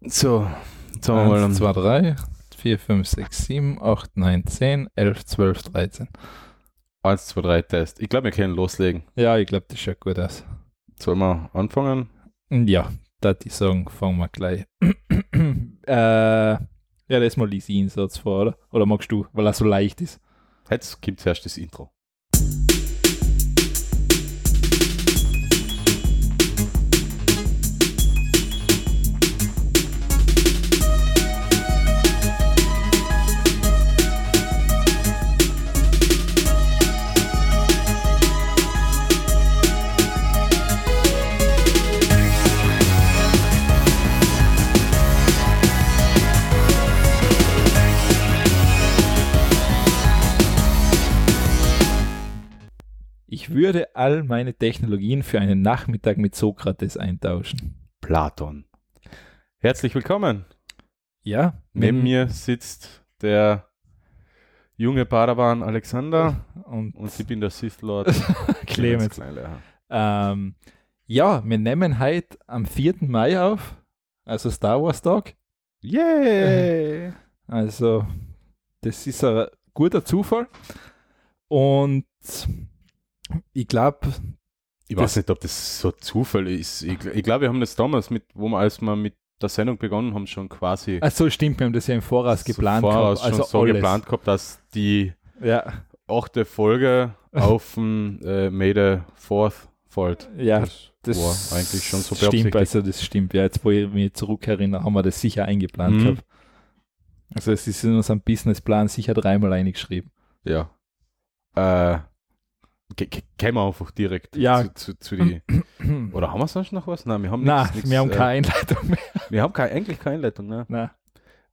So, jetzt haben wir mal 1, einen 2, 3, 4, 5, 6, 7, 8, 9, 10, 11, 12, 13. 1, 2, 3 Test. Ich glaube, wir können loslegen. Ja, ich glaube, das schaut gut aus. Sollen wir anfangen? Ja, da die sagen, fangen wir gleich. äh, ja, das mal lese ich ihn Satz vor, oder? Oder magst du, weil er so leicht ist? Jetzt gibt es erst das Intro. Ich würde all meine Technologien für einen Nachmittag mit Sokrates eintauschen. Platon. Herzlich willkommen. Ja, Neben mir sitzt der junge Padawan Alexander und, und ich bin der Sith Lord Clemens. Ähm, ja, wir nehmen heute am 4. Mai auf, also Star Wars Tag. Yay! Also, das ist ein guter Zufall. Und ich glaube, Ich weiß nicht, ob das so Zufall ist. Ich, ich glaube, wir haben das damals mit, wo wir als wir mit der Sendung begonnen haben, schon quasi also stimmt, wir haben das ja im Voraus so geplant voraus gehabt. schon Also so alles. geplant gehabt, dass die Ja, achte Folge auf dem äh, May the Fourth folgt. ja, das, das war eigentlich schon so stimmt. Also das stimmt. Ja, jetzt wo ich mich zurückerinnere, haben wir das sicher eingeplant Mhm. gehabt. Also es ist in unserem Businessplan sicher dreimal eingeschrieben. Ja. Äh, Gehen wir einfach direkt Ja. zu, zu, zu die. Oder haben wir sonst noch was? Nein, wir haben nix- nix, wir haben äh, keine Einleitung mehr. Wir haben keine, eigentlich keine Einleitung, ne? Na.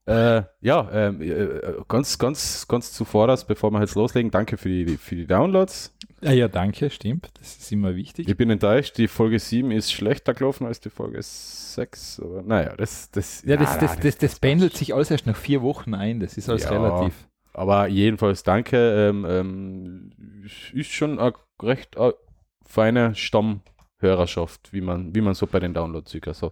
Äh, ja, ähm, äh, ganz, ganz, ganz zuvor, das, bevor wir jetzt loslegen, danke für die, für die Downloads. Ja, ja, danke, stimmt. Das ist immer wichtig. Ich bin enttäuscht, die Folge 7 ist schlechter gelaufen als die Folge 6. Aber naja, das, das, Ja, das, na, das, na, das, das pendelt sich alles erst nach vier Wochen ein. Das ist alles Ja. relativ. Aber jedenfalls danke. Ähm, ähm, ist schon eine recht äh, feine Stammhörerschaft, wie man, wie man so bei den Downloads sieht. Also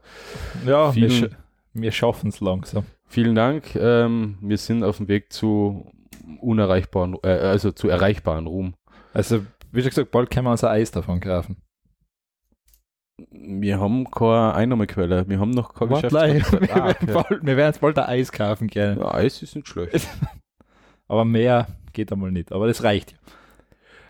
Ja, wir, Vielen- sch wir schaffen es langsam. vielen Dank. Ähm, wir sind auf dem Weg zu unerreichbaren, äh, also zu erreichbaren Ruhm. Also, wie schon gesagt, bald können wir uns ein Eis davon kaufen. Wir haben keine Einnahmequelle. Wir haben noch kein Warte, Geschäft. wir, Ah, werden okay. bald, wir werden jetzt bald ein Eis kaufen können. ja, Eis ist nicht schlecht. Aber mehr geht einmal nicht. Aber das reicht.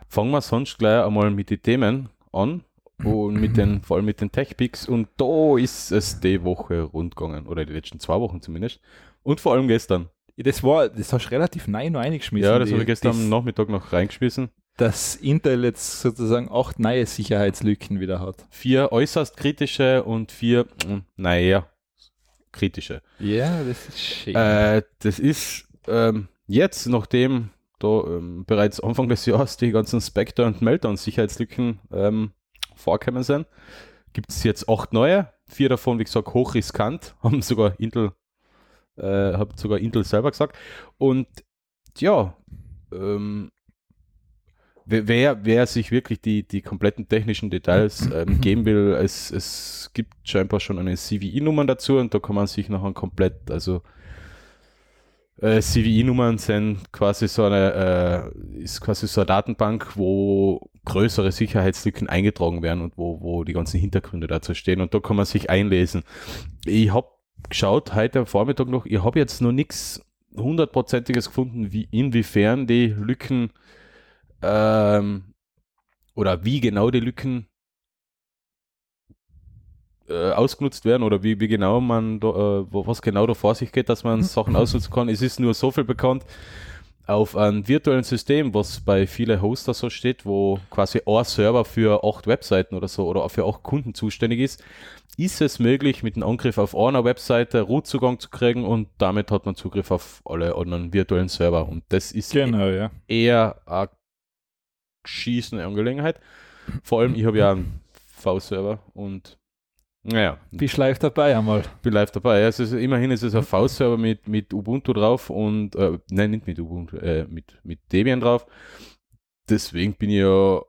Fangen wir sonst gleich einmal mit den Themen an und mit den, vor allem mit den Tech-Picks und da ist es die Woche rund gegangen oder die letzten zwei Wochen zumindest und vor allem gestern. Das war, das hast du relativ neu noch eingeschmissen. ja, das habe ich gestern das- am Nachmittag noch reingeschmissen. dass Intel jetzt sozusagen acht neue Sicherheitslücken wieder hat. Vier äußerst kritische und vier, mm, naja, kritische. Ja, das ist schön. Äh, das ist ähm, jetzt, nachdem da ähm, bereits Anfang des Jahres die ganzen Spectre und Meltdown-Sicherheitslücken ähm, vorkommen sind, gibt es jetzt acht neue. Vier davon, wie gesagt, hochriskant, haben sogar Intel, äh, hat sogar Intel selber gesagt. Und ja, ähm, wer- wer, wer sich wirklich die, die kompletten technischen Details ähm, geben will, es, es gibt scheinbar schon eine CVI-Nummer dazu und da kann man sich nachher komplett, also äh, CVI-Nummern sind quasi so eine, äh, ist quasi so eine Datenbank, wo größere Sicherheitslücken eingetragen werden und wo, wo die ganzen Hintergründe dazu stehen und da kann man sich einlesen. Ich habe geschaut heute am Vormittag noch, ich habe jetzt noch nichts hundertprozentiges gefunden, wie inwiefern die Lücken ähm, oder wie genau die Lücken äh, ausgenutzt werden oder wie, wie genau man da, äh, was genau da vor sich geht, dass man Sachen ausnutzen kann. Es ist nur so viel bekannt auf einem virtuellen System, was bei vielen Hoster so steht, wo quasi ein Server für acht Webseiten oder so oder für acht Kunden zuständig ist, ist es möglich, mit einem Angriff auf einer Webseite Root-Zugang zu kriegen und damit hat man Zugriff auf alle anderen virtuellen Server. Und das ist genau, ja. eher eine schießende Angelegenheit. Vor allem, ich habe ja einen V-Server und naja, Bist live dabei einmal. bin live dabei. Ja, es ist, immerhin ist es ein V-Server mit, mit Ubuntu drauf und, äh, nein, nicht mit Ubuntu, äh, mit, mit Debian drauf. Deswegen bin ich ja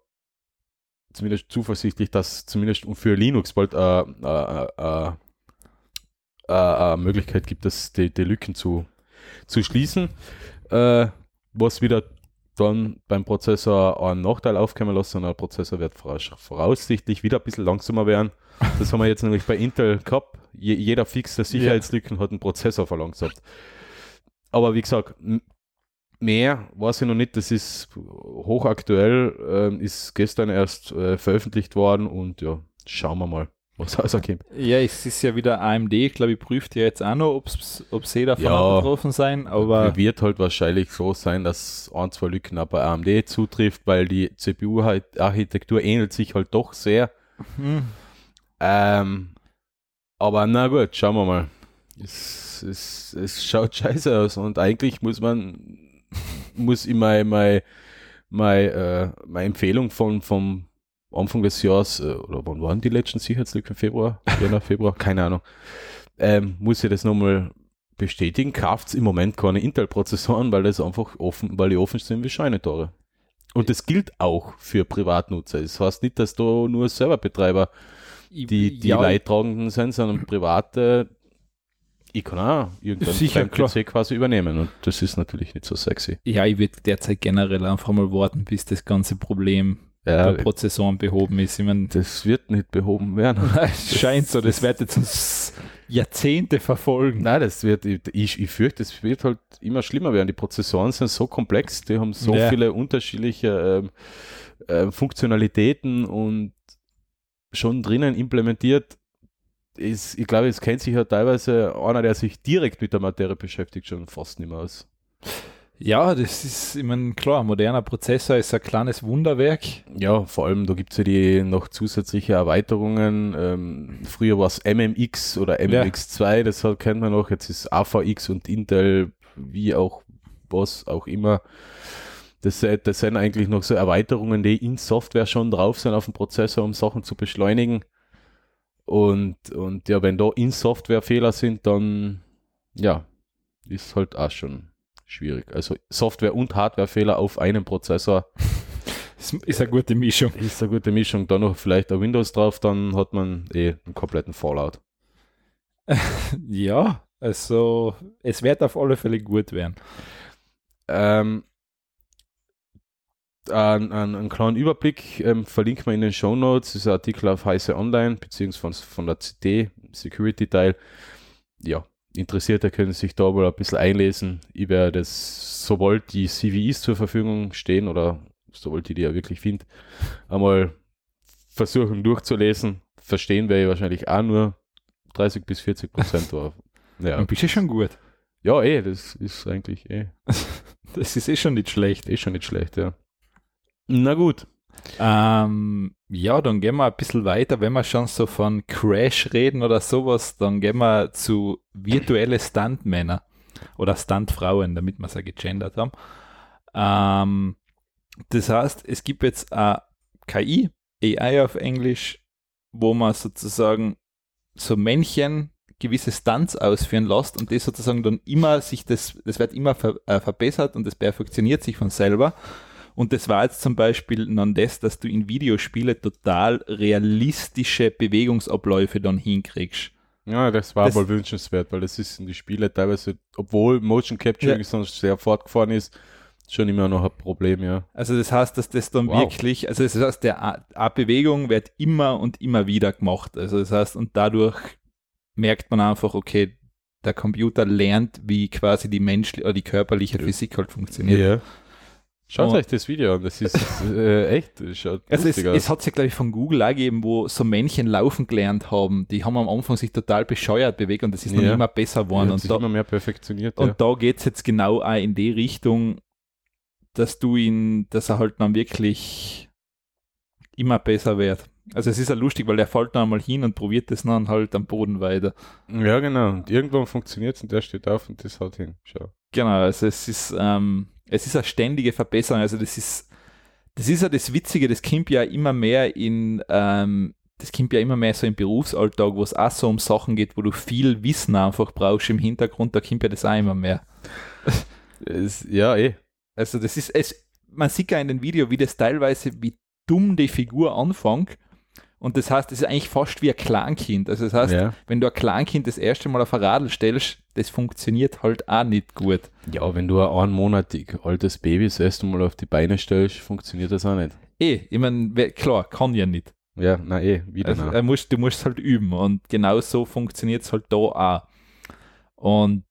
zumindest zuversichtlich, dass zumindest für Linux bald äh, äh, äh, äh, eine Möglichkeit gibt, das, die, die Lücken zu, zu schließen, äh, was wieder dann beim Prozessor einen Nachteil aufkommen lassen und der Prozessor wird voraussichtlich wieder ein bisschen langsamer werden. Das haben wir jetzt nämlich bei Intel gehabt. Je, jeder Fix der Sicherheitslücken hat einen Prozessor verlangsamt. Aber wie gesagt, mehr weiß ich noch nicht. Das ist hochaktuell, äh, ist gestern erst äh, veröffentlicht worden und ja, schauen wir mal was rauskommt. Ja, es ist ja wieder AMD, ich glaube ich, prüft ja jetzt auch noch, ob sie davon Ja. betroffen sein, aber wird halt wahrscheinlich so sein, dass ein, zwei Lücken bei AMD zutrifft, weil die CPU-Architektur ähnelt sich halt doch sehr. hm, Ähm, aber na gut, schauen wir mal. Es, es, es schaut scheiße aus und eigentlich muss man, muss ich meine, meine, meine, äh, meine Empfehlung von, vom Anfang des Jahres, äh, oder wann waren die letzten Sicherheitslücken? Februar? Januar, Februar? Keine Ahnung. Ähm, muss ich das nochmal bestätigen. Kauft im Moment keine Intel-Prozessoren, weil das einfach offen, weil die offen sind wie Scheinetore. Und das gilt auch für Privatnutzer. Das heißt nicht, dass da nur Serverbetreiber die, die ja, Leidtragenden sind, sondern private, ich kann auch irgendwann Sicher, PC quasi übernehmen und das ist natürlich nicht so sexy. Ja, ich würde derzeit generell einfach mal warten, bis das ganze Problem Ja, der Prozessoren behoben ist. Ich meine, das wird nicht behoben werden. es scheint so, das wird jetzt uns Jahrzehnte verfolgen. Nein, das wird, ich, ich fürchte, es wird halt immer schlimmer werden. Die Prozessoren sind so komplex, die haben so Ja. viele unterschiedliche ähm, äh, Funktionalitäten und schon drinnen implementiert. Ist, ich glaube, es kennt sich ja teilweise einer, der sich direkt mit der Materie beschäftigt, schon fast nicht mehr aus. Ja, das ist, ich meine, klar, ein moderner Prozessor ist ein kleines Wunderwerk. Ja, vor allem, da gibt es ja die noch zusätzliche Erweiterungen. Ähm, früher war es MMX oder MMX2, das hat- kennt man noch. Jetzt ist AVX und Intel, wie auch was auch immer. Das, se- das sind eigentlich noch so Erweiterungen, die in Software schon drauf sind auf dem Prozessor, um Sachen zu beschleunigen. Und, und ja, wenn da in Software Fehler sind, dann ja, ist halt auch schon schwierig. Also Software- und Hardware-Fehler auf einem Prozessor ist eine gute Mischung. ist eine gute Mischung. Dann noch vielleicht ein Windows drauf, dann hat man eh einen kompletten Fallout. Ja, also es wird auf alle Fälle gut werden. Ähm, ein, ein, einen kleinen Überblick ähm, verlinken wir in den Show Notes. Das ist ein Artikel auf Heise Online, beziehungsweise von der CD, Security-Teil. Ja, Interessierte können sich da wohl ein bisschen einlesen. Ich werde das, sobald die CVEs zur Verfügung stehen oder sobald ich die ja wirklich finde, einmal versuchen durchzulesen. Verstehen werde ich wahrscheinlich auch nur 30 bis 40 Prozent. ja. Bist du schon gut. ja, eh, das ist eigentlich eh, Das ist eh schon nicht schlecht. eh schon nicht schlecht, ja. Na gut. Ähm, ja, dann gehen wir ein bisschen weiter. Wenn wir schon so von Crash reden oder sowas, dann gehen wir zu virtuelle Stuntmänner oder Stuntfrauen, damit wir es ja gegendert haben. Ähm, das heißt, es gibt jetzt eine KI, AI auf Englisch, wo man sozusagen so Männchen gewisse Stunts ausführen lässt und das sozusagen dann immer sich das, das wird immer ver, äh, verbessert und das perfektioniert sich von selber. Und das war jetzt zum Beispiel dann das, dass du in Videospiele total realistische Bewegungsabläufe dann hinkriegst. Ja, das war Das- wohl wünschenswert, weil das ist in die Spiele teilweise, obwohl Motion Capturing Ja. sonst sehr fortgefahren ist, schon immer noch ein Problem, ja. Also das heißt, dass das dann Wow. wirklich, also das heißt, der A- eine Bewegung wird immer und immer wieder gemacht. Also das heißt, und dadurch merkt man einfach, okay, der Computer lernt, wie quasi die menschliche oder die körperliche. Physik halt funktioniert. Ja. Schaut Und- euch das Video an, das ist äh, echt, das schaut Also es, aus. es hat sich, glaube ich, von Google auch gegeben, wo so Männchen laufen gelernt haben. Die haben am Anfang sich total bescheuert bewegt und das ist dann Ja. immer besser geworden. und da, immer mehr perfektioniert, Und ja. da geht es jetzt genau auch in die Richtung, dass du ihn, dass er halt dann wirklich immer besser wird. Also es ist ja lustig, weil er fällt dann einmal hin und probiert das dann halt am Boden weiter. Ja, genau. Und irgendwann funktioniert es und der steht auf und das haut hin. Schau. Genau, also es ist, ähm, es ist eine ständige Verbesserung. Also das ist, das ist ja das Witzige, das kommt ja immer mehr in, ähm, das kommt ja immer mehr so im Berufsalltag, wo es auch so um Sachen geht, wo du viel Wissen einfach brauchst im Hintergrund, da kommt ja das auch immer mehr. Es, ja, eh. Also das ist es, man sieht ja in dem Video, wie das teilweise, wie dumm die Figur anfängt Und das heißt, es ist eigentlich fast wie ein Kleinkind. Also das heißt, Ja. wenn du ein Kleinkind das erste Mal auf ein Radl stellst, das funktioniert halt auch nicht gut. Ja, wenn du ein einmonatig altes Baby das erste Mal auf die Beine stellst, funktioniert das auch nicht. Eh, ich meine, klar, kann ja nicht. Ja, na eh, wieder Also, nein. er muss, du musst halt üben und genau so funktioniert es halt da auch. Und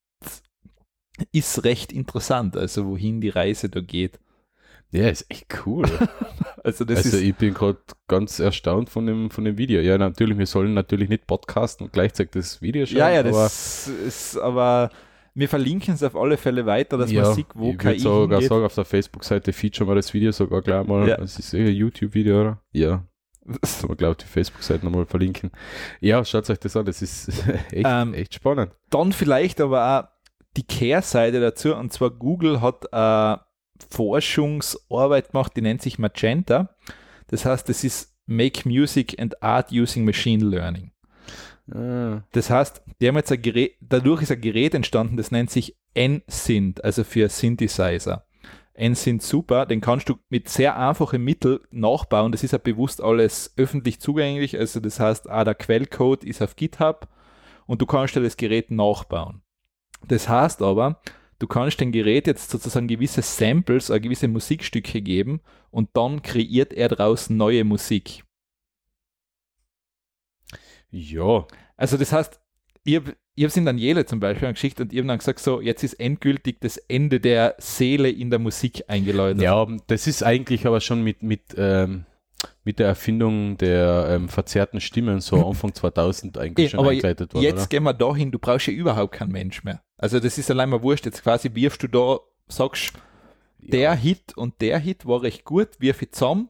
ist recht interessant, also wohin die Reise da geht. Ja, ist echt cool. Also das also ist, ich bin gerade ganz erstaunt von dem, von dem Video. Ja, natürlich, wir sollen natürlich nicht podcasten und gleichzeitig das Video schauen. ja, ja, aber das ist aber wir verlinken es auf alle Fälle weiter, dass ja, man sieht, wo ich KI würde sogar hingeht. sagen, auf der Facebook-Seite feature wir das Video sogar gleich mal. Ja. Das ist ein YouTube-Video, oder? Ja. Das soll man, glaube ich, die Facebook-Seite nochmal verlinken. Ja, schaut euch das an, das ist echt, Ähm, echt spannend. Dann vielleicht aber auch die Kehrseite dazu, und zwar Google hat eine Forschungsarbeit gemacht, die nennt sich Magenta. Das heißt, das ist Make Music and Art Using Machine Learning. Ah, Das heißt, die haben jetzt ein Gerät, dadurch ist ein Gerät entstanden, das nennt sich NSYNT, also für Synthesizer. NSYNT super, den kannst du mit sehr einfachen Mitteln nachbauen. Das ist ja bewusst alles öffentlich zugänglich. Also das heißt, auch der Quellcode ist auf GitHub und du kannst dir das Gerät nachbauen. Das heißt aber, du kannst dem Gerät jetzt sozusagen gewisse Samples, äh, gewisse Musikstücke geben und dann kreiert er daraus neue Musik. ja, Also das heißt, ich habe hab's in Daniele zum Beispiel geschickt und ich habe dann gesagt, so, jetzt ist endgültig das Ende der Seele in der Musik eingeläutet. ja, das ist eigentlich aber schon mit, mit, ähm, mit der Erfindung der ähm, verzerrten Stimmen so Anfang 2000 eigentlich Eh, schon aber eingeleitet worden, jetzt oder? gehen wir dahin, du brauchst ja überhaupt keinen Mensch mehr. Also das ist allein mal wurscht. Jetzt quasi wirfst du da, sagst, der Hit und der Hit war recht gut, wirf ich zusammen,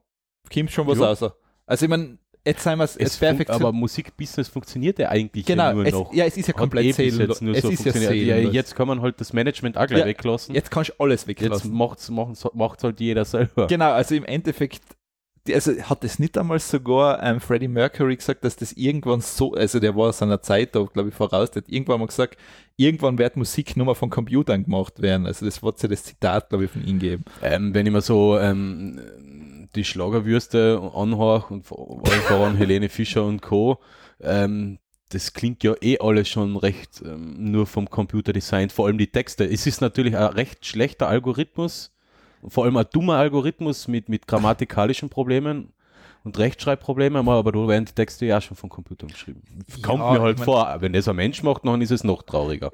kommt schon was Ja. raus. Also ich meine, jetzt sind wir es es perfekt. aber Musikbusiness funktioniert ja eigentlich genau, ja nur es, noch. ja, es ist ja Hat komplett seelenlos. jetzt nur Es so ist ja ja, jetzt kann man halt das Management auch gleich Ja, weglassen. Jetzt kannst du alles Jetzt weglassen. macht's, macht's, macht's halt jeder selber. Genau, also im Endeffekt, also hat es nicht einmal sogar ähm, Freddie Mercury gesagt, dass das irgendwann so, also der war seiner Zeit da, glaube ich, voraus, der hat irgendwann mal gesagt, irgendwann wird Musik nur mal von Computern gemacht werden. Also das wird ja das Zitat, glaube ich, von ihm geben. Ähm, wenn ich mir so ähm, die Schlagerwürste anhöre und vor voran Helene Fischer und Co., ähm, das klingt ja eh alles schon recht ähm, nur vom Computer designt, vor allem die Texte. Es ist natürlich ein recht schlechter Algorithmus, vor allem ein dummer Algorithmus mit, mit grammatikalischen Problemen und Rechtschreibproblemen, aber da werden die Texte ja auch schon vom Computer geschrieben. Kommt Ja, mir halt ich mein- vor, wenn das ein Mensch macht, dann ist es noch trauriger.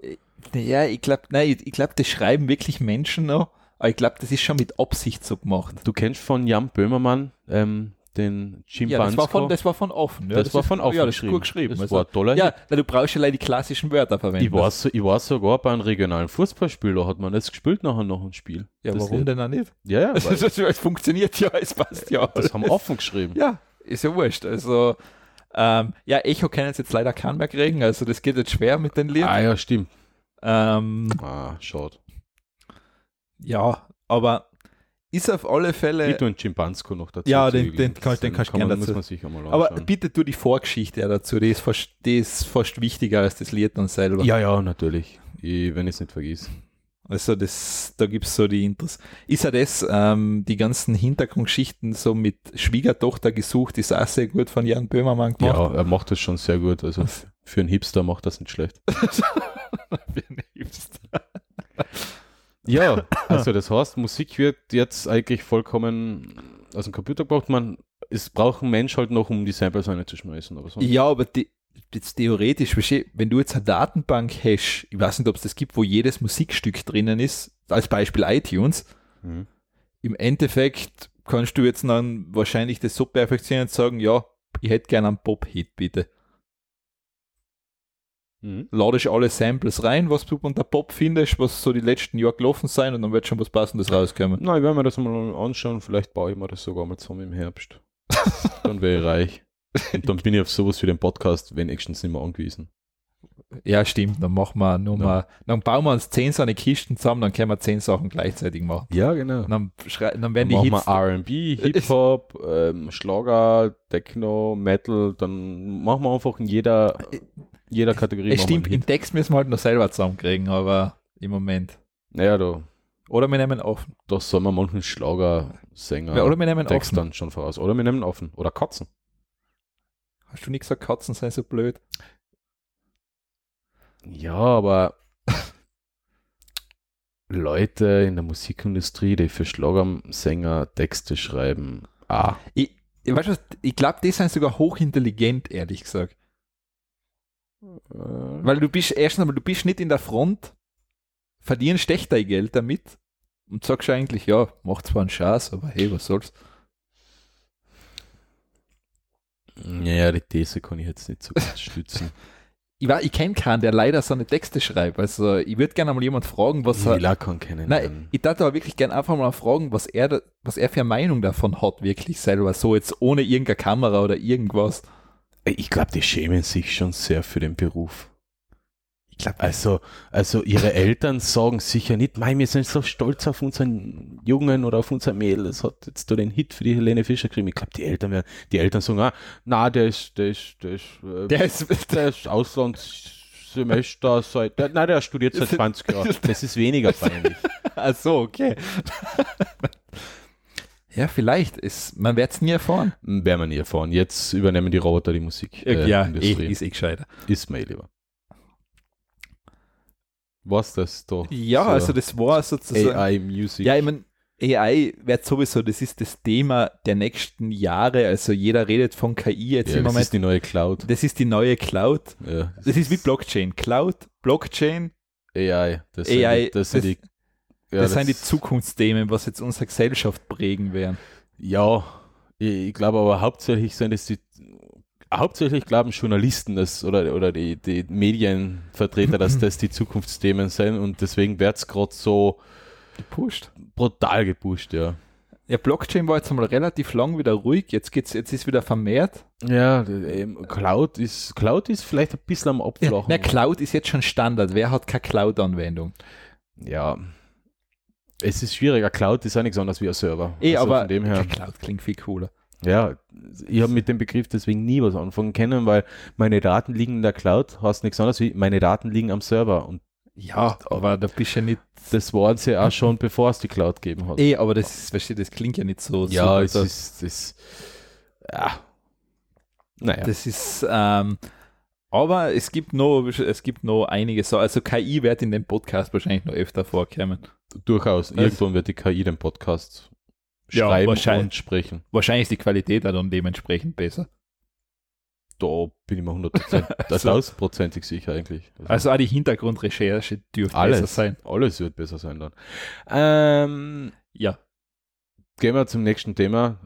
Ja, ich glaube, nein, ich, ich glaube, das schreiben wirklich Menschen noch, aber ich glaube, das ist schon mit Absicht so gemacht. Du kennst von Jan Böhmermann ähm, den Jim Ja, das war von, das war von offen. Ja, das, war ist- von offen Ja, das ist geschrieben. gut geschrieben. Das Also, war toller ja, na, du brauchst ja leider die klassischen Wörter verwenden. Ich war, so, ich war sogar bei einem regionalen Fußballspiel, da hat man das gespielt nachher noch ein Spiel. ja, das warum Lied. denn auch nicht? Ja, ja, weil Es, funktioniert ja, es passt ja. das haben offen geschrieben. Ja, ist ja wurscht. Also, ähm, ja, Echo können jetzt leider keinen mehr kriegen, also das geht jetzt schwer mit den Liedern. Ah ja, stimmt. Ähm, Ah, schade. ja, aber ist auf alle Fälle. Tue einen Chimpansko noch dazu. Ja, den- den kann- den kannst du kann man, gern muss dazu. aber bitte tu die Vorgeschichte dazu, die ist fast, die ist fast wichtiger als das Lied dann selber. Ja, ja, natürlich. Ich, wenn ich es nicht vergiss. Also das, da gibt es so die Interess. Ist ja das, ähm, die ganzen Hintergrundgeschichten so mit Schwiegertochter gesucht, ist auch sehr gut von Jan Böhmermann gemacht. Ja, er macht das schon sehr gut. Also für einen Hipster macht das nicht schlecht. Ja, also das heißt, Musik wird jetzt eigentlich vollkommen aus dem Computer gebraucht. Man, es braucht ein Mensch halt noch, um die Samples reinzuschmeißen. Aber sonst. Ja, aber die, jetzt theoretisch, wenn du jetzt eine Datenbank hast, ich weiß nicht, ob es das gibt, wo jedes Musikstück drinnen ist, als Beispiel iTunes, Mhm. im Endeffekt kannst du jetzt dann wahrscheinlich das so perfektionieren und sagen, ja, ich hätte gerne einen Pop-Hit, bitte. Mhm. Ladest alle Samples rein, was du unter Pop findest, was so die letzten Jahre gelaufen sein und dann wird schon was Passendes rauskommen. Na, ich werde mir das mal anschauen. Vielleicht baue ich mir das sogar mal zusammen im Herbst. dann wäre ich reich. Und dann bin ich auf sowas wie den Podcast wenigstens nicht mehr angewiesen. Ja, stimmt, dann machen wir nur Ja. mal, dann bauen wir uns zehn so eine Kisten zusammen, dann können wir zehn Sachen gleichzeitig machen. Ja, genau. Dann, dann Dann werden die machen Hits, wir R&B, Hip-Hop, ähm, Schlager, Techno, Metal. Dann machen wir einfach in jeder, jeder Kategorie. es stimmt, im. Text müssen wir halt noch selber zusammenkriegen, aber im Moment. Naja, da, Oder wir nehmen offen. da soll man manchen Schlagersänger Ja, oder wir nehmen Text offen. dann schon voraus. Oder wir nehmen offen. Oder Katzen. Hast du nicht gesagt, Katzen seien so blöd? Ja, aber Leute in der Musikindustrie, die für Schlagersänger Texte schreiben, ah, Ich, ich, weißt du ich glaube, die sind sogar hochintelligent, ehrlich gesagt. Weil du bist, erstens einmal, du bist nicht in der Front, verdienst echt dein Geld damit und sagst eigentlich, ja, macht zwar einen Schatz, aber hey, was soll's. ja, die These kann ich jetzt nicht so gut stützen. Ich, war- ich kenne keinen, der leider so eine Texte schreibt. Also ich würde gerne mal jemand fragen, was Ich er. will auch keinen kennen. Nein, ich dachte aber wirklich gerne einfach mal fragen, was er, was er für eine Meinung davon hat, wirklich selber. So jetzt ohne irgendeine Kamera oder irgendwas. Ich glaube, die schämen sich schon sehr für den Beruf. Ich glaube, Also, also ihre Eltern sagen sicher nicht, Mei, wir sind so stolz auf unseren Jungen oder auf unser Mädel, das hat jetzt da den Hit für die Helene Fischer geschrieben. Ich glaube, die Eltern werden, die Eltern sagen, ah, na, der ist, der ist, der ist, äh, der ist, der ist Auslandssemester seit, der, nein, der studiert seit 20 Jahren. Das ist weniger peinlich. Ach so, okay. Ja, vielleicht. Ist, man wird es nie erfahren. Werden wir nie erfahren. Jetzt übernehmen die Roboter die Musik. ja, äh, eh, Industrie. ist eh gescheiter. Ist mir eh lieber. Was das da? Ja, so also das war sozusagen. AI Music. Ja, ich meine, AI wird sowieso, das ist das Thema der nächsten Jahre. Also jeder redet von KI jetzt ja, im das Moment. ist die neue Cloud. das ist die neue Cloud. Ja, Das ist wie Blockchain. Cloud, Blockchain, AI. Das AI, sind die, das sind das- die, ja, das, sind die Zukunftsthemen, was jetzt unsere Gesellschaft prägen werden. Ja, ich, ich glaube aber hauptsächlich sind es die hauptsächlich glauben Journalisten das oder, oder die, die Medienvertreter, dass das die Zukunftsthemen sind und deswegen wird es gerade so Gepusht. brutal gepusht, ja. Ja, Blockchain war jetzt einmal relativ lang wieder ruhig. Jetzt geht's, jetzt ist wieder vermehrt. Ja, ähm, Cloud ist Cloud ist vielleicht ein bisschen am Ja, Abflachen. na, Cloud ist jetzt schon Standard. Wer hat keine Cloud-Anwendung? ja. Es ist schwieriger. Cloud ist auch nichts anderes wie ein Server. Eh, Also aber von dem her. Cloud klingt viel cooler. Ja, ich habe mit dem Begriff deswegen nie was anfangen können, weil meine Daten liegen in der Cloud, heißt nichts anderes wie meine Daten liegen am Server. Und Ja, aber da bist du ja nicht. das waren sie auch schon, bevor es die Cloud gegeben hat. Eh, aber das ist, du, das klingt ja nicht so. ja, super. es das, ist, es ja. Naja. das ist, ähm, aber es gibt noch, es gibt noch einige so, also KI wird in dem Podcast wahrscheinlich noch öfter vorkommen. Durchaus. Irgendwann wird die KI den Podcast Ja, schreiben wahrscheinlich. und sprechen. Wahrscheinlich ist die Qualität dann dementsprechend besser. Da bin ich mir 100%, So. tausendprozentig sicher eigentlich. Also auch die Hintergrundrecherche dürfte besser alles, sein. alles wird besser sein dann. Ähm, Ja. Gehen wir zum nächsten Thema.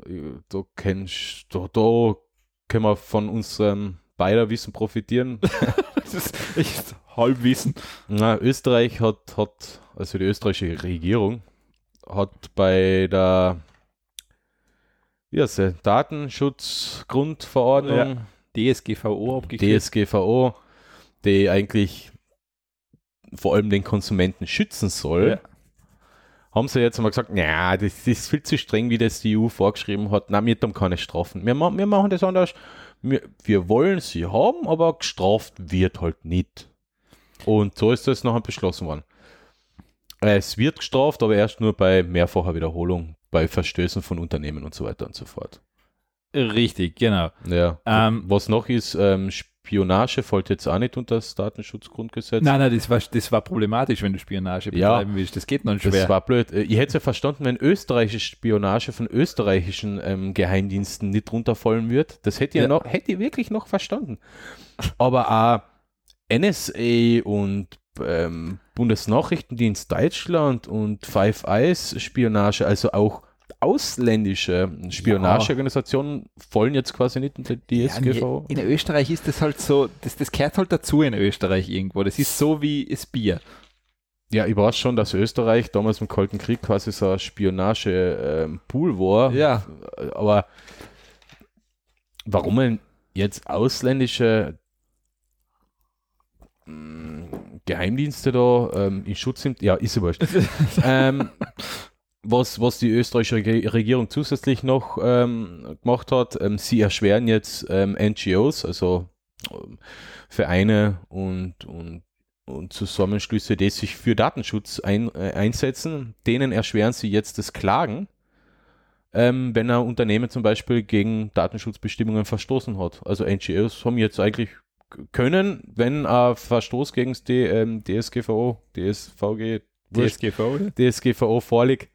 Da, kennst, da, da können wir von unserem beider Wissen profitieren. Das ist echt Halbwissen. Na, Österreich hat, hat, also die österreichische Regierung hat bei der wie heißt sie, Datenschutzgrundverordnung, DSGVO abgeklärt. DSGVO, die eigentlich vor allem den Konsumenten schützen soll, Ja. haben sie jetzt mal gesagt, ja, das, das ist viel zu streng, wie das die EU vorgeschrieben hat. Na, wir haben keine Strafen. Wir, ma- wir machen das anders. Wir, wir wollen sie haben, aber gestraft wird halt nicht. Und so ist das nachher beschlossen worden. Es wird gestraft, aber erst nur bei mehrfacher Wiederholung, bei Verstößen von Unternehmen und so weiter und so fort. Richtig, genau. Ja. Ähm, Was noch ist, ähm, Spionage fällt jetzt auch nicht unter das Datenschutzgrundgesetz. Nein, nein, das war, das war problematisch, wenn du Spionage Ja. betreiben willst. Das geht noch Das schwer. war blöd. Äh, Ich hätte es ja verstanden, wenn österreichische Spionage von österreichischen ähm, Geheimdiensten nicht runterfallen wird. Das hätte ich ja. Ja. noch, hätte ich wirklich noch verstanden. Aber auch NSA und ähm, Bundesnachrichtendienst Deutschland und Five Eyes Spionage, also auch ausländische Spionageorganisationen fallen jetzt quasi nicht unter die Ja, DSGVO. in Österreich ist das halt so, das, das gehört halt dazu in Österreich irgendwo. Das ist so wie das Bier. Ja, ich weiß schon, dass Österreich damals im Kalten Krieg quasi so ein Spionage-Pool war. Ja. Aber warum denn jetzt ausländische mh, Geheimdienste da ähm, in Schutz sind? Ja, ist ja wurscht. ähm, was, was die österreichische Reg- Regierung zusätzlich noch ähm, gemacht hat, ähm, sie erschweren jetzt ähm, NGOs, also ähm, Vereine und, und, und Zusammenschlüsse, die sich für Datenschutz ein, äh, einsetzen, denen erschweren sie jetzt das Klagen ähm, wenn ein Unternehmen zum Beispiel gegen Datenschutzbestimmungen verstoßen hat. Also NGOs haben jetzt eigentlich können, wenn ein Verstoß gegen das D, ähm, DSGVO, DSVG, DSGVO? DSGVO vorliegt,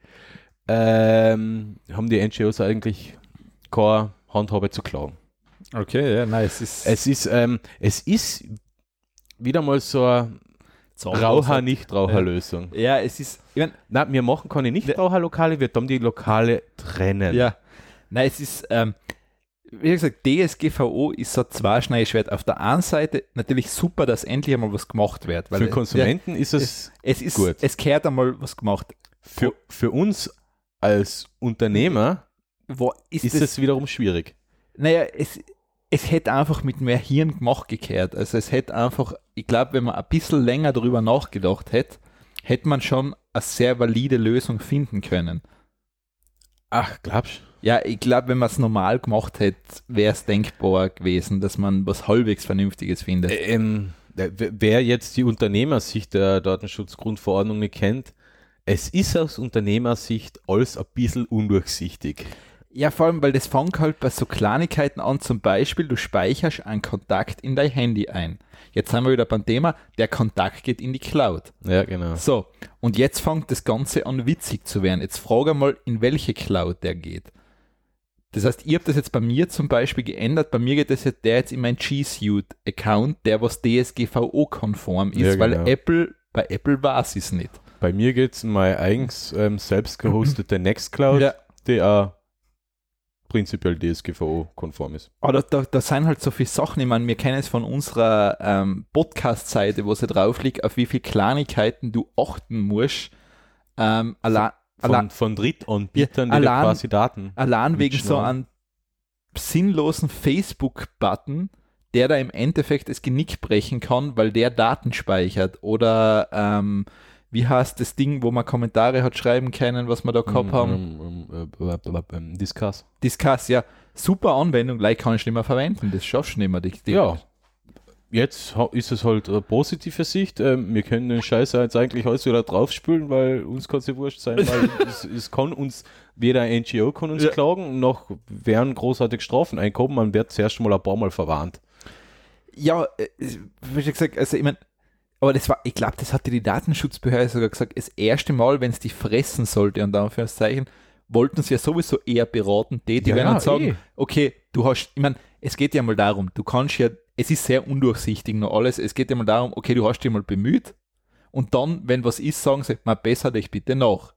ähm, haben die NGOs eigentlich keine Handhabe zu klagen. Okay, ja, nein, es ist Es ist, ähm, es ist wieder mal so eine Raucher, nicht Raucher-Lösung. Ja, es ist, ich mein, Nein, wir machen keine Nicht-Raucher-Lokale, wir tun die Lokale trennen. ja, nein, es ist, ähm, wie gesagt, DSGVO ist so ein Zweischneideschwert. Auf der einen Seite natürlich super, dass endlich einmal was gemacht wird. Weil Für Konsumenten ist ja, es, es, es ist, gut. es kehrt einmal was gemacht. für, für uns als Unternehmer Wo ist, ist das, es wiederum schwierig. Naja, es, es hätte einfach mit mehr Hirn gemacht gekehrt. Also es hätte einfach, ich glaube, wenn man ein bisschen länger darüber nachgedacht hätte, hätte man schon eine sehr valide Lösung finden können. Ach, glaubst Ja, ich glaube, wenn man es normal gemacht hätte, wäre es denkbar gewesen, dass man was halbwegs Vernünftiges findet. Ähm, wer jetzt die Unternehmersicht der Datenschutzgrundverordnung nicht kennt, es ist aus Unternehmersicht alles ein bisschen undurchsichtig. Ja, vor allem, weil das fängt halt bei so Kleinigkeiten an, zum Beispiel, du speicherst einen Kontakt in dein Handy ein. Jetzt sind wir wieder beim Thema, der Kontakt geht in die Cloud. Ja, genau. So, und jetzt fängt das Ganze an witzig zu werden. Jetzt frage mal, in welche Cloud der geht. Das heißt, ich habe das jetzt bei mir zum Beispiel geändert. Bei mir geht das jetzt der jetzt in mein G Suite-Account, der was DSGVO-konform ist, Ja, weil genau. Apple, bei Apple war es nicht. Bei mir geht es in meine eigens ähm, selbst gehostete Nextcloud, Ja. die auch prinzipiell DSGVO-konform ist. Aber da, da sind halt so viele Sachen, ich meine, wir kennen es von unserer ähm, Podcast-Seite, wo sie drauf liegt, auf wie viele Kleinigkeiten du achten musst. Ähm, allein, Von, allein, von Drittanbietern, Ja, die allein- quasi Daten. allein wegen so einem sinnlosen Facebook-Button, der da im Endeffekt das Genick brechen kann, weil der Daten speichert. Oder ähm, wie heißt das Ding, wo man Kommentare hat schreiben können, was wir da gehabt haben? Ähm, ähm, äh, äh, äh, ähm, Discuss. Discuss, ja, super Anwendung, gleich kann ich nicht mehr verwenden, das schaffst du nicht mehr. Die, die, Ja. Jetzt ist es halt eine positive Sicht. Ähm, wir können den Scheiß jetzt eigentlich alles wieder draufspülen, weil uns kann es ja wurscht sein, weil es, es kann uns, weder ein NGO kann uns Ja. klagen, noch werden großartig Strafen einkommen. Man wird zuerst mal ein paar Mal verwarnt. Ja, äh, wie gesagt, also ich meine, aber das war, ich glaube, das hatte die Datenschutzbehörde sogar gesagt, das erste Mal, wenn es die fressen sollte, und Anführungszeichen, wollten sie ja sowieso eher beraten, tätig Ja, werden ja, und sagen, eh. okay, du hast, ich meine, es geht ja mal darum, du kannst ja, es ist sehr undurchsichtig noch alles, es geht ja mal darum, okay, du hast dich mal bemüht und dann, wenn was ist, sagen sie, mal besser dich bitte nach.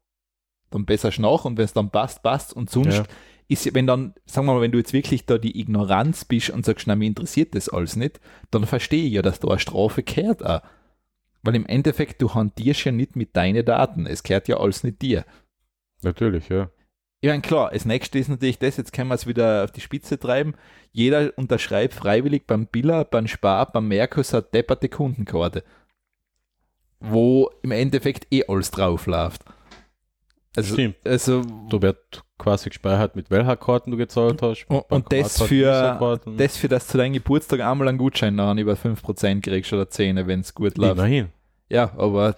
Dann besser nach und wenn es dann passt, passt und sonst Ja. ist, ja- wenn dann, sagen wir mal, wenn du jetzt wirklich da die Ignoranz bist und sagst, na, mir interessiert das alles nicht, dann verstehe ich ja, dass da eine Strafe kehrt auch. Weil im Endeffekt, du hantierst ja nicht mit deinen Daten, es kehrt ja alles nicht dir. Natürlich, ja. Ich meine, klar, das nächste ist natürlich das, jetzt können wir es wieder auf die Spitze treiben. Jeder unterschreibt freiwillig beim Biller, beim Spar, beim Merkus eine depperte Kundenkarte. Wo im Endeffekt eh alles drauf läuft. Also, Stimmt. also Da wird quasi gespeichert, mit welcher Karten du gezahlt hast. Und- und das für- das für das zu deinem Geburtstag einmal einen Gutschein nachher über 5% kriegst oder 10, wenn es gut läuft. Immerhin. Ja, aber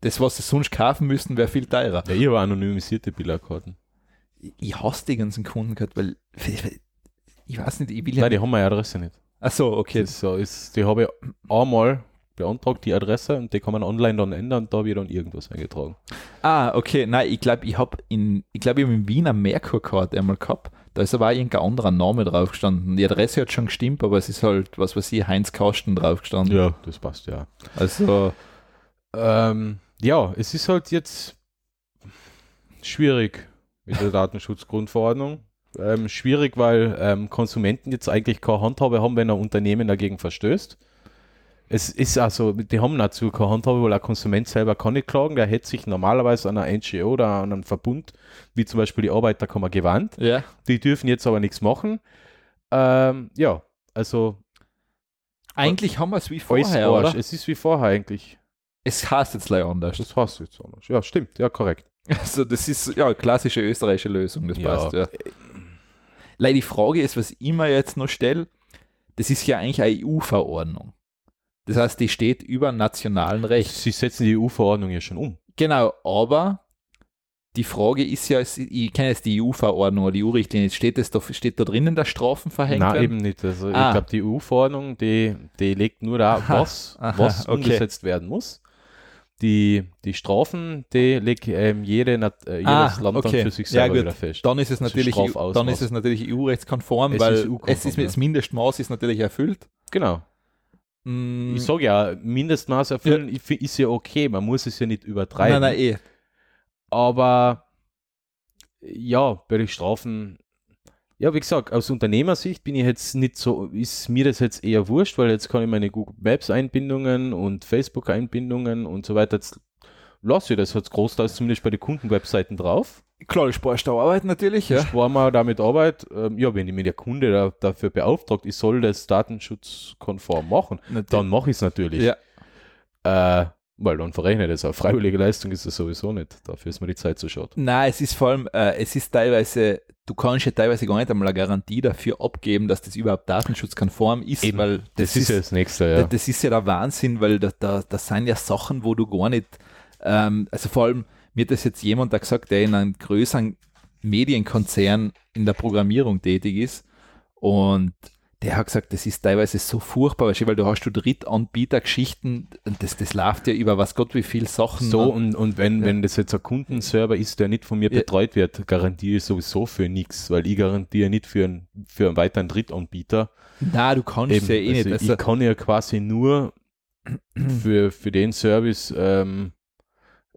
das, was sie sonst kaufen müssten, wäre viel teurer. Ja, ich habe anonymisierte Bilderkarten. Ich hasse die ganzen Kunden gehabt, weil ich weiß nicht, ich will ja. Nein, die haben meine Adresse nicht. Ach so, okay. Das ist so, ist, die habe ich einmal beantragt, die Adresse, und die kann man online dann ändern und da habe ich dann irgendwas eingetragen. Ah, okay. Nein, ich glaube, ich habe in, ich glaube, ich habe in Wien eine Merkur-Karte einmal gehabt. Da ist aber auch irgendein anderer Name drauf gestanden. Die Adresse hat schon gestimmt, aber es ist halt, was weiß ich, Heinz Karsten drauf gestanden. Ja, das passt, ja. Also, Ähm, ja, es ist halt jetzt schwierig mit der Datenschutzgrundverordnung. Ähm, schwierig, weil ähm, Konsumenten jetzt eigentlich keine Handhabe haben, wenn ein Unternehmen dagegen verstößt. Es ist also, die haben dazu keine Handhabe, weil ein Konsument selber kann nicht klagen. Der hätte sich normalerweise an eine NGO oder an einen Verbund, wie zum Beispiel die Arbeiterkammer, gewandt. ja. Die dürfen jetzt aber nichts machen. Ähm, ja, also Eigentlich haben wir es wie vorher, oder? Es ist wie vorher eigentlich. Es heißt jetzt leider anders. Das du jetzt anders. Ja, stimmt, ja, korrekt. Also, das ist ja klassische österreichische Lösung, das Ja. passt, ja. Leider die Frage ist, was ich mir jetzt noch stelle, das ist ja eigentlich eine EU-Verordnung. Das heißt, die steht über nationalen Recht. Sie setzen die EU-Verordnung ja schon um. Genau, aber die Frage ist ja, ich kenne jetzt die EU-Verordnung oder die EU-Richtlinie, steht, das da, steht da drinnen, dass Strafen verhängt Nein, werden? eben nicht. Also Ah. ich glaube, die EU-Verordnung, die, die legt nur da, was, aha, was okay. umgesetzt werden muss. Die, die Strafen, die legt ähm, jede, äh, jedes Ah, Land okay. dann für sich Ja, selber gut. wieder fest. Dann ist es natürlich, Strafausmaß. dann ist es natürlich EU-rechtskonform, weil EU-konform, es ist, ja. das Mindestmaß ist natürlich erfüllt. Genau. Mm, Ich sage ja, Mindestmaß erfüllen find- ist ja okay, man muss es ja nicht übertreiben. nein, nein, eh. Aber ja, bei den Strafen, ja, wie gesagt, aus Unternehmersicht bin ich jetzt nicht so, ist mir das jetzt eher wurscht, weil jetzt kann ich meine Google Maps Einbindungen und Facebook Einbindungen und so weiter, lasse ich das jetzt großteils zumindest bei den Kundenwebseiten drauf. Klar, du sparst da Arbeit natürlich, ja. Sparen wir damit Arbeit. Ähm, ja, wenn ich mir der Kunde da, dafür beauftragt, ich soll das datenschutzkonform machen, dann mache ich es natürlich. Ja. Äh, weil dann verrechne ich das auch. Freiwillige Leistung ist es sowieso nicht. Dafür ist mir die Zeit zu schade. Nein, es ist vor allem, äh, es ist teilweise, du kannst ja teilweise gar nicht einmal eine Garantie dafür abgeben, dass das überhaupt datenschutzkonform ist, Eben. weil Das, ist ja das Nächste, ja. Da- Das ist ja der Wahnsinn, weil da, da, das sind ja Sachen, wo du gar nicht, ähm, also vor allem, mir hat das jetzt jemand da gesagt, der in einem größeren Medienkonzern in der Programmierung tätig ist und der hat gesagt, das ist teilweise so furchtbar, weil du hast du Drittanbietergeschichten und das, das läuft ja über was Gott wie viel Sachen. So, ne? und, und wenn, Ja. wenn das jetzt ein Kundenserver ist, der nicht von mir betreut wird, garantiere ich sowieso für nichts, weil ich garantiere nicht für einen, für einen weiteren Drittanbieter. Na, du kannst ja eh nicht. also Also, ich kann ja quasi nur für, für den Service ähm,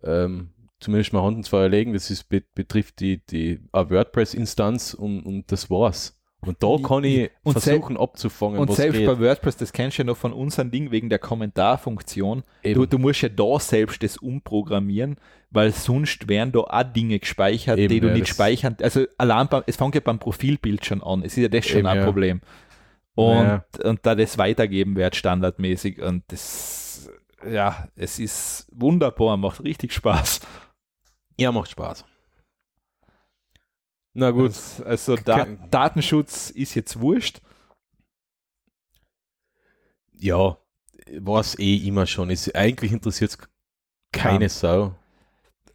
ähm, zumindest mal Hand ins Feuer legen, das ist, bet- betrifft die, die WordPress-Instanz und, und das war's. Und da kann ich Und versuchen abzufangen, und selbst geht. bei WordPress, das kennst du ja noch von unserem Ding wegen der Kommentarfunktion. Du, du musst ja da selbst das umprogrammieren, weil sonst werden da auch Dinge gespeichert, Eben, die du ja, nicht speichern. Also allein beim, es fängt ja beim Profilbild schon an. Es ist ja das schon Eben, ein ja. Problem. Und, Ja. und da das weitergeben wird standardmäßig und das, ja, es ist wunderbar, macht richtig Spaß. ja, macht Spaß. Na gut. Das, also da, Datenschutz ist jetzt wurscht. Ja, was eh immer schon ist. Eigentlich interessiert es keine Ja. Sau.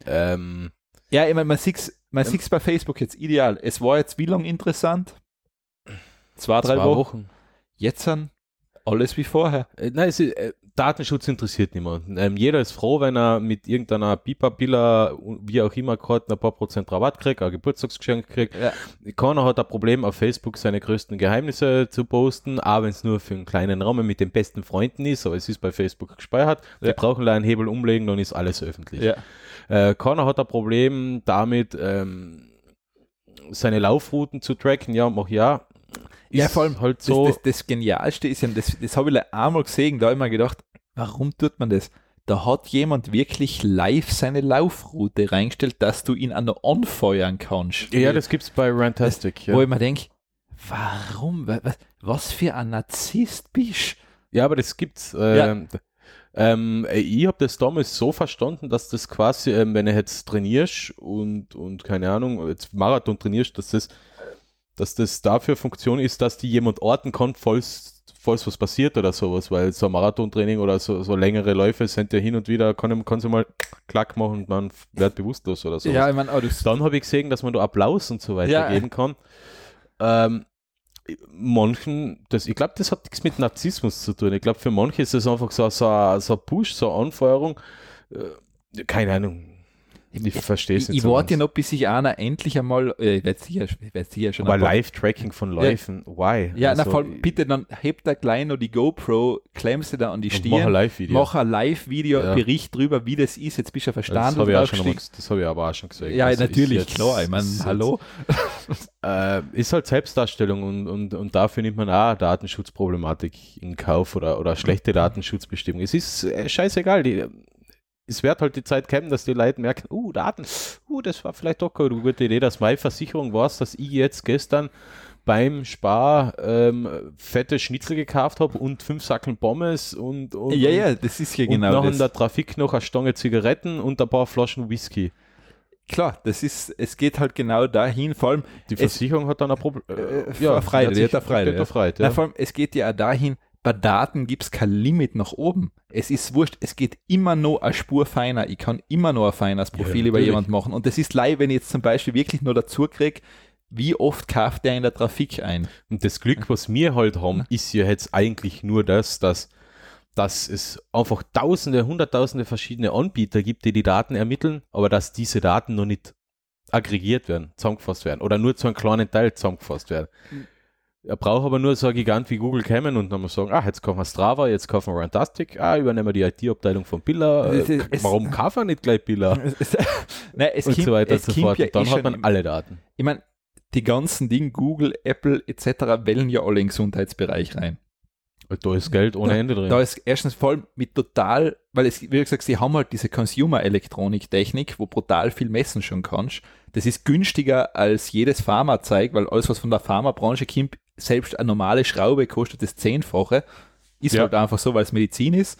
Ähm, Ja, ich meine, man sieht es man Ähm, sieht's bei Facebook jetzt ideal. Es war jetzt wie lange interessant? Zwei, drei zwei Wochen. Wochen. Jetzt sind alles wie vorher. Äh, nein, es ist, äh, Datenschutz interessiert niemanden. Ähm, jeder ist froh, wenn er mit irgendeiner Pipa-Pilla, wie auch immer, gerade ein paar Prozent Rabatt kriegt, ein Geburtstagsgeschenk kriegt. Ja. Keiner hat ein Problem, auf Facebook seine größten Geheimnisse zu posten, auch wenn es nur für einen kleinen Rahmen mit den besten Freunden ist, aber es ist bei Facebook gespeichert. Ja. Die brauchen einen Hebel umlegen, dann ist alles öffentlich. Ja. Äh, keiner hat ein Problem damit, ähm, seine Laufrouten zu tracken. Ja, mach ja. Ja, vor allem halt Das, so. das, das Genialste ist ja, das, das habe ich einmal gesehen, da habe ich mir gedacht, warum tut man das? Da hat jemand wirklich live seine Laufroute reingestellt, dass du ihn an der anfeuern kannst. ja, das gibt's bei Rantastic. Ja. Wo ich mir denke, warum? Wa- Was, was für ein Narzisst bist Ja, aber das gibt's. Ähm, ähm, ich habe das damals so verstanden, dass das quasi, ähm, wenn du jetzt trainierst und, und keine Ahnung, jetzt Marathon trainierst, dass das, dass das dafür Funktion ist, dass die jemand orten kann, falls, falls was passiert oder sowas, weil so ein Marathontraining oder so, so längere Läufe sind ja hin und wieder, kann, kann sie mal klack machen und man wird bewusstlos oder so. Ja, ich aber das, Dann habe ich gesehen, dass man da Applaus und so weiter Ja. geben kann. Ähm, manchen, das, ich glaube, das hat nichts mit Narzissmus zu tun. Ich glaube, für manche ist es einfach so, so, ein- so ein Push, so eine Anfeuerung. Äh, keine Ahnung. Ich verstehe es ich, nicht. ich so warte ja noch, bis sich einer endlich einmal, äh, ich werde sicher, ich werd sicher schon Aber Live-Tracking von Läufen, why? Ja, na, Also, vor allem, bitte dann hebt da gleich noch die GoPro, klemmst du da an die und mach ein Stirn, Live-Video. mach ein Live-Video, Ja. Bericht drüber, wie das ist, jetzt bist du ja das verstanden. habe ich, auch schon mal draufgestiegen. ges- das hab ich aber auch schon gesehen. Ja, Also natürlich, klar, ich meine, hallo. Äh, ist halt Selbstdarstellung und, und, und dafür nimmt man auch Datenschutzproblematik in Kauf oder, oder schlechte Datenschutzbestimmung. Es ist äh, scheißegal, die, es wird halt die Zeit kommen, dass die Leute merken, uh, Daten, uh, das war vielleicht doch keine gute Idee, dass meine Versicherung war dass ich jetzt gestern beim Spar ähm, fette Schnitzel gekauft habe und fünf Sackeln Pommes und, und, Ja, ja, das ist ja und genau noch in das. der Trafik noch eine Stange Zigaretten und ein paar Flaschen Whisky. Klar, das ist, es geht halt genau dahin, vor allem, Die Versicherung hat dann ein Problem. Äh, die hat eine Freude, Die hat ja. eine Freude, na, ja. vor allem, es geht ja auch dahin, bei Daten gibt es kein Limit nach oben. Es ist wurscht, es geht immer noch eine Spur feiner. Ich kann immer noch ein feines Profil Ja, über natürlich. jemand machen. Und das ist leid, wenn ich jetzt zum Beispiel wirklich nur dazu kriege, wie oft kauft der in der Trafik ein? Und das Glück, was wir halt haben, ist ja jetzt eigentlich nur das, dass, dass es einfach tausende, hunderttausende verschiedene Anbieter gibt, die die Daten ermitteln, aber dass diese Daten noch nicht aggregiert werden, zusammengefasst werden oder nur zu einem kleinen Teil zusammengefasst werden. Er braucht aber nur so ein Gigant wie Google kommen und dann mal sagen, ah, jetzt kaufen wir Strava, jetzt kaufen wir Rantastic, ah, übernehmen wir die IT-Abteilung von Billa, äh, warum kaufen wir nicht gleich Billa? Nein, es und kommt- so weiter und so fort. ja und dann eh hat man im- alle Daten. Ich meine, die ganzen Dinge, Google, Apple etc., wählen ja alle in den Gesundheitsbereich rein. Und da ist Geld ohne Ende drin. Da ist erstens vor allem mit total, weil es, wie gesagt, sie haben halt diese Consumer-Elektronik-Technik, wo brutal viel messen schon kannst. Das ist günstiger als jedes Pharma-Zeug, weil alles, was von der Pharmabranche kommt, selbst eine normale Schraube kostet das Zehnfache. Ist Ja. halt einfach so, weil es Medizin ist.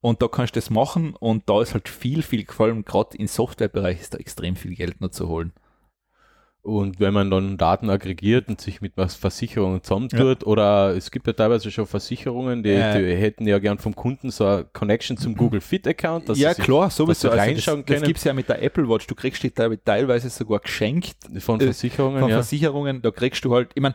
Und da kannst du das machen und da ist halt viel, viel, vor allem gerade im Softwarebereich ist da extrem viel Geld noch zu holen. Und wenn man dann Daten aggregiert und sich mit was Versicherungen zusammentut, oder es gibt ja teilweise schon Versicherungen, die, Äh. die hätten ja gern vom Kunden so eine Connection zum Google Fit Account, dass ja, sich klar, sowieso. dass sie Also reinschauen das das können. gibt es ja mit der Apple Watch. Du kriegst die teil- teilweise sogar geschenkt von äh, Versicherungen, von ja. Versicherungen. Da kriegst du halt, ich meine,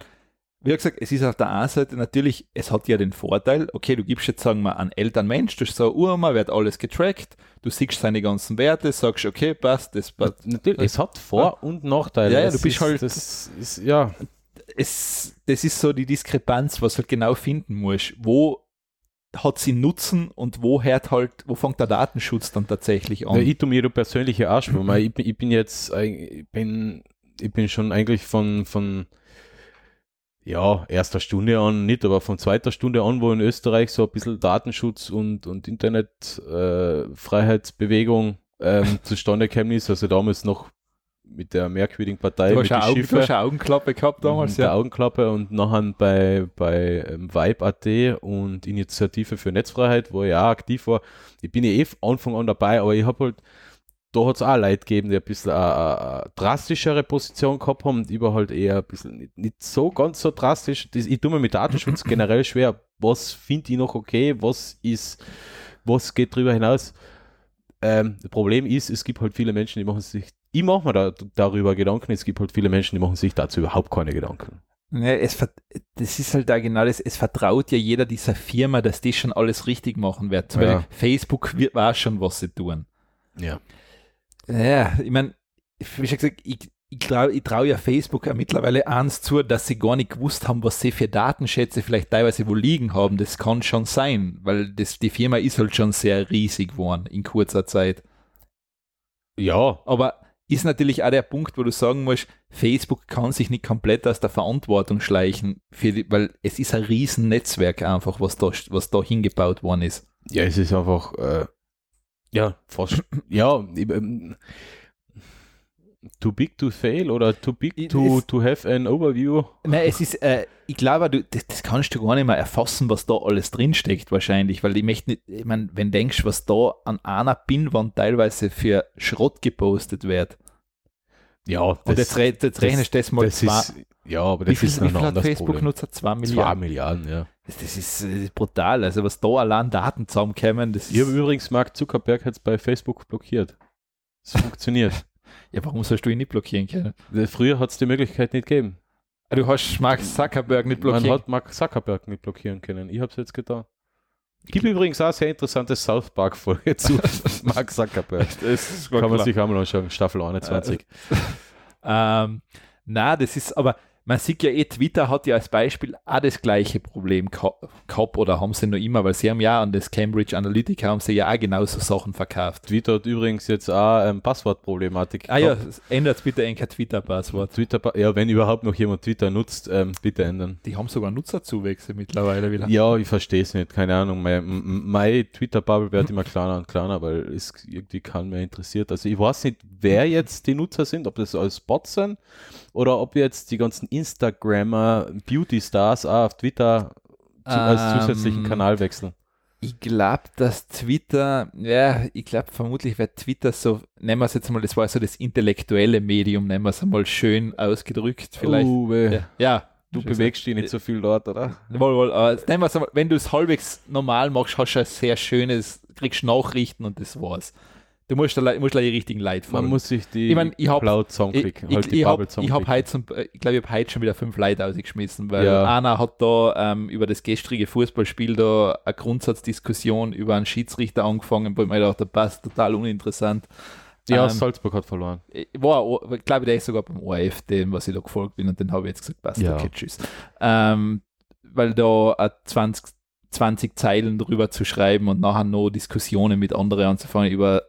wie gesagt, es ist auf der einen Seite natürlich, es hat ja den Vorteil, okay, du gibst jetzt, sagen wir, einen Elternmensch, du hast so eine Urma, wird alles getrackt, du siehst seine ganzen Werte, sagst, okay, passt, das passt. Natürlich, es hat Vor- und Nachteile. Ja, ja, Es du bist ist, halt- Das ist, ja, Es, das ist so die Diskrepanz, was du halt genau finden musst. Wo hat sie Nutzen und wo hört halt, wo fängt der Datenschutz dann tatsächlich an? Ja, ich tue mir persönliche Arschwurm. ich, bin- ich bin jetzt, ich bin, ich bin schon eigentlich von, von ja, erster Stunde an nicht, aber von zweiter Stunde an, wo in Österreich so ein bisschen Datenschutz und, und Internetfreiheitsbewegung äh, ähm, zustande gekommen ist. Also damals noch mit der merkwürdigen Partei, du, mit hast eine den Augen, du Schiffe. hast eine Augenklappe gehabt damals, mit der ja. Augenklappe und nachher bei, bei ähm, Vibe.at und Initiative für Netzfreiheit, wo ich auch aktiv war. Ich bin ja eh von Anfang an dabei, aber ich habe halt, da hat es auch Leute gegeben, die ein bisschen eine, drastischere Position gehabt haben und war halt eher ein bisschen nicht, nicht so ganz so drastisch. Das, ich tue mir mit Datenschutz generell schwer. Was finde ich noch okay? Was ist, was geht drüber hinaus? Ähm, das Problem ist, es gibt halt viele Menschen, die machen sich, ich mache mir da, darüber Gedanken, es gibt halt viele Menschen, die machen sich dazu überhaupt keine Gedanken. Ja, es, vert- das ist halt da genau das, es vertraut ja jeder dieser Firma, dass die schon alles richtig machen wird. Zum Ja. Beispiel Facebook wird, weiß schon, was sie tun. Ja. Ja, ich meine, wie schon gesagt, ich, ich traue ich trau ja Facebook ja mittlerweile eins zu, dass sie gar nicht gewusst haben, was sie für Datenschätze vielleicht teilweise wo liegen haben. Das kann schon sein, weil das, die Firma ist halt schon sehr riesig geworden in kurzer Zeit. Ja, Aber ist natürlich auch der Punkt, wo du sagen musst, Facebook kann sich nicht komplett aus der Verantwortung schleichen, die, weil es ist ein riesen Netzwerk einfach, was da, was da hingebaut worden ist. ja, es ist einfach, äh, ja, fast, ja, ähm, too big to fail oder too big to, es- to have an overview. Nein, es ist, äh, ich glaube, du, das, das kannst du gar nicht mehr erfassen, was da alles drinsteckt wahrscheinlich, weil ich möchte nicht, ich meine, wenn du denkst, was da an einer Pinwand teilweise für Schrott gepostet wird, Ja, und jetzt, jetzt rechnest du das mal das zwei, ist, ja, aber wie das viel, ist wie noch viel ein hat anderes Problem. Facebook-Nutzer? Zwei Zwei Milliarden. Milliarden, ja. Das, das, ist, das ist brutal, also was da allein Daten zusammenkommen, das Ich habe ist, übrigens Mark Zuckerberg jetzt bei Facebook blockiert. Es funktioniert. ja, warum sollst du ihn nicht blockieren können? Früher hat es die Möglichkeit nicht gegeben. Du hast Mark Zuckerberg nicht Man blockiert. hat Mark Zuckerberg nicht blockieren können. Ich habe es jetzt getan. Gibt übrigens auch eine sehr interessante South Park-Folge zu Mark Zuckerberg. Das ist Kann man sich auch mal anschauen, Staffel 21. Ähm, na, das ist aber, man sieht ja eh, Twitter hat ja als Beispiel auch das gleiche Problem geha- gehabt oder haben sie noch immer, weil sie haben ja an das Cambridge Analytica haben sie ja auch genauso Sachen verkauft. Twitter hat übrigens jetzt auch ähm, Passwortproblematik. Ah ja, gehabt. ändert bitte ein Twitter-Passwort. Twitter, ja, wenn überhaupt noch jemand Twitter nutzt, ähm, bitte ändern. Die haben sogar Nutzerzuwächse mittlerweile wieder. Ja, ich verstehe es nicht, keine Ahnung. Mein, m- mein Twitter-Bubble wird immer kleiner und kleiner, weil es irgendwie keinen mehr interessiert. Also ich weiß nicht, wer jetzt die Nutzer sind, ob das alles Bots sind oder ob jetzt die ganzen Instagrammer, Beauty-Stars auch auf Twitter zu, als Ähm, zusätzlichen Kanal wechseln. Ich glaube, dass Twitter, ja, ich glaube, vermutlich wird Twitter so, nennen wir es jetzt mal, das war so das intellektuelle Medium, nennen wir es einmal schön ausgedrückt, vielleicht. Weh. Ja, ja, Du bewegst dich nicht so viel dort, oder? Wohl, wohl. Aber nehmen einmal, wenn du es halbwegs normal machst, hast du ein sehr schönes, kriegst Nachrichten und das war's. Du musst, da, musst da die richtigen Leute Man folgen. muss sich die Ich mein, ich hab- Cloud ich zusammenklicken, ich, halt ich habe hab heute zum, äh, ich glaube, ich habe heute schon wieder fünf Leute ausgeschmissen, weil Ja. einer hat da ähm, über das gestrige Fußballspiel da eine Grundsatzdiskussion über einen Schiedsrichter angefangen, wo ich mir gedacht habe, passt total uninteressant. Ja, ähm, Salzburg hat verloren. Ich war, ich glaube, der ist sogar beim ORF, dem, was ich da gefolgt bin, und den habe ich jetzt gesagt, passt, Ja. okay, tschüss. Ähm, weil da äh, 20, 20 Zeilen drüber zu schreiben und nachher noch Diskussionen mit anderen anzufangen über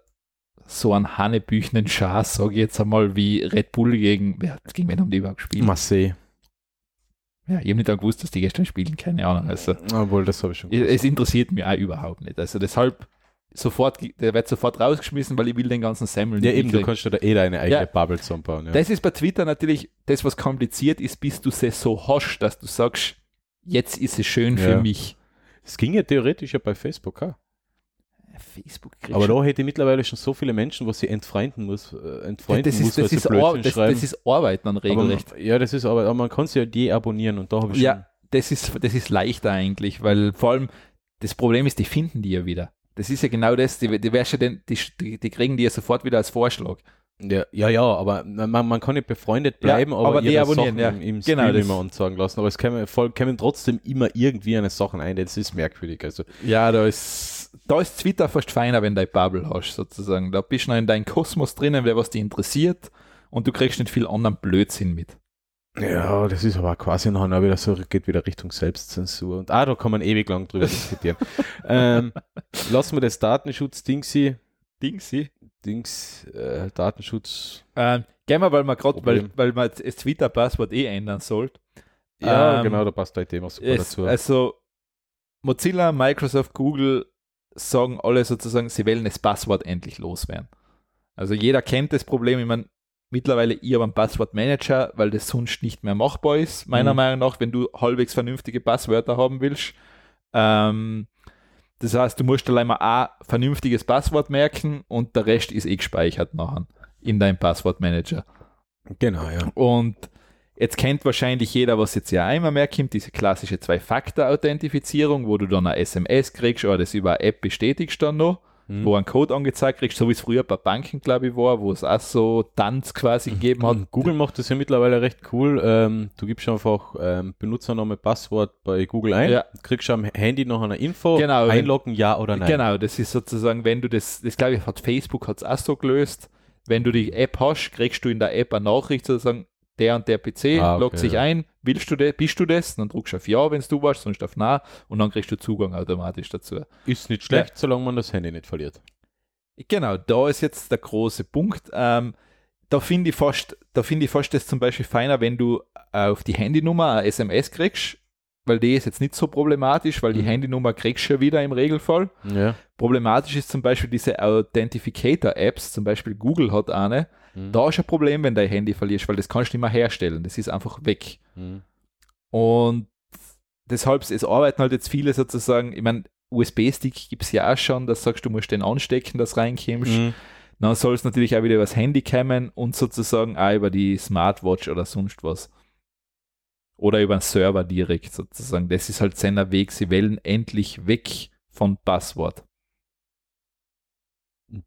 so einen hannebüchenen Schaß, sage ich jetzt einmal, wie Red Bull gegen, wer, gegen wen haben die überhaupt gespielt? Marseille. Ja, ich habe nicht gewusst, dass die gestern spielen, keine Ahnung. Also, Obwohl, das habe ich schon es, gewusst. es interessiert mich auch überhaupt nicht. Also deshalb sofort, der wird sofort rausgeschmissen, weil ich will den ganzen Semmeln Ja, eben, du mitkriegen. kannst dir da eh deine eigene Ja. Bubble zusammenbauen. Ja. Das ist bei Twitter natürlich das, was kompliziert ist, bis du es so hast, dass du sagst, jetzt ist es schön für Ja. mich. Das ging ja theoretisch ja bei Facebook auch. Facebook kriegst Aber da hätte ich mittlerweile schon so viele Menschen, was sie entfreunden muss, äh, entfreunden das, muss, ist, weil das, sie ist Blödsinn das, schreiben. das ist Arbeiten an aber, man- regelrecht. ja, das ist aber, aber man kann es ja deabonnieren und da habe ich schon. Ja, das ist, das ist leichter eigentlich, weil vor allem das Problem ist, die finden die ja wieder. Das ist ja genau das, die, die, ja den, die, die, kriegen die ja sofort wieder als Vorschlag. Ja, ja, ja, aber man, man kann nicht befreundet Ja, bleiben, aber, aber ihre Sachen ja. im, im Genau, Stream immer anzeigen lassen. Aber es kämen, voll, kämen trotzdem immer irgendwie eine Sachen ein, das ist merkwürdig. Also, Ja, da ist, da ist Twitter fast feiner, wenn du eine Bubble hast, sozusagen. Da bist du noch in deinem Kosmos drinnen, wer was dich interessiert und du kriegst nicht viel anderen Blödsinn mit. ja, das ist aber quasi noch auch wieder so, geht wieder Richtung Selbstzensur. Und ah, da kann man ewig lang drüber diskutieren. ähm, lassen wir das Datenschutz-Ding sie, Dingsy. Dings, äh, Datenschutz. Ähm, gehen wir, weil man gerade, weil, weil man das Twitter-Passwort eh ändern sollte. Ja, Ähm, genau, da passt dein Thema super Es, dazu. also Mozilla, Microsoft, Google sagen alle sozusagen, sie wollen das Passwort endlich loswerden. Also jeder kennt das Problem. Ich meine, mittlerweile ich habe einen Passwortmanager, weil das sonst nicht mehr machbar ist, meiner Mhm. Meinung nach, wenn du halbwegs vernünftige Passwörter haben willst. Ähm, das heißt, du musst allein mal ein vernünftiges Passwort merken und der Rest ist eh gespeichert nachher in deinem Passwortmanager. genau, ja. Und jetzt kennt wahrscheinlich jeder, was jetzt ja einmal mehr kommt, diese klassische Zwei-Faktor-Authentifizierung, wo du dann eine SMS kriegst oder das über eine App bestätigst dann noch, Mhm. wo ein Code angezeigt kriegst, so wie es früher bei Banken, glaube ich, war, wo es auch so Tanz quasi gegeben hat. Google macht das ja mittlerweile recht cool. Ähm, du gibst einfach ähm, Benutzername, Passwort bei Google ein, Ja. kriegst am Handy noch eine Info, Genau, wenn- einloggen, ja oder nein. Genau, das ist sozusagen, wenn du das, das glaube ich, hat Facebook hat es auch so gelöst, wenn du die App hast, kriegst du in der App eine Nachricht sozusagen, der und der PC Ah, okay, loggt sich ja. ein, willst du das, bist du das? Dann drückst du auf Ja, wenn es du warst, sonst auf Nein und dann kriegst du Zugang automatisch dazu. Ist nicht schlecht, solange man das Handy nicht verliert. Genau, da ist jetzt der große Punkt. Ähm, da finde ich fast, da finde ich fast das zum Beispiel feiner, wenn du auf die Handynummer eine SMS kriegst, weil die ist jetzt nicht so problematisch, weil die Mhm. Handynummer kriegst du ja wieder im Regelfall. Ja. Problematisch ist zum Beispiel diese Authentificator-Apps, zum Beispiel Google hat eine. Mhm. Da ist ein Problem, wenn dein Handy verlierst, weil das kannst du nicht mehr herstellen. Das ist einfach weg. Mhm. Und deshalb, es arbeiten halt jetzt viele sozusagen, ich meine, USB-Stick gibt es ja auch schon, dass sagst, du musst den anstecken, dass reinkommst. Mhm. Dann soll es natürlich auch wieder über das Handy kommen und sozusagen auch über die Smartwatch oder sonst was. Oder über einen Server direkt sozusagen. Das ist halt seiner Weg. Sie wählen endlich weg von Passwort.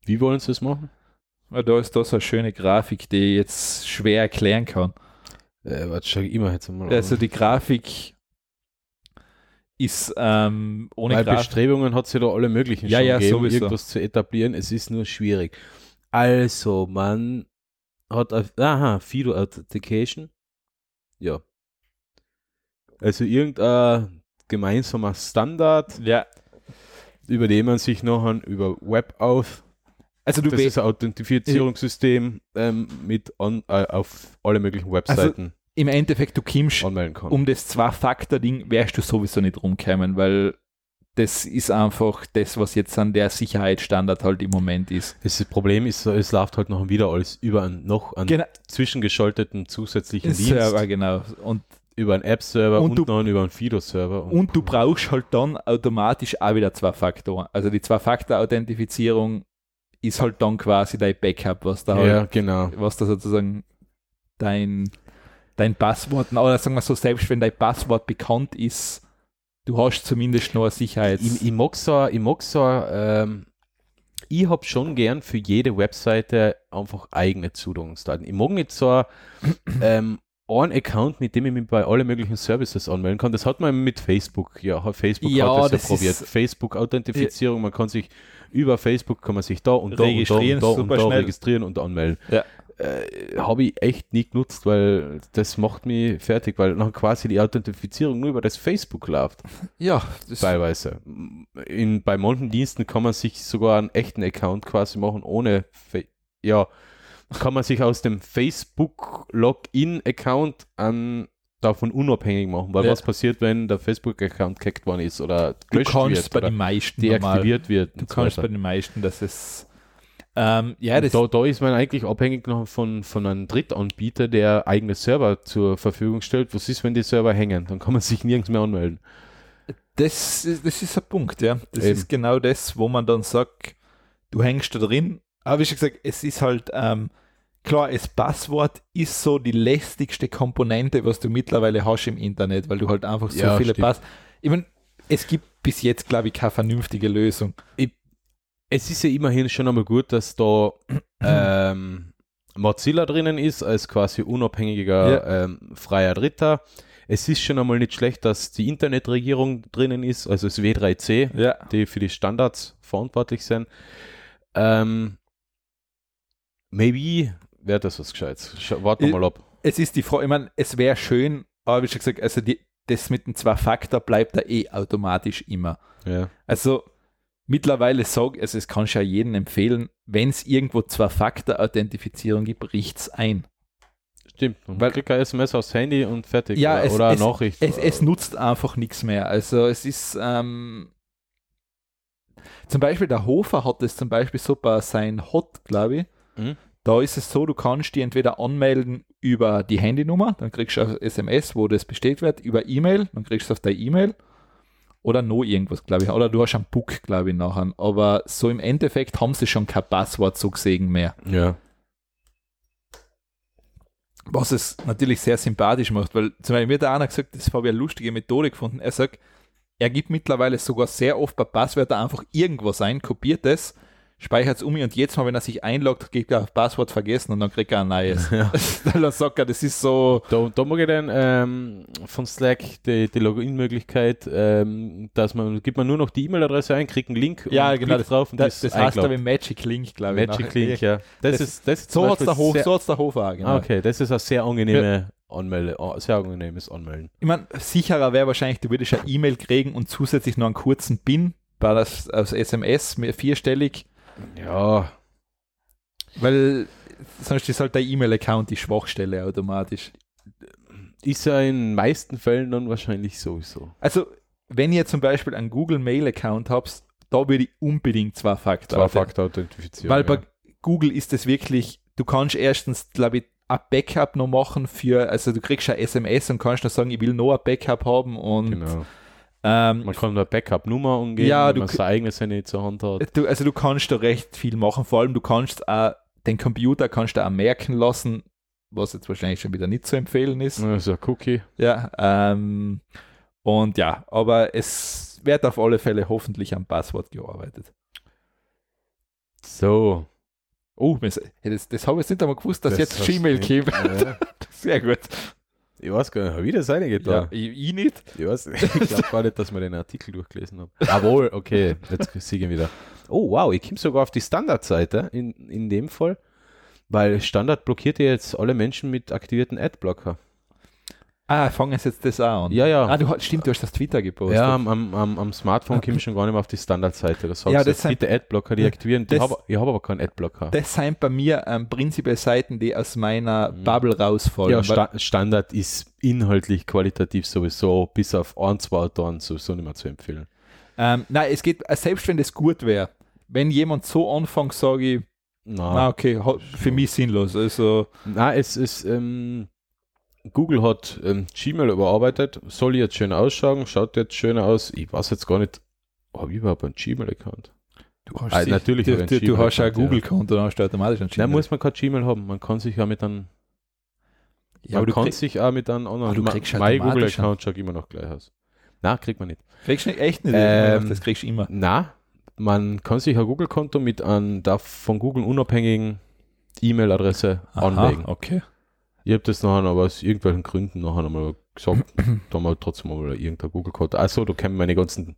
Wie wollen sie es machen? Ja, da ist da so eine schöne Grafik, die ich jetzt schwer erklären kann. Äh, warte, schau immer jetzt mal Also die Grafik ist ähm, ohne Bei Grafik. Bestrebungen hat es ja da alle möglichen Ja, schon ja, gegeben, sowieso. irgendwas zu etablieren. Es ist nur schwierig. Also, man hat, auf- aha, Fido Authentication. Ja. Also irgendein gemeinsamer Standard, Ja, über den man sich nachher über Web auf, also du das ist ein Authentifizierungssystem ähm, mit on, äh, auf alle möglichen Webseiten im Endeffekt, du kann. um das Zwei-Faktor-Ding wärst du sowieso nicht rumkommen, weil das ist einfach das, was jetzt an der Sicherheitsstandard halt im Moment ist. das Problem ist, es läuft halt noch wieder alles über einen, noch einen Genau. zwischengeschalteten zusätzlichen Dienst. Server, genau. Und, über einen App-Server Und und, du- dann über einen Fido-Server. und du brauchst halt dann automatisch auch wieder zwei Faktoren. Also die Zwei-Faktor-Authentifizierung ist halt dann quasi dein Backup, was da halt ja, genau. was da sozusagen dein dein Passwort, oder sagen wir so, selbst wenn dein Passwort bekannt ist, du hast zumindest noch eine Sicherheit. Ich, ich mag so, ich mag so, ähm, ich habe schon gern für jede Webseite einfach eigene Zugangsdaten. Ich mag nicht so ähm, einen Account, mit dem ich mich bei allen möglichen Services anmelden kann. Das hat man mit Facebook. Ja, Facebook Ja, hat das, das ja probiert. Facebook-Authentifizierung, man kann sich über Facebook kann man sich da und da und da und Registrieren, da und da registrieren und anmelden. Ja. Äh, habe ich echt nie genutzt, weil das macht mich fertig, weil dann quasi die Authentifizierung nur über das Facebook läuft ja, teilweise. In, bei manchen Diensten kann man sich sogar einen echten Account quasi machen, ohne, Fa ja, kann man sich aus dem Facebook-Login-Account an davon unabhängig machen, weil Ja. was passiert, wenn der Facebook-Account gehackt worden ist oder du kannst wird bei den meisten deaktiviert wird. du und so kannst bei den meisten, dass es ähm, ja, das, da, da ist man eigentlich abhängig noch von, von einem Drittanbieter, der eigene Server zur Verfügung stellt. Was ist, wenn die Server hängen? Dann kann man sich nirgends mehr anmelden. das, ist- das ist ein Punkt, ja. Das Eben. ist genau das, wo man dann sagt, du hängst da drin. Aber wie schon gesagt, es ist halt, ähm, klar, das Passwort ist so die lästigste Komponente, was du mittlerweile hast im Internet, weil du halt einfach so Ja, viele stimmt. Pass. Ich meine, es gibt bis jetzt, glaube ich, keine vernünftige Lösung. es ist ja immerhin schon einmal gut, dass da ähm, Mozilla drinnen ist, als quasi unabhängiger ähm, freier Dritter. Es ist schon einmal nicht schlecht, dass die Internetregierung drinnen ist, also das W3C, Ja. die für die Standards verantwortlich sind. Ähm, maybe wäre das was Gescheites. Ich- mal ab. Es ist die Frage, ich meine, es wäre schön, aber wie schon gesagt, also die, das mit dem Zwei-Faktor bleibt da eh automatisch immer. Ja. Also mittlerweile sage also es kann ich ja jedem empfehlen, wenn es irgendwo Zwei-Faktor-Authentifizierung gibt, richt's ein. Stimmt. Und Weil- Weil krieg ein SMS aufs Handy und fertig. Ja, oder, es- oder es- Nachricht. Es, es nutzt einfach nichts mehr. Also es ist ähm, zum Beispiel der Hofer hat es zum Beispiel so bei sein Hot, glaube ich. Mhm. Da ist es so, du kannst die entweder anmelden über die Handynummer, dann kriegst du ein SMS, wo das bestätigt wird, über E-Mail, dann kriegst du es auf deine E-Mail oder noch irgendwas, glaube ich. Oder du hast einen Book, glaube ich, nachher. Aber so im Endeffekt haben sie schon kein Passwort so gesehen mehr. ja. Was es natürlich sehr sympathisch macht, weil zum Beispiel mir hat der einer gesagt, das habe ich eine lustige Methode gefunden. Er sagt, er gibt mittlerweile sogar sehr oft bei Passwörtern einfach irgendwas ein, kopiert es, speichert es um und jetzt mal, wenn er sich einloggt, kriegt er Passwort vergessen und dann kriegt er ein neues. Ja. das ist so, Da, da mag ich dann ähm, von Slack die, die Login-Möglichkeit, ähm, dass man, gibt man nur noch die E-Mail-Adresse ein, kriegt einen Link ja und genau, klickt drauf und das, ist das heißt aber Magic Link, glaube ich. Magic nachher. Link, ja. Das, Das- ist, das ist So hat es der, Hof, so hat's der Hofer auch, genau. Ah, okay, das ist ein sehr angenehme Anmelde, ah, sehr angenehmes Anmelden. Ich meine, sicherer wäre wahrscheinlich, du würdest eine E-Mail kriegen und zusätzlich noch einen kurzen PIN bei das, aus SMS, mit vierstellig, Ja, weil sonst ist halt der E-Mail-Account die Schwachstelle automatisch. ist ja in den meisten Fällen dann wahrscheinlich sowieso. Also, wenn ihr zum Beispiel einen Google Mail-Account habt, da würde ich unbedingt zwei Faktor. Zwei-Faktor-Authentifizierung. Weil ja. bei Google ist es wirklich, du kannst erstens, glaube ich, ein Backup noch machen für, also du kriegst ein SMS und kannst noch sagen, ich will noch ein Backup haben und Genau. Ähm, Man kann eine Backup-Nummer umgehen, Ja, wenn du man sein eigenes Handy zur Hand hat. du, also du kannst da recht viel machen, vor allem du kannst auch, den Computer kannst du auch merken lassen, was jetzt wahrscheinlich schon wieder nicht zu empfehlen ist. Also ein Cookie. Ja, ähm, und ja, aber es wird auf alle Fälle hoffentlich am Passwort gearbeitet. So. Oh, das, das, habe ich jetzt nicht einmal gewusst, dass Das jetzt Gmail käme. Ja. Sehr gut. Ich weiß gar nicht, habe ich das eine Ja, getan? ich, ich nicht. Ich weiß, ich glaube gar nicht, dass wir den Artikel durchgelesen haben. Jawohl, okay, jetzt siegen wieder. Oh, wow, ich komme sogar auf die Standardseite in, in dem Fall, weil Standard blockiert ja jetzt alle Menschen mit aktivierten Adblocker. Ah, fangen Sie jetzt das auch an. Ja, ja. Ah, du hast, stimmt, du hast das Twitter gepostet. Ja, am, am, am, Smartphone komme ich schon gar nicht mehr auf die Standardseite. Das Ja, heißt, das sind- bitte Adblocker deaktivieren. Ich das- habe ich hab aber keinen Adblocker. Das sind bei mir ähm, prinzipiell Seiten, die aus meiner Mhm. Bubble rausfallen. Ja, Sta Standard ist inhaltlich qualitativ sowieso bis auf ein, zwei Autoren sowieso nicht mehr zu empfehlen. ähm, nein, es geht, äh, selbst wenn das gut wäre, wenn jemand so anfängt, sage ich, Na, okay, für mich sinnlos. Also, Na, es ist, ähm, Google hat ähm, Gmail überarbeitet, soll jetzt schön ausschauen, schaut jetzt schön aus. Ich weiß jetzt gar nicht, habe ich überhaupt einen Gmail-Account? du hast, Ah, sich- natürlich du, du, einen du hast ja ein. Google-Konto, dann hast du automatisch ein Da Gmail. muss man kein Gmail haben, man kann sich ja mit einem, Ja, man du kann krieg- sich auch mit einem anderen du kriegst mein Google-Account schaut immer noch gleich aus. Na, kriegt man nicht. Kriegst du nicht, echt nicht. Ähm, das kriegst du immer. Na, man kann sich ein Google-Konto mit einem da von Google unabhängigen E-Mail-Adresse anlegen. okay. Ich habe das nachher aber aus irgendwelchen Gründen nachher einmal gesagt, da mal trotzdem mal irgendein Google-Konto. Achso, da kommen meine ganzen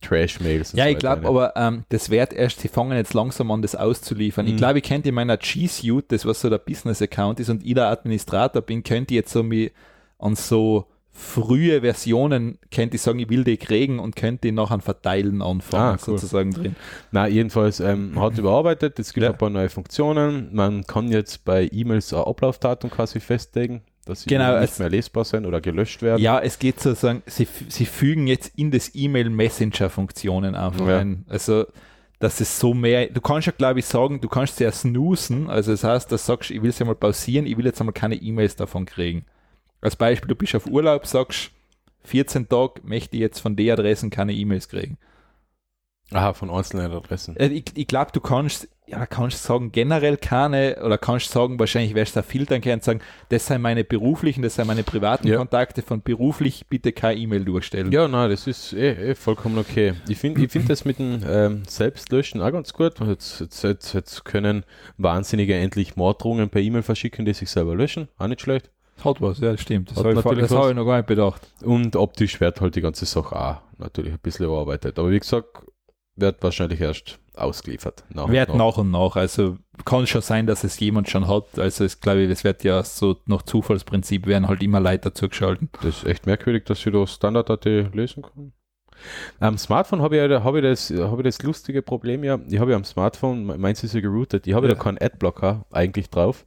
Trash-Mails. Ja, so ich glaube, aber ähm, das wird erst, sie fangen jetzt langsam an, das auszuliefern. Ich Mhm. glaube, ich könnte in meiner G Suite, das was so der Business-Account ist und ich der Administrator bin, könnte ich jetzt so mi an so frühe Versionen, könnte ich sagen, ich will die kriegen und könnte die nachher verteilen anfangen, Ah, cool. sozusagen drin. Na, jedenfalls ähm, hat überarbeitet, es gibt Ja. ein paar neue Funktionen. Man kann jetzt bei E-Mails ein Ablaufdatum quasi festlegen, dass sie Genau, nicht es- mehr lesbar sind oder gelöscht werden. Ja, es geht sozusagen, sie, sie fügen jetzt in das E-Mail Messenger-Funktionen einfach Ja. ein. Also, dass es so mehr, du kannst ja, glaube ich, sagen, du kannst ja snoosen, also das heißt, dass du sagst, ich will es ja mal pausieren, ich will jetzt einmal keine E-Mails davon kriegen. Als Beispiel, du bist auf Urlaub, sagst, 14 Tage möchte ich jetzt von der Adressen keine E-Mails kriegen. Aha, von einzelnen Adressen. Äh, Ich, ich glaube, du kannst, ja, kannst sagen, generell keine, oder kannst sagen, wahrscheinlich wirst du da filtern können und sagen, das sind meine beruflichen, das sind meine privaten Ja. Kontakte, von beruflich bitte keine E-Mail durchstellen. Ja, nein, das ist eh, eh vollkommen okay. Ich finde ich find das mit dem ähm, Selbstlöschen auch ganz gut. Jetzt, jetzt, jetzt, jetzt können Wahnsinnige endlich Morddrohungen per E-Mail verschicken, die sich selber löschen. Auch nicht schlecht. Hat was, ja, das stimmt. Das habe ich, das hab ich noch gar nicht bedacht. Und optisch wird halt die ganze Sache auch natürlich ein bisschen überarbeitet. Aber wie gesagt, wird wahrscheinlich erst ausgeliefert. Nach und Wird nach. nach und nach. Also kann schon sein, dass es jemand schon hat. Also ich glaube, das wird ja so nach Zufallsprinzip werden halt immer Leute dazugeschalten. Das ist echt merkwürdig, dass ich da Standard.at lesen kann. Am Smartphone habe ich, ja, habe ich, das, habe ich das lustige Problem ja. Ich habe ja am Smartphone, me- meins ist ja geroutet, ich habe Ja. da keinen Adblocker eigentlich drauf,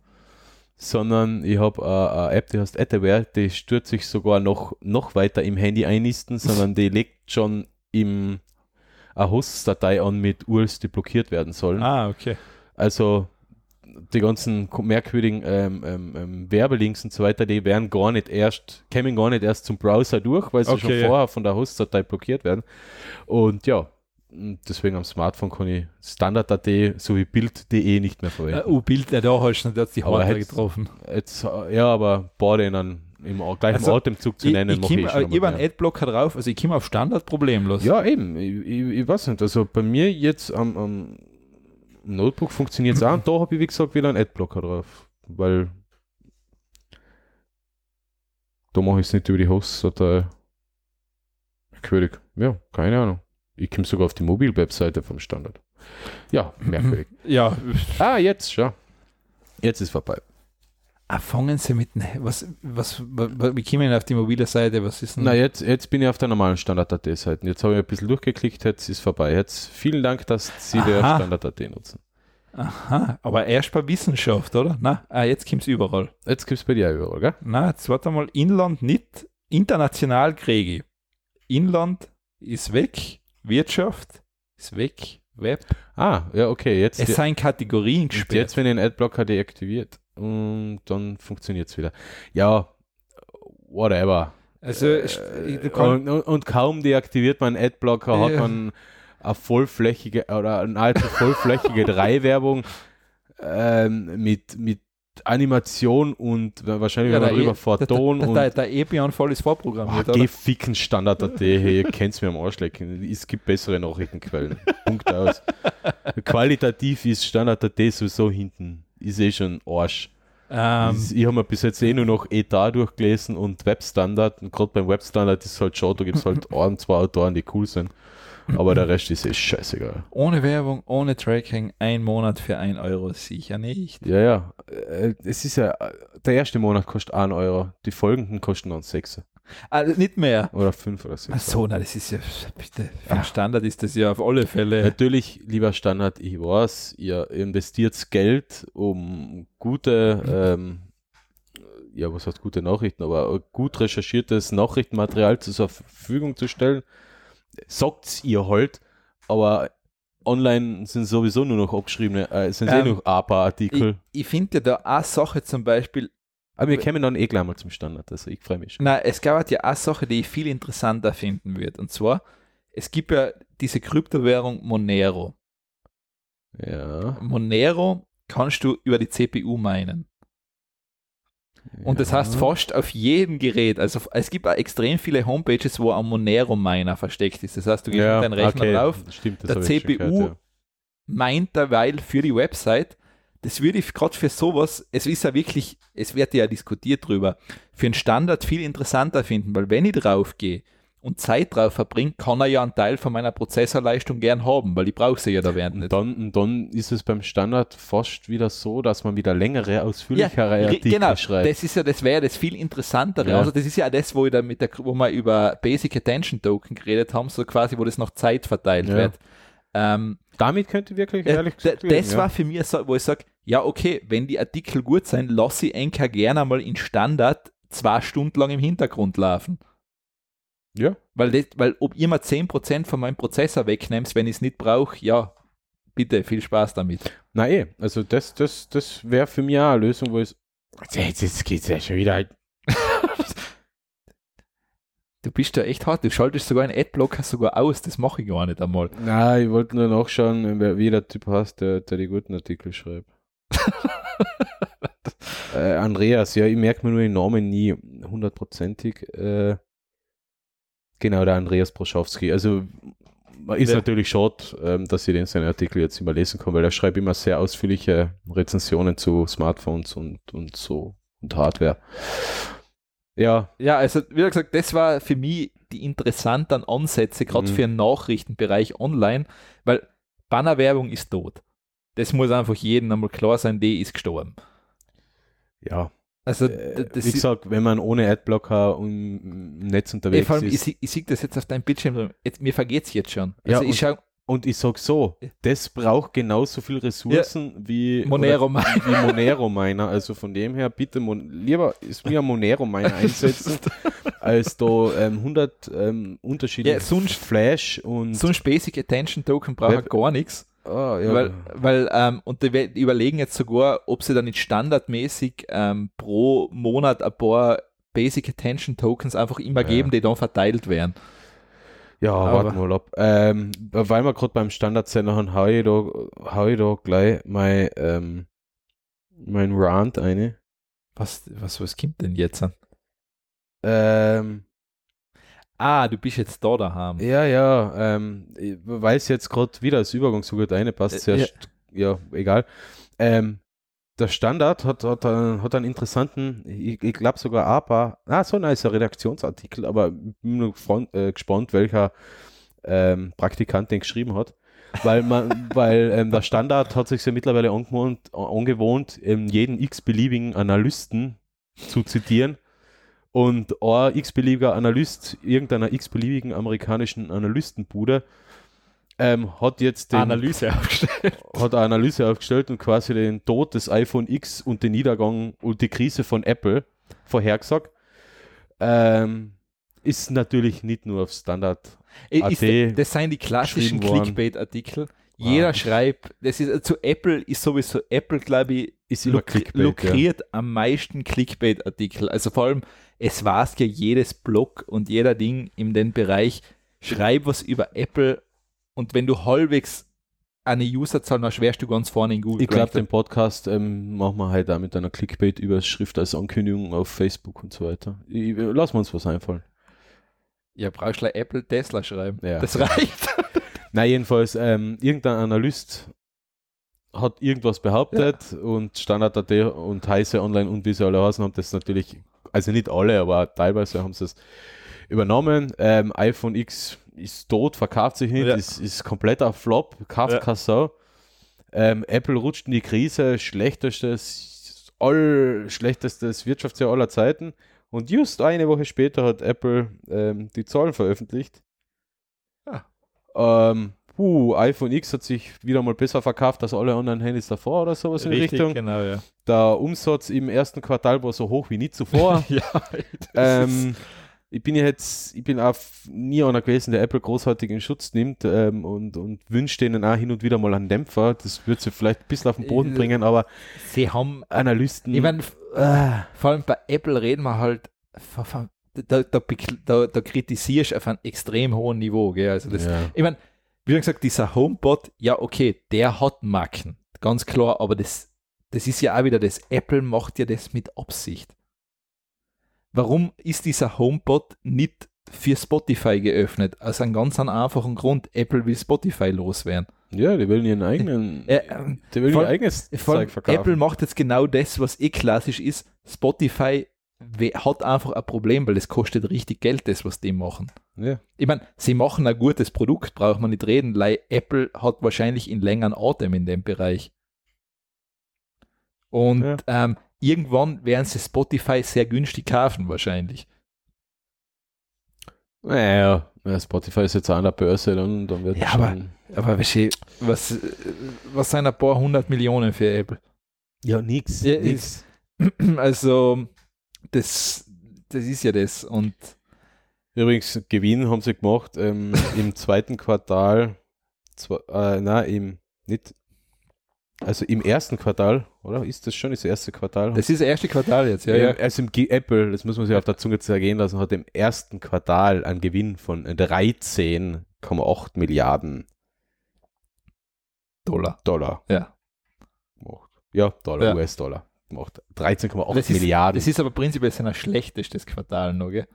sondern ich habe eine App, die heißt Adaware, die stört sich sogar noch, noch weiter im Handy einnisten, sondern die legt schon im eine Host-Datei an mit URLs, die blockiert werden sollen. Ah, okay. Also die ganzen merkwürdigen ähm, ähm, ähm, Werbelinks und so weiter, die werden gar nicht erst, kämen gar nicht erst zum Browser durch, weil sie Okay, schon ja. vorher von der Host-Datei blockiert werden. Und ja, deswegen am Smartphone kann ich Standard.at sowie Bild.de nicht mehr verwenden. oh, Bild, ja, da hast du hat's die hätt's- getroffen. Jetzt, äh, ja, aber beide in einem, im gleichen Also, Atemzug zu Ich, nennen, ich, ich schon ich habe einmal einen Adblocker drauf, also ich komme auf Standard problemlos. Ja, eben. Ich, ich, ich weiß nicht. Also bei mir jetzt am, am Notebook funktioniert es auch und da habe ich, wie gesagt, wieder einen Adblocker drauf. Weil da mache ich es nicht über die Host-Datei. Merkwürdig. Ja, keine Ahnung. Ich komme sogar auf die Mobil-Webseite vom Standard. Ja, merkwürdig. Ja, ah, jetzt, schau. Jetzt ist vorbei. ah, fangen Sie mit, ne, was, was, wa- wie kommen wir auf die mobile Seite, was ist denn? Na, jetzt, jetzt bin ich auf der normalen Standard.at-Seite. Jetzt habe ich ein bisschen durchgeklickt, jetzt ist vorbei. Jetzt vielen Dank, dass Sie der Aha. Standard.at nutzen. Aha, aber erst bei Wissenschaft, oder? Na, ah, jetzt kommt es überall. Jetzt gibt es bei dir überall, gell? Na, jetzt warte mal, Inland nicht, international kriege ich. Inland ist weg, Wirtschaft ist weg, Web. Ah, ja, okay. Jetzt, Es sind Kategorien gesperrt. jetzt wenn ich den Adblocker deaktiviert und dann funktioniert es wieder. Ja, whatever. also, kannst- und, und, und kaum deaktiviert man Adblocker, hat Ja. man eine vollflächige oder eine nahezu vollflächige Drei-Werbung ähm, mit, mit Animation und wahrscheinlich, Ja, wenn man der drüber E- fährt, der, Ton der, und der, der Epion-Fall ist vorprogrammiert, Ah, oder? geh ficken Standard.at, hey, ihr kennt mir am Arsch lecken. Es gibt bessere Nachrichtenquellen. Punkt aus. Qualitativ ist Standard.at sowieso hinten. Ist eh schon Arsch. Ähm, Ist- ich habe mir bis jetzt eh nur noch Etat durchgelesen und Webstandard. Und gerade beim Webstandard ist es halt schon, da gibt es halt ein, zwei Autoren, die cool sind. Aber der Rest ist eh scheißegal. ohne Werbung, ohne Tracking, ein Monat für ein Euro, sicher nicht. Ja, ja. Äh, Es ist ja, der erste Monat kostet 1 Euro. Die folgenden kosten dann 6 Also nicht mehr. oder 5 oder 6. Ach so, na, das ist ja, bitte, für den Standard ist das ja auf alle Fälle. Natürlich, lieber Standard, ich weiß, ihr investiert Geld, um gute, ähm, ja, was heißt gute Nachrichten, aber gut recherchiertes Nachrichtenmaterial zur Verfügung zu stellen. Sagt's ihr halt, aber online sind sowieso nur noch abgeschriebene, äh, sind eh Ähm, noch ein paar Artikel. Ich, ich finde ja da eine Sache zum Beispiel, aber wir kämen dann eh gleich mal zum Standard, also ich freue mich schon. na, es gab ja eine Sache, die ich viel interessanter finden würde. Und zwar, es gibt ja diese Kryptowährung Monero. Ja. Monero kannst du über die CPU meinen. Und das heißt fast auf jedem Gerät. Also es gibt auch extrem viele Homepages, wo ein Monero Miner versteckt ist. Das heißt, du gehst Ja, mit deinem Rechner okay, drauf, Stimmt, das der CPU gehört, meint derweil für die Website, das würde ich gerade für sowas, es ist ja wirklich, es wird ja diskutiert drüber, für einen Standard viel interessanter finden, weil wenn ich drauf gehe und Zeit drauf verbringe, kann er ja einen Teil von meiner Prozessorleistung gern haben, weil ich brauche sie ja da während nicht. dann, und dann ist es beim Standard fast wieder so, dass man wieder längere, ausführlichere ri- Artikel genau, schreibt. das ist ja, das wäre das viel interessantere. Ja. Also das ist ja auch das, wo, ich da mit der, wo wir über Basic Attention Token geredet haben, so quasi, wo das nach Zeit verteilt Ja. wird. Ähm, Damit könnte wirklich, Äh, ehrlich d- gesagt, das ja. war für mich so, wo ich sage, ja, okay, wenn die Artikel gut sind, lasse ich Enker gerne mal in Standard zwei Stunden lang im Hintergrund laufen. Ja, Weil, das, weil ob ihr mal 10% von meinem Prozessor wegnehmt, wenn ich es nicht brauche, ja, bitte, viel Spaß damit. na eh, also das, das, das wäre für mich auch eine Lösung, wo es. Jetzt, jetzt geht's ja schon wieder. Du bist ja echt hart, du schaltest sogar einen Adblocker sogar aus, das mache ich gar nicht einmal. Na, ich wollte nur nachschauen, wie der Typ heißt, der, der die guten Artikel schreibt. äh, Andreas, ja, ich merke mir nur den Namen nie hundertprozentig. Äh, genau, der Andreas Broschowski. Also ist Wer? natürlich schade, ähm, dass ich den seinen Artikel jetzt immer lesen kann, weil er schreibt immer sehr ausführliche Rezensionen zu Smartphones und, und so und Hardware. Ja, Ja, also wie gesagt, das war für mich die interessanten Ansätze, gerade Mhm. für den Nachrichtenbereich online, weil Bannerwerbung ist tot. Das muss einfach jedem einmal klar sein, die ist gestorben. ja. Also Äh, wie gesagt, wenn man ohne Adblocker im Netz unterwegs vor allem, ich, ist. sie- ich sehe das jetzt auf deinem Bildschirm, jetzt, mir vergeht es jetzt schon. Ja, Also ich und- schaue Und ich sag so, das braucht genauso viel Ressourcen wie Monero oder, wie Monero Miner. Also von dem her bitte Mon lieber ist mir ein Monero Miner einsetzen, als da ähm, 100 ähm, unterschiedliche Ja, sonst- Flash und so ein Basic Attention Token braucht gar nichts. Ah, ja. Weil, weil ähm, und die überlegen jetzt sogar, ob sie dann nicht standardmäßig ähm, pro Monat ein paar Basic Attention Tokens einfach immer Ja. geben, die dann verteilt werden. ja, aber- warten wir mal ab. Ähm, weil wir gerade beim Standardsender haben, hau ich da, hau ich da gleich mein, ähm, mein Rant eine. Was, was, was kommt denn jetzt an? Ähm, Ah, du bist jetzt da daheim. Ja, ja, ähm, ich weiß jetzt gerade wieder als Übergang so gut eine, passt Äh, ja. ja, egal. Ähm, der Standard hat, hat, einen- hat einen interessanten, ich, ich glaube sogar paar, ah, so ein nicer Redaktionsartikel, aber ich bin nur gefront, äh, gespannt, welcher ähm, Praktikant den geschrieben hat. Weil man, weil ähm, der Standard hat sich ja mittlerweile angewohnt, angewohnt ähm, jeden x-beliebigen Analysten zu zitieren. Und ein x-beliebiger Analyst irgendeiner x-beliebigen amerikanischen Analystenbude ähm, hat jetzt den, Analyse aufgestellt. hat eine Analyse aufgestellt und quasi den Tod des iPhone X und den Niedergang und die Krise von Apple vorhergesagt. Ähm, ist natürlich nicht nur auf Standard. Ist, das sind die klassischen. Clickbait-Artikel. Jeder Ah. schreibt, das ist zu Apple ist sowieso Apple, glaube ich, Ist Clickbait, ja. lukriert am meisten Clickbait-Artikel. Also vor allem, es weiß ja jedes Blog und jeder Ding in den Bereich, schreib was über Apple und wenn du halbwegs eine Userzahl hast, wärst du ganz vorne in Google. Ich glaube, den Podcast ähm, machen wir heute auch mit einer Clickbait-Überschrift als Ankündigung auf Facebook und so weiter. Ich, lassen wir uns was einfallen. ja, brauchst du Apple Tesla schreiben. Ja. Das reicht. Na, jedenfalls, ähm, irgendein Analyst hat irgendwas behauptet und Standard.at und Heise Online und wie sie alle heißen, haben das natürlich, also nicht alle, aber teilweise haben sie es übernommen. Ähm, iPhone X ist tot, verkauft sich nicht, Ja. ist, ist kompletter Flop, kauft Ja. keine Sau. Ähm, Apple rutscht in die Krise, schlechtestes, all, schlechtestes Wirtschaftsjahr aller Zeiten. Und just eine Woche später hat Apple ähm, die Zahlen veröffentlicht. Ähm, puh, iPhone X hat sich wieder mal besser verkauft als alle anderen Handys davor oder sowas in die Richtig, Richtung. genau, ja. Der Umsatz im ersten Quartal war so hoch wie nie zuvor. ja, ähm, ich bin ja jetzt, ich bin auch nie einer gewesen, der Apple großartig in Schutz nimmt ähm, und, und wünscht denen auch hin und wieder mal einen Dämpfer. Das wird sie vielleicht ein bisschen auf den Boden Äh, bringen, aber sie haben Analysten. Ich meine, äh, vor allem bei Apple reden wir halt, von- da, da, da, da kritisierst du auf einem extrem hohen Niveau. Gell? Also das, ja. Ich meine, wie gesagt, dieser HomePod, ja okay, der hat Macken, ganz klar, aber das, das ist ja auch wieder das, Apple macht ja das mit Absicht. warum ist dieser HomePod nicht für Spotify geöffnet? Aus einem ganz einfachen Grund, Apple will Spotify loswerden. Ja, die wollen ihren eigenen, Äh, ähm, die wollen vor- ihr eigenes Zeug verkaufen. Apple macht jetzt genau das, was eh klassisch ist. Spotify hat einfach ein Problem, weil das kostet richtig Geld, das, was die machen. ja. Ich meine, sie machen ein gutes Produkt, braucht man nicht reden, weil Apple hat wahrscheinlich in längeren Atem in dem Bereich. Und Ja. ähm, irgendwann werden sie Spotify sehr günstig kaufen, wahrscheinlich. Naja, ja, Spotify ist jetzt an der Börse, dann, dann wird Ja, schon, aber- Aber was, was sind ein paar hundert Millionen für Apple? ja, nix, Ja, nix. Also, das, das ist ja das. Und Übrigens, Gewinn haben sie gemacht ähm, im zweiten Quartal, zwei, äh, nein, im, nicht, also im ersten Quartal, oder? Ist das schon das erste Quartal? das ist das erste Quartal jetzt, ja, ja. Also im G Apple, das muss man sich auf der Zunge zergehen lassen, hat im ersten Quartal einen Gewinn von 13,8 Milliarden Dollar. Dollar Ja. gemacht. Ja, Dollar, Ja. US-Dollar gemacht. 13,8 Das ist, Milliarden. das ist aber prinzipiell sein schlechtestes Quartal noch, gell?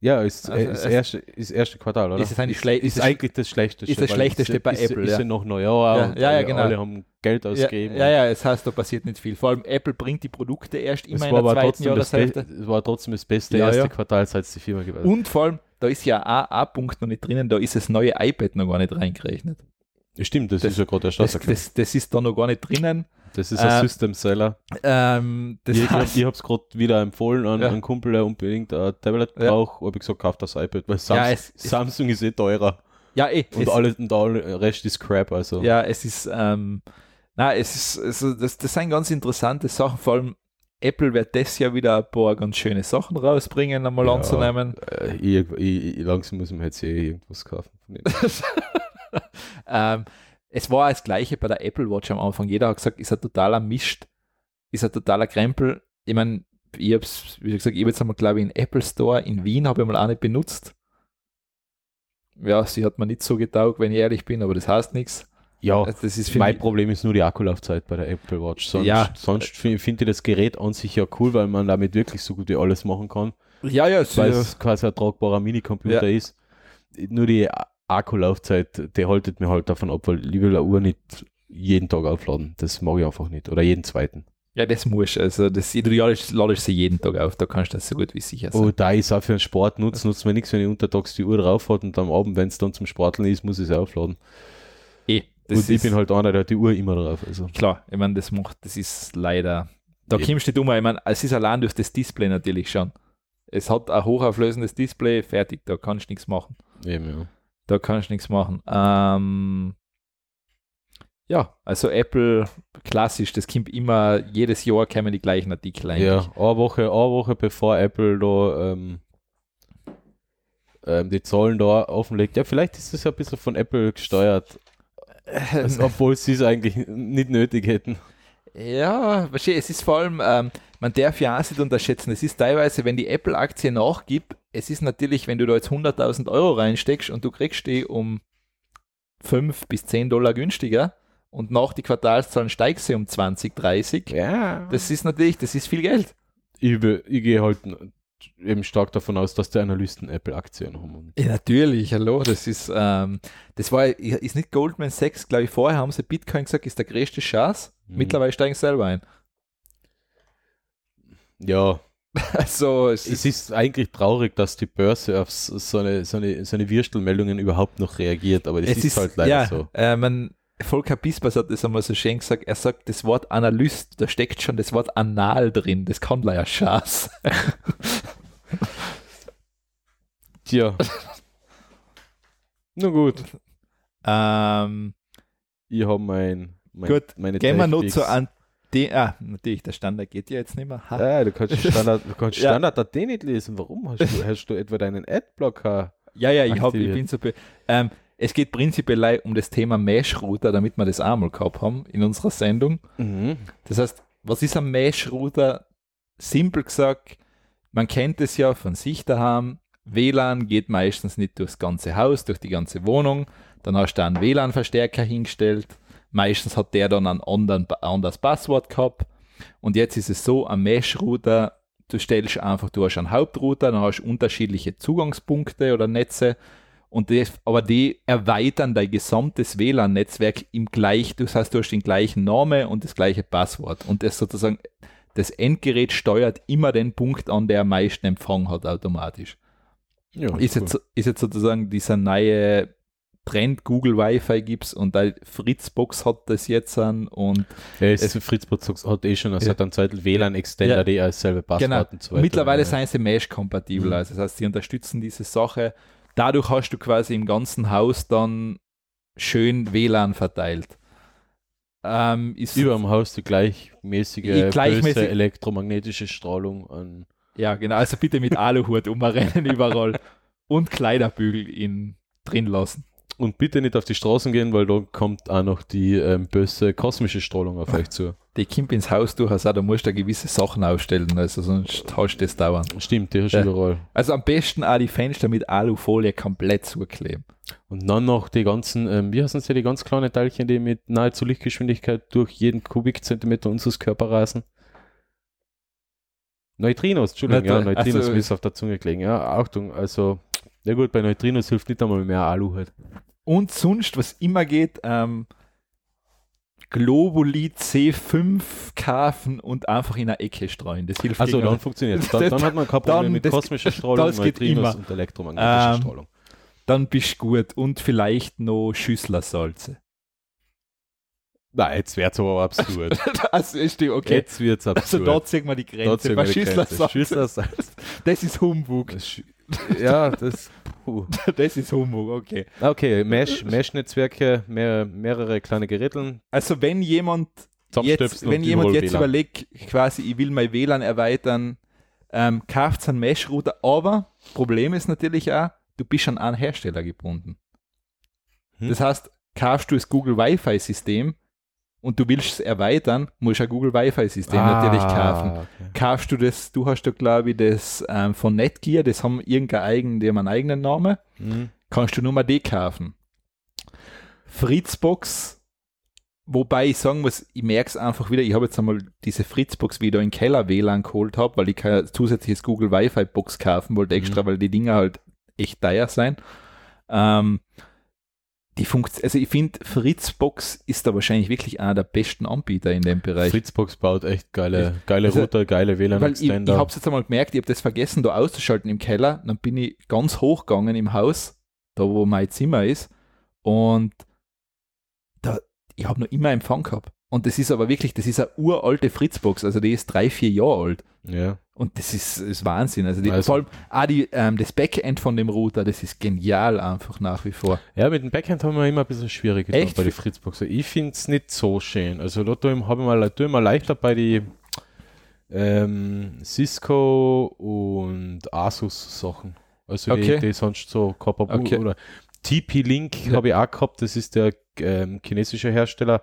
ja, ist, Also, äh, ist, es- erste, ist erste Quartal, oder? Ist es eigentlich ist, ist, eigentlich das Schlechteste. ist das Schlechteste es- bei ist, Apple, Ist ja. ja noch Neujahr Ja, ja, ja, genau. alle haben Geld ausgegeben. ja, ja, es heißt, da passiert nicht viel. Vor allem Apple bringt die Produkte erst immer in der zweiten trotzdem das Be- Jahreshälfte. es war trotzdem das beste Ja, erste. Quartal, seit es die Firma gibt. Und vor allem, da ist ja auch ein Punkt noch nicht drinnen, da ist das neue iPad noch gar nicht reingerechnet. Stimmt, das, das- ist ja gerade der Das, Starter. das, das ist da noch gar nicht drinnen. Das ist äh, ein System-Seller. Ähm, das Ich, ich, habe es gerade wieder empfohlen an Ja. einen Kumpel, der unbedingt ein Tablet Ja. braucht. Habe ich gesagt, kauf das iPad, weil Samsung, Ja, es- Samsung ist eh teurer ja, eh, und es, alles und der Rest ist Crap. Also ja, es ist, ähm, na, es ist, also das, das sind ganz interessante Sachen, vor allem Apple wird das Jahr wieder ein paar ganz schöne Sachen rausbringen, einmal Ja. anzunehmen. äh, ich, ich, langsam muss ich mir jetzt eh irgendwas kaufen. Ähm, es war das gleiche bei der Apple Watch am Anfang. Jeder hat gesagt, ist ein totaler Mist, ist ein totaler Krempel. Ich meine, ich habe es, wie gesagt, ich habe jetzt einmal, glaube ich, in Apple Store in Wien habe ich mal eine benutzt. Ja, sie hat mir nicht so getaugt, wenn ich ehrlich bin, aber das heißt nichts. ja, Das ist mein Problem ist nur die Akkulaufzeit bei der Apple Watch. Sonst, Ja. sonst finde find ich das Gerät an sich ja cool, weil man damit wirklich so gut wie alles machen kann. ja, ja, es weil es quasi ein tragbarer Minicomputer ist. Nur die Akkulaufzeit, die haltet mir halt davon ab, weil ich will eine Uhr nicht jeden Tag aufladen. Das mag ich einfach nicht. Oder jeden zweiten. ja, das muss. Also, das Ideal ist, ladest sie jeden Tag auf, da kannst du das so gut wie sicher sein. Oh, da ich es auch für den Sport nutze, nutzt mir nichts, wenn ich untertags die Uhr drauf hat und am Abend, wenn es dann zum Sporteln ist, muss ich es aufladen. eh, das und ich ist bin halt einer, der hat die Uhr immer drauf. Also. klar, ich meine, das macht, das ist leider, da Eben. kommst du nicht um. Ich meine, es ist allein durch das Display natürlich schon. Es hat ein hochauflösendes Display, fertig, da kannst du nichts machen. Eben, ja. Da kannst du nichts machen. Ähm, ja, also Apple, klassisch, das kommt immer, jedes Jahr kommen die gleichen Artikel eigentlich. Ja, eine Woche, eine Woche bevor Apple da ähm, ähm, die Zahlen da offenlegt. Ja, vielleicht ist das ja ein bisschen von Apple gesteuert, also, obwohl sie es eigentlich nicht nötig hätten. Ja, es ist vor allem, ähm, man darf ja auch nicht unterschätzen, es ist teilweise, wenn die Apple-Aktie nachgibt, es ist natürlich, wenn du da jetzt 100.000 Euro reinsteckst und du kriegst die um 5 bis 10 Dollar günstiger und nach die Quartalszahlen steigst sie um 20, 30, Ja. das ist natürlich, das ist viel Geld. Ich, ich gehe halt eben stark davon aus, dass die Analysten Apple-Aktien haben. Ja, natürlich, hallo, das ist, ähm, das war, ist nicht Goldman Sachs, glaube ich, vorher haben sie Bitcoin gesagt, ist der größte Chance, Mhm. mittlerweile steigen sie selber ein. Ja, Also, es es ist eigentlich traurig, dass die Börse auf so eine, so eine, so eine Würstelmeldungen überhaupt noch reagiert, aber das es ist, halt leider ja, so. Äh, man, Volker Pispers hat das einmal so schön gesagt, er sagt, das Wort Analyst, da steckt schon das Wort anal drin, das kann leider Schaß. Tja. Na gut, ähm, ich habe mein, mein, Gut, meine gehen wir noch zu an den, ah, natürlich, der Standard geht ja jetzt nicht mehr. Ha. Ja, du kannst Standard, du kannst Ja. Standard.at nicht lesen. Warum hast du, hast du etwa deinen Adblocker? Ja, ja, ich, hab, ich bin so. Ähm, es geht prinzipiell um das Thema Mesh-Router, damit wir das einmal gehabt haben in unserer Sendung. Mhm. Das heißt, was ist ein Mesh-Router? Simpel gesagt, man kennt es ja von sich daheim. WLAN geht meistens nicht durchs ganze Haus, durch die ganze Wohnung. Dann hast du einen WLAN-Verstärker hingestellt. Meistens hat der dann ein anderen, anderes Passwort gehabt. Und jetzt ist es so, ein Mesh-Router, du stellst einfach, du hast einen Hauptrouter, dann hast du unterschiedliche Zugangspunkte oder Netze und das, aber die erweitern dein gesamtes WLAN-Netzwerk im gleich, das heißt, du hast den gleichen Namen und das gleiche Passwort und das sozusagen, das Endgerät steuert immer den Punkt an, der am meisten Empfang hat automatisch. Ja, ist, cool. jetzt, ist jetzt sozusagen dieser neue Trend, Google Wi-Fi gibt's und die Fritzbox hat das jetzt an und Ja, es, Fritzbox hat eh schon seit einem Zeitl WLAN-Extender, Ja. die als selbe Passwort Genau. und so weiter. Mittlerweile ja. sind sie Mesh-kompatibel, Mhm. also das heißt, sie unterstützen diese Sache. Dadurch hast du quasi im ganzen Haus dann schön WLAN verteilt. Ähm, ist, über dem Haus die gleichmäßige, gleichmäßig- böse elektromagnetische Strahlung an. ja, genau, also bitte mit Aluhut umrennen überall und Kleiderbügel in, drin lassen. Und bitte nicht auf die Straßen gehen, weil da kommt auch noch die ähm, böse kosmische Strahlung auf euch zu. Die kommt ins Haus durchaus auch, da musst du gewisse Sachen aufstellen, also sonst hast du das dauernd. Stimmt, die hast du Ja. überall. Also am besten auch die Fenster mit Alufolie komplett zukleben. Und dann noch die ganzen, ähm, wie heißen sie, die ganz kleinen Teilchen, die mit nahezu Lichtgeschwindigkeit durch jeden Kubikzentimeter unseres Körpers reisen. Neutrinos, Entschuldigung, ja, Neutri- Neutrinos also- ist auf der Zunge gelegen. Ja, Achtung, also, ja gut, bei Neutrinos hilft nicht einmal mehr Alu halt. Und sonst, was immer geht, ähm, Globuli C5 kaufen und einfach in eine Ecke streuen. Das hilft Also dann funktioniert es. Dann, dann hat man kein Problem mit kosmischer Strahlung, das geht immer. und elektromagnetischer Ähm, Strahlung. dann bist du gut. Und vielleicht noch Schüsslersalze. Nein, jetzt wird's aber absurd. Das ist die, okay. Jetzt wird's Also absurd. wir die Grenze. ziehen Bei wir die Grenze. Schüsslersalze. Schüsslersalz. Das ist Humbug. Das Ja, das. Puh. Das ist Humbug, okay. Okay, Mesh, Mesh-Netzwerke, mehr, mehrere kleine Geräteln. Also wenn jemand jetzt, zusammenstöpseln wenn jemand jetzt WLAN. überlegt, quasi, ich will mein WLAN erweitern, ähm, kauft einen Mesh-Router, aber Problem ist natürlich auch, du bist an einen Hersteller gebunden. Hm. Das heißt, kaufst du das Google Wi-Fi-System und du willst es erweitern, musst du ein Google Wi-Fi-System natürlich kaufen. Ah, okay. Kaufst du das, du hast da glaube ich das ähm, von Netgear, das haben irgendein eigen, die haben einen eigenen Namen, Hm. kannst du nur mal die kaufen. Fritzbox, wobei ich sagen muss, ich merke es einfach wieder, ich habe jetzt einmal diese Fritzbox wieder in Keller WLAN geholt habe, weil ich kein zusätzliches Google Wi-Fi Box kaufen wollte extra, Mhm. weil die Dinger halt echt teuer sein. Ähm, die Funkt also ich finde, Fritzbox ist da wahrscheinlich wirklich einer der besten Anbieter in dem Bereich. Fritzbox baut echt geile, geile Also, Router, geile Weil ich, ich WLAN-Extender. habe es jetzt einmal gemerkt, ich habe das vergessen, da auszuschalten im Keller. Dann bin ich ganz hoch gegangen im Haus, da wo mein Zimmer ist. Und da, ich habe noch immer Empfang gehabt. Und das ist aber wirklich, das ist eine uralte Fritzbox, also die ist drei, vier Jahre alt. Ja. Und das ist, ist Wahnsinn. Also, die, Also- vor allem auch die, ähm, das Backend von dem Router, das ist genial einfach nach wie vor. ja, mit dem Backhand haben wir immer ein bisschen schwierig Echt? bei den Fritzboxen. Ich finde es nicht so schön. Also da tue ich mal, tue ich mal leichter bei die ähm, Cisco und Asus Sachen. Also Okay. die, die sonst so Copper Okay. oder TP-Link Ja. habe ich auch gehabt. Das ist der ähm, chinesische Hersteller.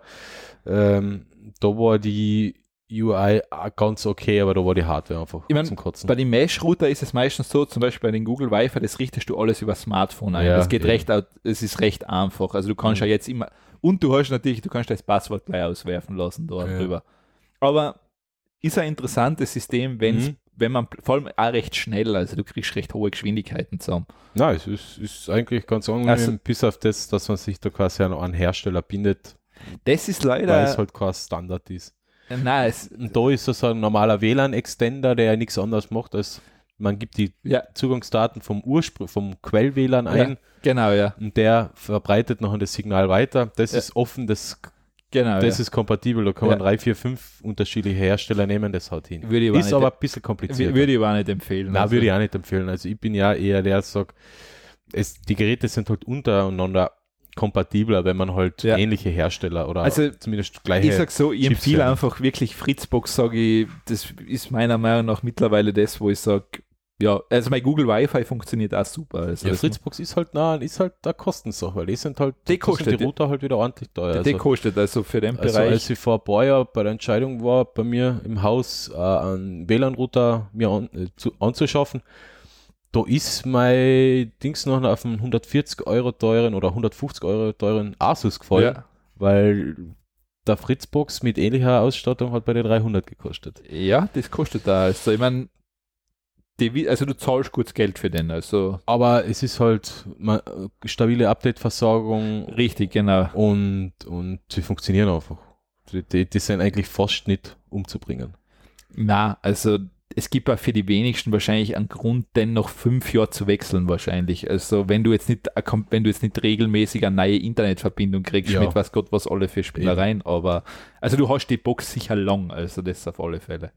Ähm, da war die UI auch ganz okay, aber da war die Hardware einfach Ich mein, zum Kotzen. Bei den Mesh-Router ist es meistens so, zum Beispiel bei den Google Wi-Fi, das richtest du alles über Smartphone ein. Ja, das geht eben. recht, es ist recht einfach. Also du kannst Mhm. ja jetzt immer, und du hast natürlich, du kannst das Passwort gleich auswerfen lassen dort Ja. drüber. Aber ist ein interessantes System, wenn's, Mhm. wenn man, vor allem auch recht schnell, also du kriegst recht hohe Geschwindigkeiten zusammen. Nein, es ist, ist eigentlich ganz angenehm, Also- bis auf das, dass man sich da quasi an einen Hersteller bindet, Das ist weil leider, es halt kein Standard ist. Nein, es, Und da ist das ein normaler WLAN-Extender, der ja nichts anderes macht, als man gibt die ja, Zugangsdaten vom Ursprung, vom Quell-WLAN Ja. ein genau, ja, und der verbreitet noch das Signal weiter. Das Ja. ist offen, das, genau, das ja. ist kompatibel, da kann man Ja. drei, vier, fünf unterschiedliche Hersteller nehmen, das haut hin. Würde ich Ist aber ein bisschen kompliziert. Würde ich aber auch nicht empfehlen. Nein, also. würde ich auch nicht empfehlen. Also ich bin ja eher der, der sagt, es, die Geräte sind halt untereinander kompatibler, wenn man halt Ja. ähnliche Hersteller oder Also, zumindest gleiche. Ich sag so, ich Chips empfehle haben. einfach wirklich Fritzbox, sage ich, das ist meiner Meinung nach mittlerweile das, wo ich sage, ja, also mein Google Wi-Fi funktioniert auch super. Also ja, Fritzbox ist halt nah, ist halt eine Kostensache, weil die sind halt, Die da sind kostet- die Router halt wieder ordentlich teuer. die Also, kostet also für den also Bereich. als ich vor ein paar Jahren bei der Entscheidung war, bei mir im Haus äh, einen WLAN-Router mir an, äh, zu, anzuschaffen, da ist mein Dings noch auf einen 140 Euro teuren oder 150 Euro teuren Asus gefallen. ja. weil der Fritzbox mit ähnlicher Ausstattung hat bei den 300 gekostet. ja, das kostet da. Also ich meine, die, also du zahlst gutes Geld für den. Also Aber es ist halt stabile Update-Versorgung richtig, genau. und, und sie funktionieren einfach. Die, die, die sind eigentlich fast nicht umzubringen. Na, also es gibt auch für die wenigsten wahrscheinlich einen Grund, den noch fünf Jahre zu wechseln wahrscheinlich. Also wenn du jetzt nicht, kom- wenn du jetzt nicht regelmäßig eine neue Internetverbindung kriegst Ja. mit was Gott was alle für Spielereien, aber also du hast die Box sicher lang, also das auf alle Fälle.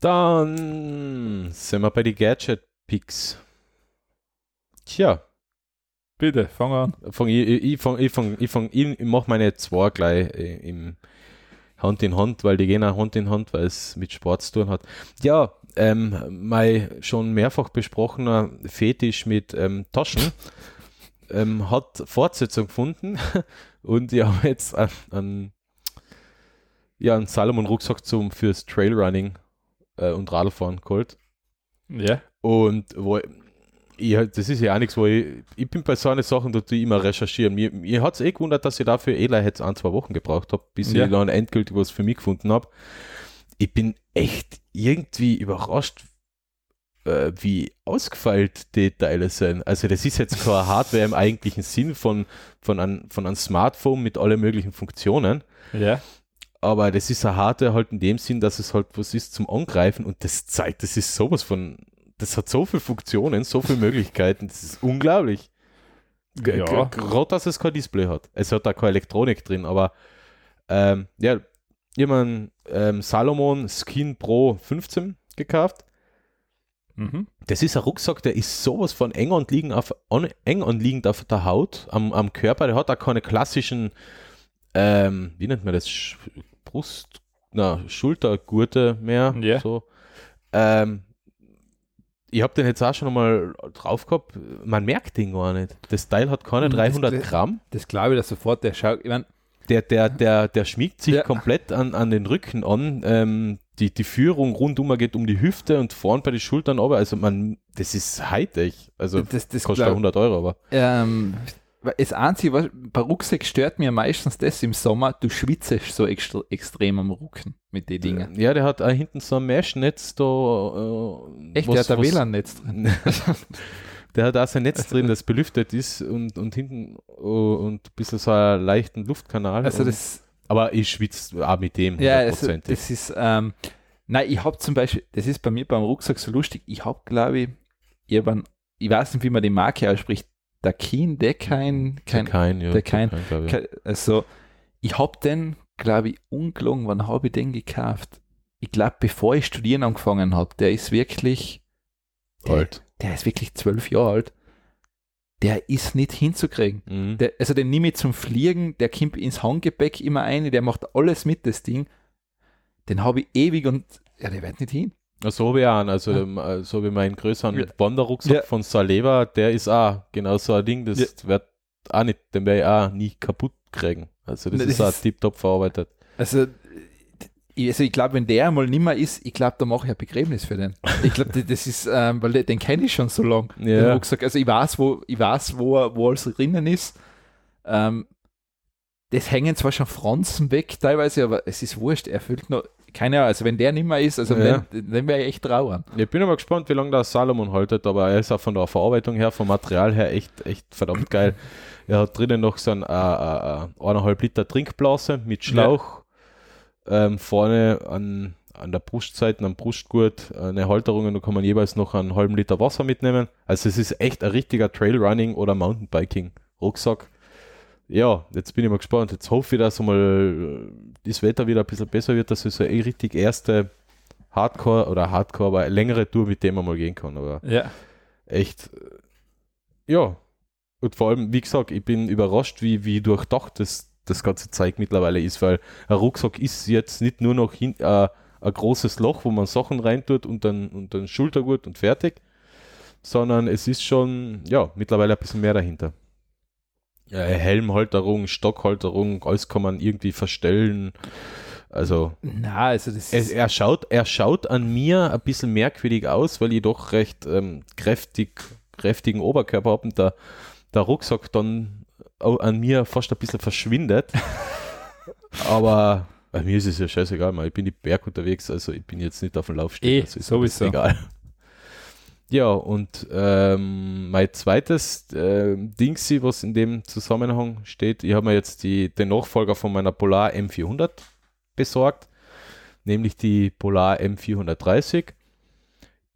Dann sind wir bei den Gadget-Picks. Tja, Bitte, fang an. fang ich, ich, ich, fang, ich, fang, ich, fang, ich, ich mache meine zwei gleich äh, im Hand in Hand, weil die gehen auch Hand in Hand, weil es mit Sport zu tun hat. Ja, ähm, mein schon mehrfach besprochener Fetisch mit ähm, Taschen ähm, hat Fortsetzung gefunden und ich habe jetzt einen, einen, ja, einen Salomon-Rucksack zum fürs Trailrunning äh, und Radlfahren geholt. Ja. Und wo ich, das ist ja auch nichts, wo ich, ich bin bei so einer Sachen, da ich immer recherchieren. Mir, mir hat es eh gewundert, dass ich dafür eh jetzt ein, zwei Wochen gebraucht habe, bis Ja. ich dann endgültig was für mich gefunden habe. Ich bin echt irgendwie überrascht, äh, wie ausgefeilt die Teile sind. Also das ist jetzt keine Hardware im eigentlichen Sinn von, von, einem, von einem Smartphone mit allen möglichen Funktionen. Ja. Aber das ist eine Hardware halt in dem Sinn, dass es halt was ist zum Angreifen und das zeigt, das ist sowas von, das hat so viele Funktionen, so viele Möglichkeiten, das ist unglaublich. G- Ja. Gerade, dass es kein Display hat. Es hat da keine Elektronik drin, aber ähm, ja, einen ähm, Salomon Skin Pro 15 gekauft. Mhm. Das ist ein Rucksack, der ist sowas von eng anliegend auf, an, eng anliegend auf der Haut, am, am Körper. Der hat auch keine klassischen, ähm, wie nennt man das, Brust, na, Schultergurte mehr. Ja. So. Ähm, ich habe den jetzt auch schon mal drauf gehabt. Man merkt den gar nicht. Das Teil hat keine Das- 300 das- Gramm. Das glaube ich, dass sofort der schaut. Ich meine, Der, der, der, der schmiegt sich Ja. komplett an, an den Rücken an. Ähm, die, die Führung rundum geht um die Hüfte und vorn bei den Schultern aber. Also man, das ist Hightech. Also das, das kostet glaub- 100 Euro, aber Ähm, das Einzige, was bei Rucksack stört mir meistens das im Sommer, du schwitzt so extra, extrem am Rücken mit den Dingen. ja, der hat auch hinten so ein Mesh-Netz da. Äh, Echt, was- der hat ein WLAN-Netz drin. der hat auch sein Netz drin, das belüftet ist und, und hinten oh, und ein bisschen so einen leichten Luftkanal. Also das, aber ich schwitze auch mit dem ja, also das ist, ähm, nein, ich habe zum Beispiel, das ist bei mir beim Rucksack so lustig, ich habe, glaube ich, ich, hab einen, ich weiß nicht, wie man die Marke ausspricht, der Keen, der kein, kein, kein, ja, der kein- glaub ich. Ke- Also, ich habe den, glaube ich, ungelogen, wann habe ich den gekauft? Ich glaube, bevor ich studieren angefangen habe, der ist wirklich, der, alt. der ist wirklich zwölf Jahre alt. Der ist nicht hinzukriegen. Mhm. Der, also den nehme ich zum Fliegen, der kommt ins Handgepäck immer ein, der macht alles mit, das Ding. Den habe ich ewig und ja, der wird nicht hin. So auch einen, also Ja. ähm, äh, so wie mein größeren Ja. Wanderrucksack Ja. von Saleva, der ist auch genau so ein Ding, das Ja. wird auch nicht, den werde ich auch nie kaputt kriegen. Also das Na, ist das auch tiptop verarbeitet. Also, ich- also ich glaube, wenn der einmal nimmer ist, ich glaube, da mache ich ein Begräbnis für den. Ich glaube, das ist, ähm, weil den kenne ich schon so lange. Ja. Rucksack. Also ich weiß, wo, ich weiß, wo, er- wo alles drinnen ist. Ähm, das hängen zwar schon Franzen weg teilweise, aber es ist wurscht. Er füllt noch, keine Ahnung, also wenn der nimmer ist, also Ja. den, den wäre ich echt trauern. Ich bin aber gespannt, wie lange der Salomon haltet, aber er ist auch von der Verarbeitung her, vom Material her echt, echt verdammt geil. Er hat drinnen noch so ein äh, äh, eineinhalb Liter Trinkblase mit Schlauch. Ähm, vorne an, an der Brustseite, am Brustgurt, eine Halterung, und da kann man jeweils noch einen halben Liter Wasser mitnehmen. Also es ist echt ein richtiger Trailrunning oder Mountainbiking Rucksack. Ja, jetzt bin ich mal gespannt. Jetzt hoffe ich, dass mal das Wetter wieder ein bisschen besser wird, dass es so eh richtig erste Hardcore oder Hardcore, aber eine längere Tour mit dem man mal gehen kann. Aber Ja. echt, äh, ja. Und vor allem, wie gesagt, ich bin überrascht, wie, wie durchdacht das, das ganze Zeug mittlerweile ist, weil ein Rucksack ist jetzt nicht nur noch hin, äh, ein großes Loch, wo man Sachen reintut und dann, und dann Schultergurt und fertig, sondern es ist schon, ja, mittlerweile ein bisschen mehr dahinter. Ja, Helmhalterung, Stockhalterung, alles kann man irgendwie verstellen. Also, Na, also das es, er, schaut, er schaut an mir ein bisschen merkwürdig aus, weil ich doch recht ähm, kräftig, kräftigen Oberkörper habe und der, der Rucksack dann an mir fast ein bisschen verschwindet. Aber bei mir ist es ja scheißegal, man. ich bin die Berg unterwegs, also ich bin jetzt nicht auf dem Laufsteg. Eh, also ist sowieso. Egal. Ja, und ähm, mein zweites äh, Ding, was in dem Zusammenhang steht, ich habe mir jetzt die, den Nachfolger von meiner Polar M400 besorgt, nämlich die Polar M430.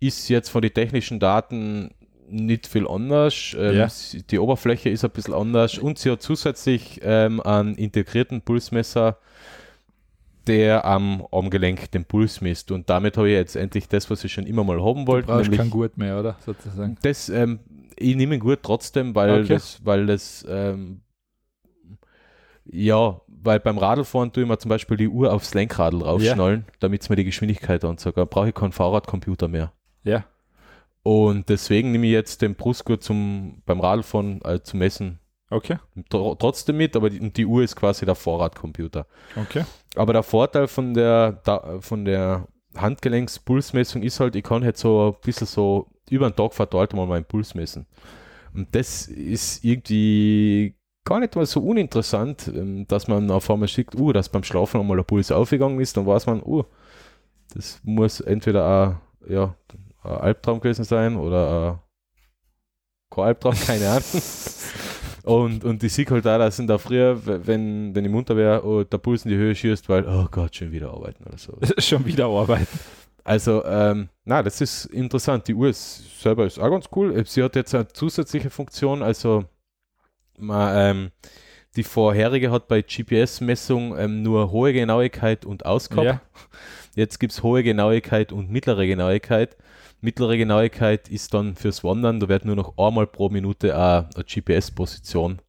Ist jetzt von den technischen Daten nicht viel anders. Ähm, Ja. Die Oberfläche ist ein bisschen anders und sie hat zusätzlich ähm, einen integrierten Pulsmesser, der am Armgelenk den Puls misst. Und damit habe ich jetzt endlich das, was ich schon immer mal haben Du wollte. brauchst nämlich- kein Gut mehr, oder? Sozusagen. das, ähm, ich nehme ihn gut trotzdem, weil Okay. das, weil das, ähm, ja, weil beim Radlfahren tue ich mir zum Beispiel die Uhr aufs Lenkradl raufschnallen, damit es mir die Geschwindigkeit anzeigt. Da brauche ich keinen Fahrradcomputer mehr. Ja. Und deswegen nehme ich jetzt den Brustgurt zum, beim Radlfahren äh, zu messen Okay. tr trotzdem mit, aber die, die Uhr ist quasi der Fahrradcomputer. Okay. Aber der Vorteil von der, da, von der Handgelenkspulsmessung ist halt, ich kann halt so ein bisschen so über den Tag verteilt mal meinen Puls messen. Und das ist irgendwie gar nicht mal so uninteressant, ähm, dass man auf einmal sieht, uh, dass beim Schlafen einmal der Puls aufgegangen ist, dann weiß man, uh, das muss entweder ein, ja, ein Albtraum gewesen sein oder ein, kein Albtraum, keine Ahnung. Und, und ich sehe halt auch, dass in der Früh, wenn, wenn ich munter wäre, oh, der Puls in die Höhe schießt, weil, oh Gott, schon wieder arbeiten oder so. Schon wieder arbeiten. Also, ähm, na, das ist interessant. Die Uhr ist, selber ist auch ganz cool. Sie hat jetzt eine zusätzliche Funktion, also man, ähm, die vorherige hat bei GPS-Messung ähm, nur hohe Genauigkeit und Auskopf. Ja. Jetzt gibt es hohe Genauigkeit und mittlere Genauigkeit. Mittlere Genauigkeit ist dann fürs Wandern, da wird nur noch einmal pro Minute eine, eine GPS-Position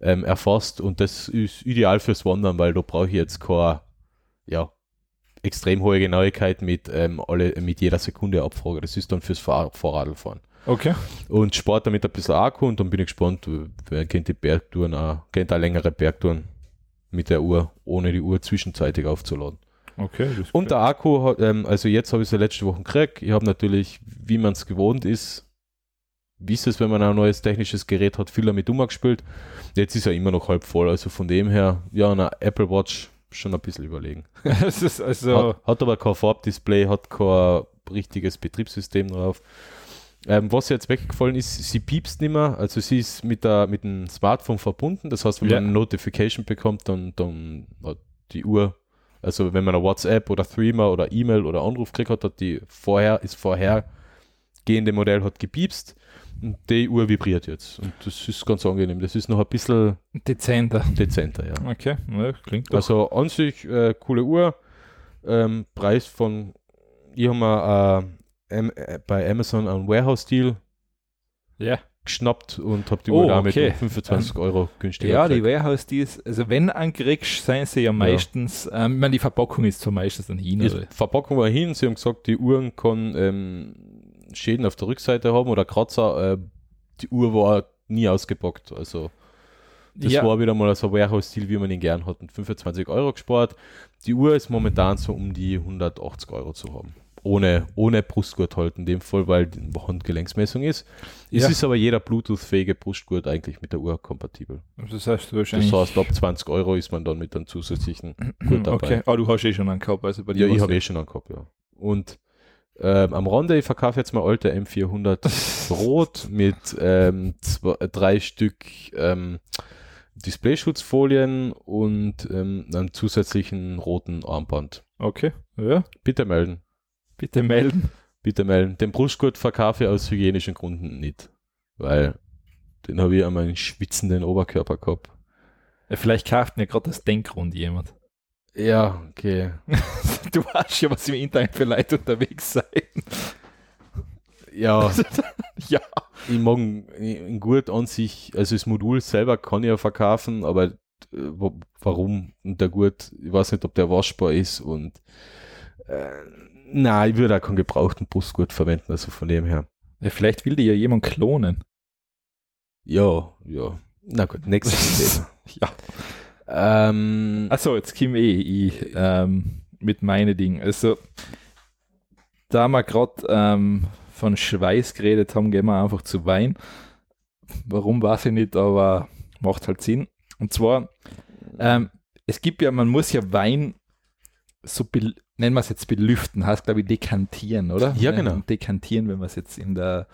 ähm, erfasst und das ist ideal fürs Wandern, weil da brauche ich jetzt keine ja, extrem hohe Genauigkeit mit, ähm, alle, mit jeder Sekunde Abfrage. Das ist dann fürs Fahr Fahrradfahren. Okay. Und Sport damit ein bisschen Akku und dann bin ich gespannt, wer kennt die Bergtouren auch, kennt auch längere Bergtouren mit der Uhr, ohne die Uhr zwischenzeitig aufzuladen. Okay. Das Und der Akku, ähm, also jetzt habe ich es letzte Woche gekriegt. Ich habe natürlich, wie man es gewohnt ist, wie ist es, wenn man ein neues technisches Gerät hat, viel damit umgespielt. Jetzt ist er immer noch halb voll. Also von dem her, ja, eine Apple Watch schon ein bisschen überlegen. also. Hat, hat aber kein Farbdisplay, hat kein richtiges Betriebssystem drauf. Ähm, was jetzt weggefallen ist, sie piepst nicht mehr, also sie ist mit, der, mit dem Smartphone verbunden. Das heißt, wenn Ja. man eine Notification bekommt, dann, dann hat die Uhr, also wenn man eine WhatsApp oder Threema oder E-Mail oder Anruf gekriegt hat, hat die vorher, ist vorhergehende Modell hat gepiepst und die Uhr vibriert jetzt. Und das ist ganz angenehm. Das ist noch ein bisschen Dezenter. dezenter, ja. Okay. Ja, klingt doch. Also an sich äh, coole Uhr. Ähm, Preis von, ich habe mir äh, äh, bei Amazon einen Warehouse-Deal ja. Geschnappt und habe die Oh, Uhr damit okay. um 25 Euro günstiger Ja, die gekriegt. Warehouse Deals, also wenn einen kriegst, seien sie ja meistens, ähm, ich meine, die Verpackung ist zwar meistens dann hin, Die oder? Verpackung war hin, sie haben gesagt, die Uhren kann ähm, Schäden auf der Rückseite haben oder Kratzer. Äh, die Uhr war nie ausgepackt, also das ja, war wieder mal so ein Warehouse-Deal, wie man ihn gern hat. Und 25 Euro gespart. Die Uhr ist momentan so um die 180 Euro zu haben. Ohne, ohne Brustgurt halt in dem Fall, weil die Handgelenksmessung ist. Es Ja. ist aber jeder Bluetooth-fähige Brustgurt eigentlich mit der Uhr kompatibel. das heißt Das wahrscheinlich. heißt, ab 20 Euro ist man dann mit einem zusätzlichen Gurt dabei. okay, ah, du hast eh schon einen gehabt, also bei dir. Ja, ich habe eh schon einen gehabt, ja. Und ähm, am Rande, ich verkaufe jetzt mal alte M400 Rot mit ähm, zwei, drei Stück ähm, Displayschutzfolien und ähm, einem zusätzlichen roten Armband. Okay, ja, Bitte melden. Bitte melden. Bitte melden. Den Brustgurt verkaufe ich aus hygienischen Gründen nicht. Weil den habe ich an meinen schwitzenden Oberkörper gehabt. Ja, vielleicht kauft mir gerade das Denkrund jemand. Ja, okay. Du weißt ja, was im Internet für Leute unterwegs sein. Ja, Ja. ich mag ihn gut an sich, also das Modul selber kann ich ja verkaufen, aber äh, wa- warum? Und der Gurt, ich weiß nicht, ob der waschbar ist und äh, nein, ich würde auch keinen gebrauchten Brustgurt verwenden, also von dem her. ja. Vielleicht will dir ja jemand klonen. Ja, ja. Na gut, nächstes Thema. Ja. Ähm, Achso, jetzt komme eh ich ähm, mit meinen Dingen. Also, da wir gerade ähm, von Schweiß geredet haben, gehen wir einfach zu Wein. Warum weiß ich nicht, aber macht halt Sinn. Und zwar, ähm, es gibt ja, man muss ja Wein so, nennen wir es jetzt belüften, heißt glaube ich dekantieren, oder? Ja, genau. Dekantieren, wenn man es jetzt in der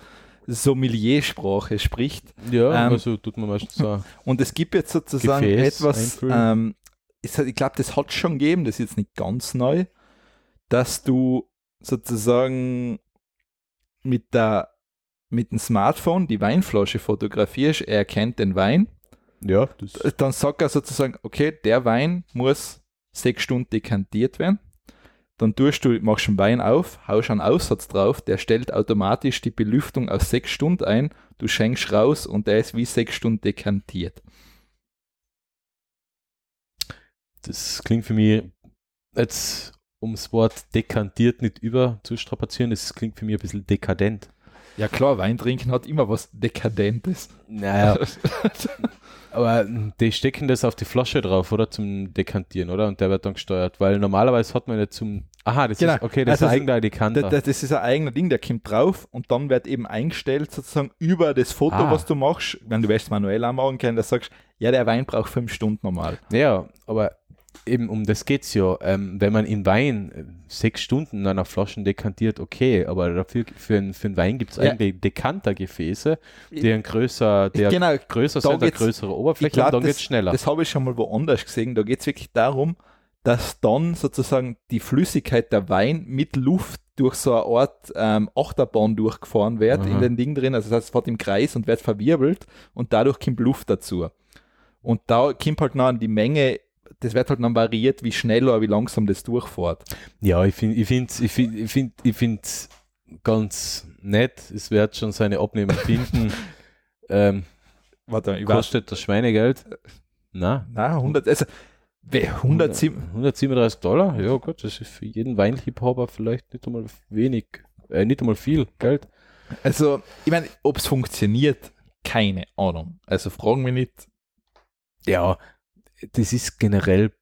Sommelier-Sprache spricht. Ja, Ähm, also tut man meistens so. Und es gibt jetzt sozusagen Gefäß etwas, ähm, halt- ich glaube, das hat schon gegeben, das ist jetzt nicht ganz neu, dass du sozusagen mit, der, mit dem Smartphone die Weinflasche fotografierst, er erkennt den Wein, Ja, das, dann sagt er sozusagen, okay, der Wein muss sechs Stunden dekantiert werden. Dann tust du, machst den Wein auf, haust einen Aussatz drauf, der stellt automatisch die Belüftung auf sechs Stunden ein, du schenkst raus und der ist wie sechs Stunden dekantiert. das klingt für mich jetzt, um das Wort dekantiert nicht überzustrapazieren, das klingt für mich ein bisschen dekadent. Ja klar, Wein trinken hat immer was Dekadentes. Naja, aber mm, die stecken das auf die Flasche drauf, oder? Zum Dekantieren, oder? Und der wird dann gesteuert, weil normalerweise hat man ja zum. Aha, das Genau. ist okay, das Also ist ein eigener Dekanter. Das, das, ist ein eigener Ding, der kommt drauf und dann wird eben eingestellt sozusagen über das Foto, Ah. was du machst, wenn du es manuell anmachen kannst, da sagst ja, der Wein braucht fünf Stunden normal. Ja, aber eben um das geht's ja. Ähm, wenn man in Wein äh, sechs Stunden in einer Flasche dekantiert, okay, aber dafür für, einen- für Wein gibt es Ja. eigentlich Dekantergefäße, die ein größer, der genau, größer sind, eine größere Oberfläche glaub, und dann das- geht's schneller. das habe ich schon mal woanders gesehen. Da geht es wirklich darum, dass dann sozusagen die Flüssigkeit der Wein mit Luft durch so eine Art ähm, Achterbahn durchgefahren wird Aha. in den Ding drin. Also das heißt, es fährt im Kreis und wird verwirbelt und dadurch kommt Luft dazu. Und da kommt halt noch an die Menge, das wird halt dann variiert, wie schnell oder wie langsam das durchfährt. Ja, ich finde ich find's, ich find, ich find, ich find's ganz nett. Es wird schon seine Abnehmer finden. ähm, Warte, ich weiß, kostet das Schweinegeld? Na, na, 100, also wer 107, 137 Dollar? Ja, gut, das ist für jeden Weinliebhaber vielleicht nicht einmal wenig, äh, nicht einmal viel Geld. also ich meine, ob es funktioniert, keine Ahnung. Also fragen wir nicht. Ja, das ist generell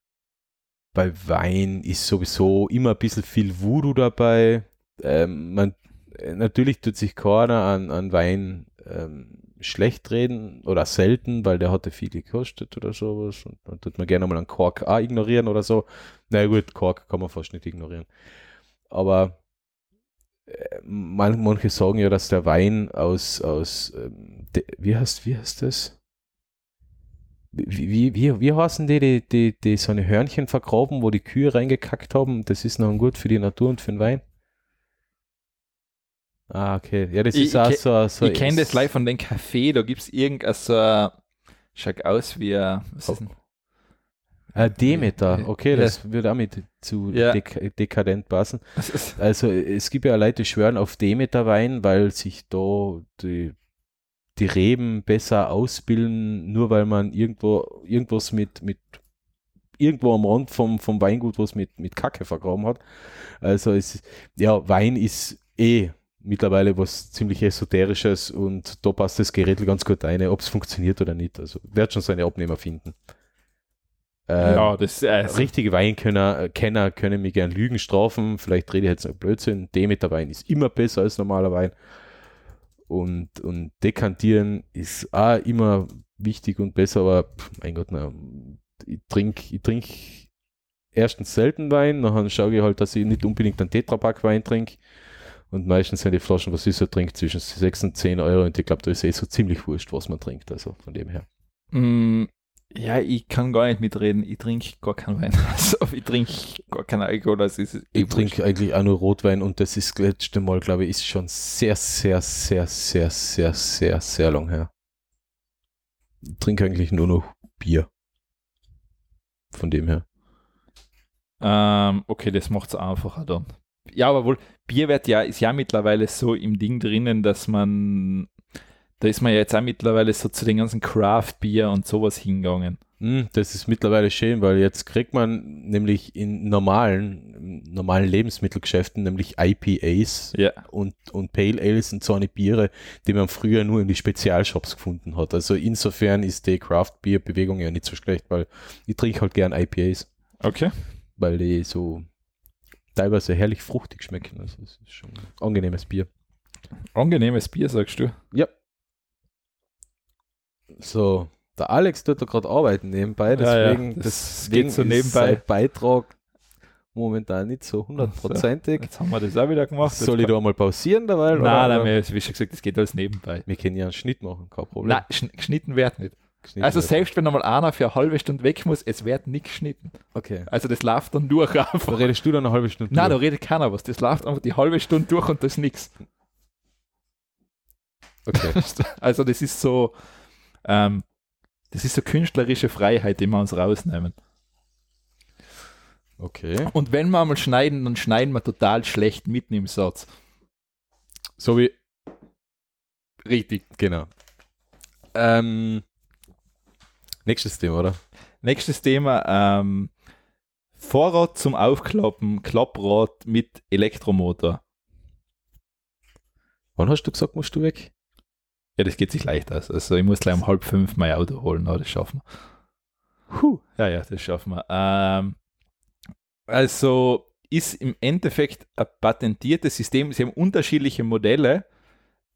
bei Wein ist sowieso immer ein bisschen viel Voodoo dabei. Ähm, man, äh, natürlich tut sich keiner an, an Wein ähm, schlecht reden oder selten, weil der hatte viel gekostet oder sowas. Und dann tut man gerne mal einen Kork auch ignorieren oder so. Na gut, Kork kann man fast nicht ignorieren. Aber äh, man, manche sagen ja, dass der Wein aus, aus ähm, wie heißt, wie heißt das? Wie, wie, wie, heißen die, die, die, die so eine Hörnchen vergraben, wo die Kühe reingekackt haben? Das ist noch gut für die Natur und für den Wein. Ah, okay. Ja, das Ich- ist auch ich so. so ich kenne das live von dem Café, da gibt es irgendein so ein- schaut aus wie ein, was ist denn? Äh, Demeter, okay, das würde auch mit zu Ja. dek dekadent passen. Also es gibt ja Leute, die schwören auf Demeter-Wein, weil sich da die, die Reben besser ausbilden, nur weil man irgendwo irgendwas mit, mit irgendwo am Rand vom, vom Weingut was mit, mit Kacke vergraben hat. Also es ist- ja, Wein ist eh mittlerweile was ziemlich Esoterisches und da passt das Gerät ganz gut rein, ob es funktioniert oder nicht. Also wird schon seine Abnehmer finden. Ähm, ja, das äh, Richtige Weinkenner äh, Kenner können mich gern Lügen strafen. Vielleicht rede ich jetzt noch Blödsinn. Demeter Wein ist immer besser als normaler Wein. Und, und dekantieren ist auch immer wichtig und besser, aber mein Gott, na, ich trinke ich trink erstens selten Wein, dann schaue ich halt, dass ich nicht unbedingt einen Tetrapack Wein trinke. Und meistens sind die Flaschen, was ich so trinke, zwischen 6 und 10 Euro. Und ich glaube, da ist eh so ziemlich wurscht, was man trinkt. Also von dem her. Mm, ja, ich kann gar nicht mitreden. Ich trinke gar keinen Wein. Also, ich trinke gar keinen Alkohol. Das ist eh Ich trinke eigentlich auch nur Rotwein und das ist das letzte Mal, glaube ich, ist schon sehr, sehr, sehr, sehr, sehr, sehr, sehr lang her. Ich trinke eigentlich nur noch Bier. Von dem her. Ähm, okay, das macht es einfacher dann. Ja, aber wohl, Bier wird ja, ist ja mittlerweile so im Ding drinnen, dass man, da ist man ja jetzt auch mittlerweile so zu den ganzen Craft-Bier und sowas hingegangen. Hm, das ist mittlerweile schön, weil jetzt kriegt man nämlich in normalen, normalen Lebensmittelgeschäften nämlich IPAs Ja. und, und Pale Ales und so eine Biere, die man früher nur in die Spezialshops gefunden hat. Also insofern ist die Craft Beer Bewegung ja nicht so schlecht, weil ich trinke halt gern IPAs. Okay. weil die so teilweise herrlich fruchtig schmecken. Also es ist schon ein angenehmes Bier. Angenehmes Bier, sagst du. Ja. So, der Alex tut da gerade arbeiten nebenbei, Ja, ja, deswegen, das deswegen geht so ist nebenbei. sein Beitrag momentan nicht so hundertprozentig. Jetzt haben wir das auch wieder gemacht. Soll ich da mal pausieren dabei? Nein, oder? nein, wir, wie schon gesagt, das geht alles nebenbei. Wir können ja einen Schnitt machen, kein Problem. Nein, schn- geschnitten wird nicht. Geschnitten Also wird. selbst wenn einmal einer für eine halbe Stunde weg muss, es wird nicht geschnitten. Okay. Also das läuft dann durch Da einfach. redest du dann eine halbe Stunde. Nein, da drüber. redet keiner was. Das läuft einfach die halbe Stunde durch und das ist nichts. Okay. Also das ist so, ähm, das ist so künstlerische Freiheit, die wir uns rausnehmen. Okay. Und wenn wir einmal schneiden, dann schneiden wir total schlecht mitten im Satz. So wie, Richtig. genau. Ähm, nächstes Thema, oder? Nächstes Thema, ähm, Vorrat zum Aufklappen, Klapprad mit Elektromotor. Wann hast du gesagt, musst du weg? Ja, das geht sich leicht aus. Also ich muss gleich um halb fünf mein Auto holen, aber das schaffen wir. Puh. Ja, ja, das schaffen wir. Ähm, also ist im Endeffekt ein patentiertes System. Sie haben unterschiedliche Modelle.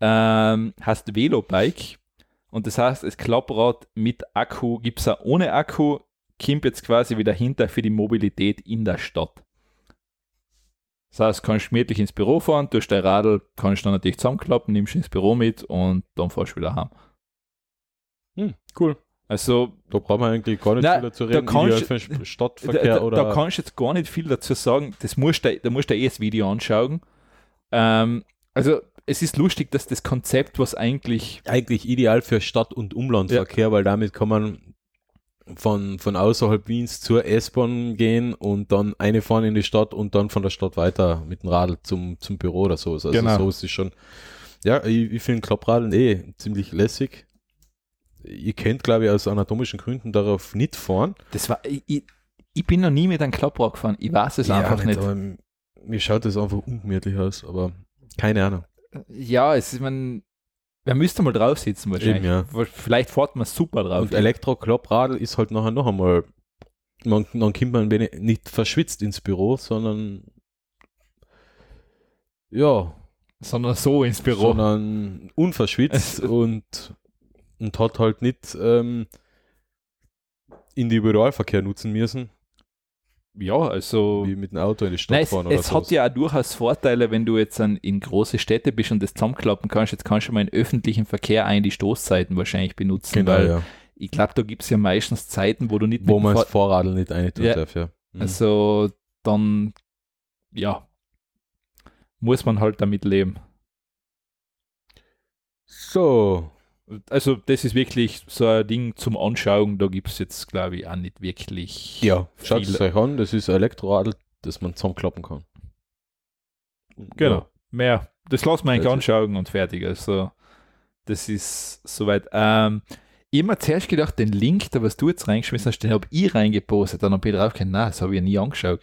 Ähm, heißt Velobike. Und das heißt, das Klapprad mit Akku gibt es auch ohne Akku, kommt jetzt quasi wieder hinter für die Mobilität in der Stadt. Das heißt, kannst gemütlich ins Büro fahren, durch dein Radl, kannst dann natürlich zusammenklappen, nimmst ins Büro mit und dann fahrst du wieder heim. Hm, cool. Also Da brauchen wir eigentlich gar nicht Nein, viel dazu da reden. kannst- Ideal für da, Stadtverkehr da, oder. da kannst du jetzt gar nicht viel dazu sagen. Das musst du, da musst du eh das Video anschauen. Ähm, also es ist lustig, dass das Konzept, was eigentlich eigentlich ideal für Stadt- und Umlandverkehr, weil damit kann man von, von außerhalb Wiens zur S-Bahn gehen und dann eine fahren in die Stadt und dann von der Stadt weiter mit dem Radl zum, zum Büro oder so. Also Genau. so ist es schon. Ja, ich, ich finde Klappradeln eh ziemlich lässig. Ihr könnt, glaube ich, aus anatomischen Gründen darauf nicht fahren. Das war, ich, ich, bin noch nie mit einem Klapprad gefahren. Ich weiß es einfach nicht. aber mir schaut das einfach ungemütlich aus, aber keine Ahnung. Ja, es ist, man, wer müsste mal drauf sitzen wahrscheinlich. Eben, ja. Vielleicht fährt man super drauf. Und Elektro-Klappradl ist halt nachher noch einmal, man, dann kommt man wenig- nicht verschwitzt ins Büro, sondern ja, sondern so ins Büro. sondern unverschwitzt und, und hat halt nicht ähm, Individualverkehr nutzen müssen, ja, also. wie mit dem Auto in die Stadt Nein, es, fahren oder es so. hat ja auch durchaus Vorteile, wenn du jetzt an, in große Städte bist und das zusammenklappen kannst. Jetzt kannst du mal in öffentlichen Verkehr ein die Stoßzeiten wahrscheinlich benutzen, Genau, weil ja. ich glaube, da gibt es ja meistens Zeiten, wo du nicht Wo man das Vorradl nicht eintun Ja. darf, ja. Mhm. Also dann, ja, muss man halt damit leben. so, Also das ist wirklich so ein Ding zum Anschauen. Da gibt es jetzt, glaube ich, auch nicht wirklich ja, schaut es euch an, das ist ein Elektroradl, das man zusammenklappen kann. Genau. Ja. Mehr. Das lassen wir eigentlich anschauen und fertig. Also, das ist soweit. Ähm, ich habe mir zuerst gedacht, den Link, da was du jetzt reingeschmissen hast, den habe ich reingepostet. Dann habe ich drauf nein, das habe ich ja nie angeschaut.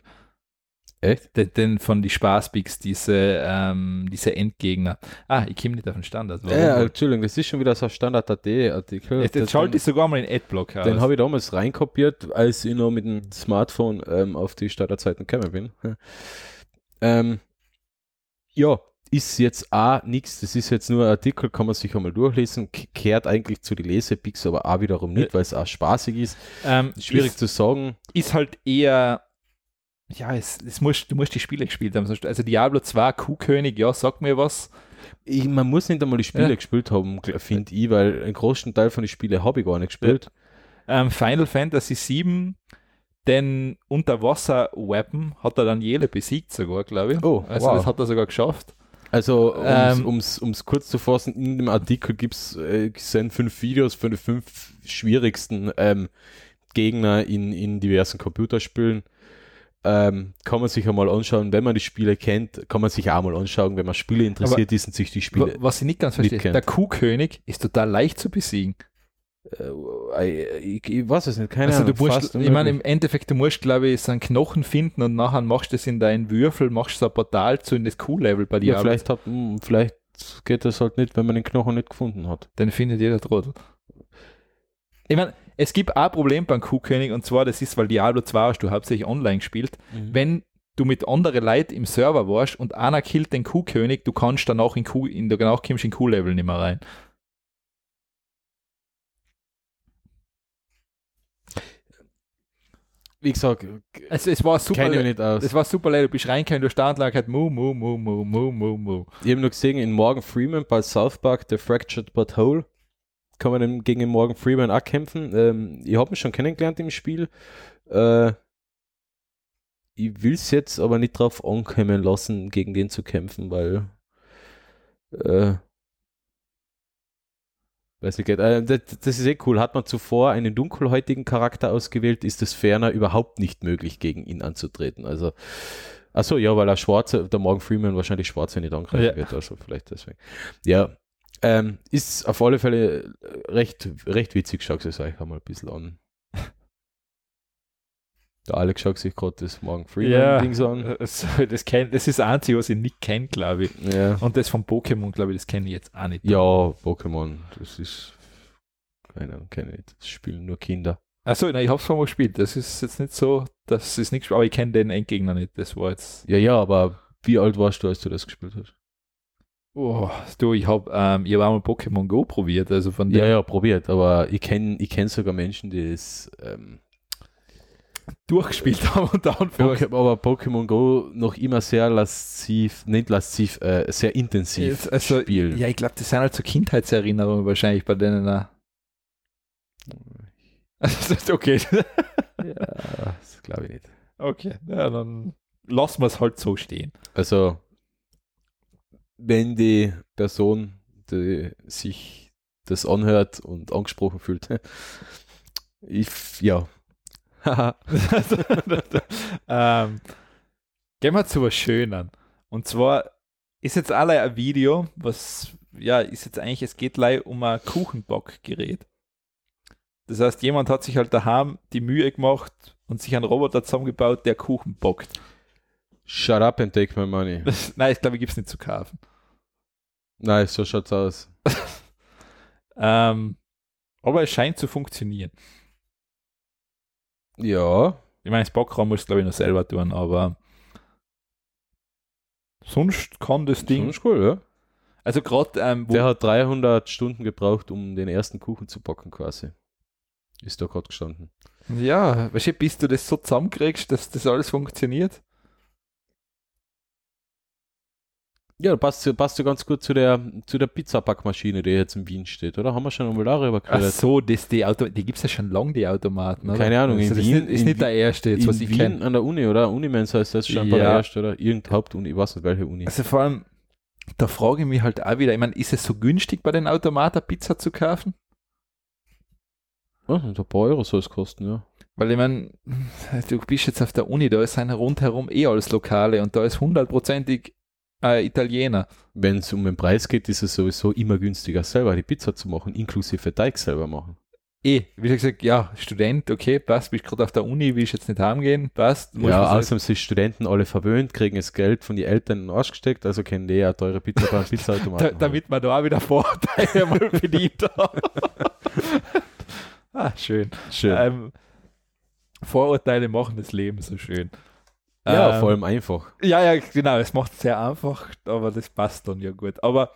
Echt? Den, den von die Spaßbigs, diese, ähm, diese Endgegner. Ah, ich komme nicht auf den Standard. Warum? Ja, Entschuldigung, das ist schon wieder so ein Standard.at-Artikel. jetzt, schalte ich sogar mal in Adblock aus. Den habe ich damals reinkopiert, als ich noch mit dem Smartphone ähm, auf die Starterzeiten gekommen bin. ähm, ja, ist jetzt auch nichts, das ist jetzt nur ein Artikel, kann man sich einmal durchlesen, kehrt eigentlich zu den Lesepicks, aber auch wiederum nicht, weil es auch spaßig ist. ähm, Schwierig ist, zu sagen. ist halt eher, ja, es, es muss, du musst die Spiele gespielt haben. Also Diablo 2, Kuhkönig, ja, sag mir was. Ich, man muss nicht einmal die Spiele Ja. gespielt haben, finde ich, weil einen großen Teil von den Spielen habe ich gar nicht gespielt. ähm, Final Fantasy VII, den Unterwasser-Weapon hat er dann jede besiegt sogar, glaube ich. Oh, also wow. das hat er sogar geschafft. Also, um Ähm, es kurz zu fassen, in dem Artikel gibt's, äh, sind fünf Videos von den fünf schwierigsten ähm, Gegner in, in diversen Computerspielen. Ähm, kann man sich einmal anschauen, wenn man die Spiele kennt, kann man sich auch mal anschauen, wenn man Spiele interessiert ist und sich die Spiele. Was ich nicht ganz nicht verstehe, kennt. der Kuhkönig ist total leicht zu besiegen. Äh, ich, ich weiß es nicht, keine also Ahnung. du musst, ich meine, im. Endeffekt, du musst, glaube ich, so einen Knochen finden und nachher machst du es in deinen Würfel, machst so ein Portal zu in das Kuh-Level bei dir. ja, vielleicht, hat, hm, vielleicht geht das halt nicht, wenn man den Knochen nicht gefunden hat. Dann findet jeder Trottel. Ich meine, es gibt ein Problem beim Kuhkönig und zwar, das ist, weil Diablo 2 hast du hauptsächlich online gespielt. wenn du mit anderen Leuten im Server warst und einer killt den Kuhkönig, du kannst danach in Kuh, in, danach kommst du in Kuh-Level nicht mehr rein. wie gesagt, Also es war super. kenne ich nicht aus. Es war super leid, du bist reingekommen, du stand lag halt mu, mu, mu, mu, mu, mu, mu. Ich habe nur gesehen, in Morgan Freeman bei South Park, The Fractured But Whole, kann man gegen den Morgan Freeman auch kämpfen. Ähm, ich habe mich schon kennengelernt im Spiel. Äh, ich will es jetzt aber nicht drauf ankommen lassen, gegen den zu kämpfen, weil äh, weiß nicht, äh, das, das ist eh cool. Hat man zuvor einen dunkelhäutigen Charakter ausgewählt, ist es ferner überhaupt nicht möglich, gegen ihn anzutreten. Also Achso, ja, weil er Schwarze, der Morgan Freeman wahrscheinlich Schwarze nicht angreifen Ja. wird, also vielleicht deswegen. Ja, ähm, ist auf alle Fälle recht, recht witzig, schaut es euch einmal ein bisschen an. Der Alex schaut sich gerade das Morgan Ja. Freeman-Dings an. Das, das, kenn, das ist das Einzige, was ich nicht kenne, glaube ich. Ja. Und das von Pokémon, glaube ich, das kenne ich jetzt auch nicht. ja, Pokémon, das ist, keine Ahnung, kenne ich nicht. Das spielen nur Kinder. Achso, ich habe es schon mal gespielt. Das ist jetzt nicht so, das ist nicht, aber ich kenne den Endgegner nicht. Das war jetzt. Ja, ja, aber wie alt warst du, als du das gespielt hast? Oh, du, ich habe ähm, ich hab auch mal Pokémon Go probiert, also von Ja, ja, probiert, aber ich kenne ich kenn sogar Menschen, die es ähm, durchgespielt haben und. Poké aber Pokémon Go noch immer sehr lasziv, nicht lasziv, äh, sehr intensiv Also, spielen. ja, ich glaube, das sind halt so Kindheitserinnerungen wahrscheinlich bei denen. Also, das ist okay. Ja, das glaube ich nicht. Okay, ja, dann lassen wir es halt so stehen. Also, wenn die Person, die sich das anhört und angesprochen fühlt, ich, ja. Ähm, gehen wir zu was Schönen. Und zwar ist jetzt alle ein Video, was ja ist jetzt eigentlich, es geht gleich um ein Kuchenbackgerät. Das heißt, jemand hat sich halt daheim die Mühe gemacht und sich einen Roboter zusammengebaut, der Kuchen backt. Shut up and take my money. Das, nein, ich glaube, gibt es nicht zu kaufen. Nein, so schaut's aus. Ähm, aber es scheint zu funktionieren. Ja, Ich meine, das Backraum muss glaube ich noch selber tun, aber sonst kann das Ding. Ist cool, ja. Also gerade ähm, wo Der hat 300 Stunden gebraucht, um den ersten Kuchen zu backen quasi. Ist da gerade gestanden. Ja, weißt du, bis du das so zusammenkriegst, dass das alles funktioniert. Ja, passt, ja- passt ja ganz gut zu der, zu der Pizzabackmaschine, die jetzt in Wien steht, oder? Haben wir schon einmal darüber Ach geredet? so, das, die, Auto, die gibt es ja schon lange, die Automaten. Oder? Keine Ahnung, in Also das Wien- ist nicht, ist in nicht der erste, jetzt, was in ich Wien kenne. an der Uni, oder? Unimens heißt das schon bei der Ja. erste, oder? Irgendeine Hauptuni, ich weiß nicht welche Uni. Also vor allem, da frage ich mich halt auch wieder, ich meine, ist es so günstig bei den Automaten Pizza zu kaufen? Oh, ein paar Euro soll es kosten, ja. Weil ich meine, du bist jetzt auf der Uni, da ist eine rundherum eh alles Lokale und da ist hundertprozentig äh, Italiener. Wenn es um den Preis geht, ist es sowieso immer günstiger, selber die Pizza zu machen, inklusive Teig selber machen. Eh, wie gesagt, ja, Student, okay, passt, bist gerade auf der Uni, willst jetzt nicht heimgehen, passt. ja, sagen. außerdem sind Studenten alle verwöhnt, kriegen das Geld von den Eltern in den Arsch gesteckt, also können die ja teure Pizza beim Da, Pizzaautomaten damit man da auch wieder Vorteile mal bedient ah, schön. Schön. Ähm, Vorurteile machen das Leben so schön. Ja, Ähm, vor allem einfach. Ja, ja, genau, es macht es sehr einfach, aber das passt dann ja gut. Aber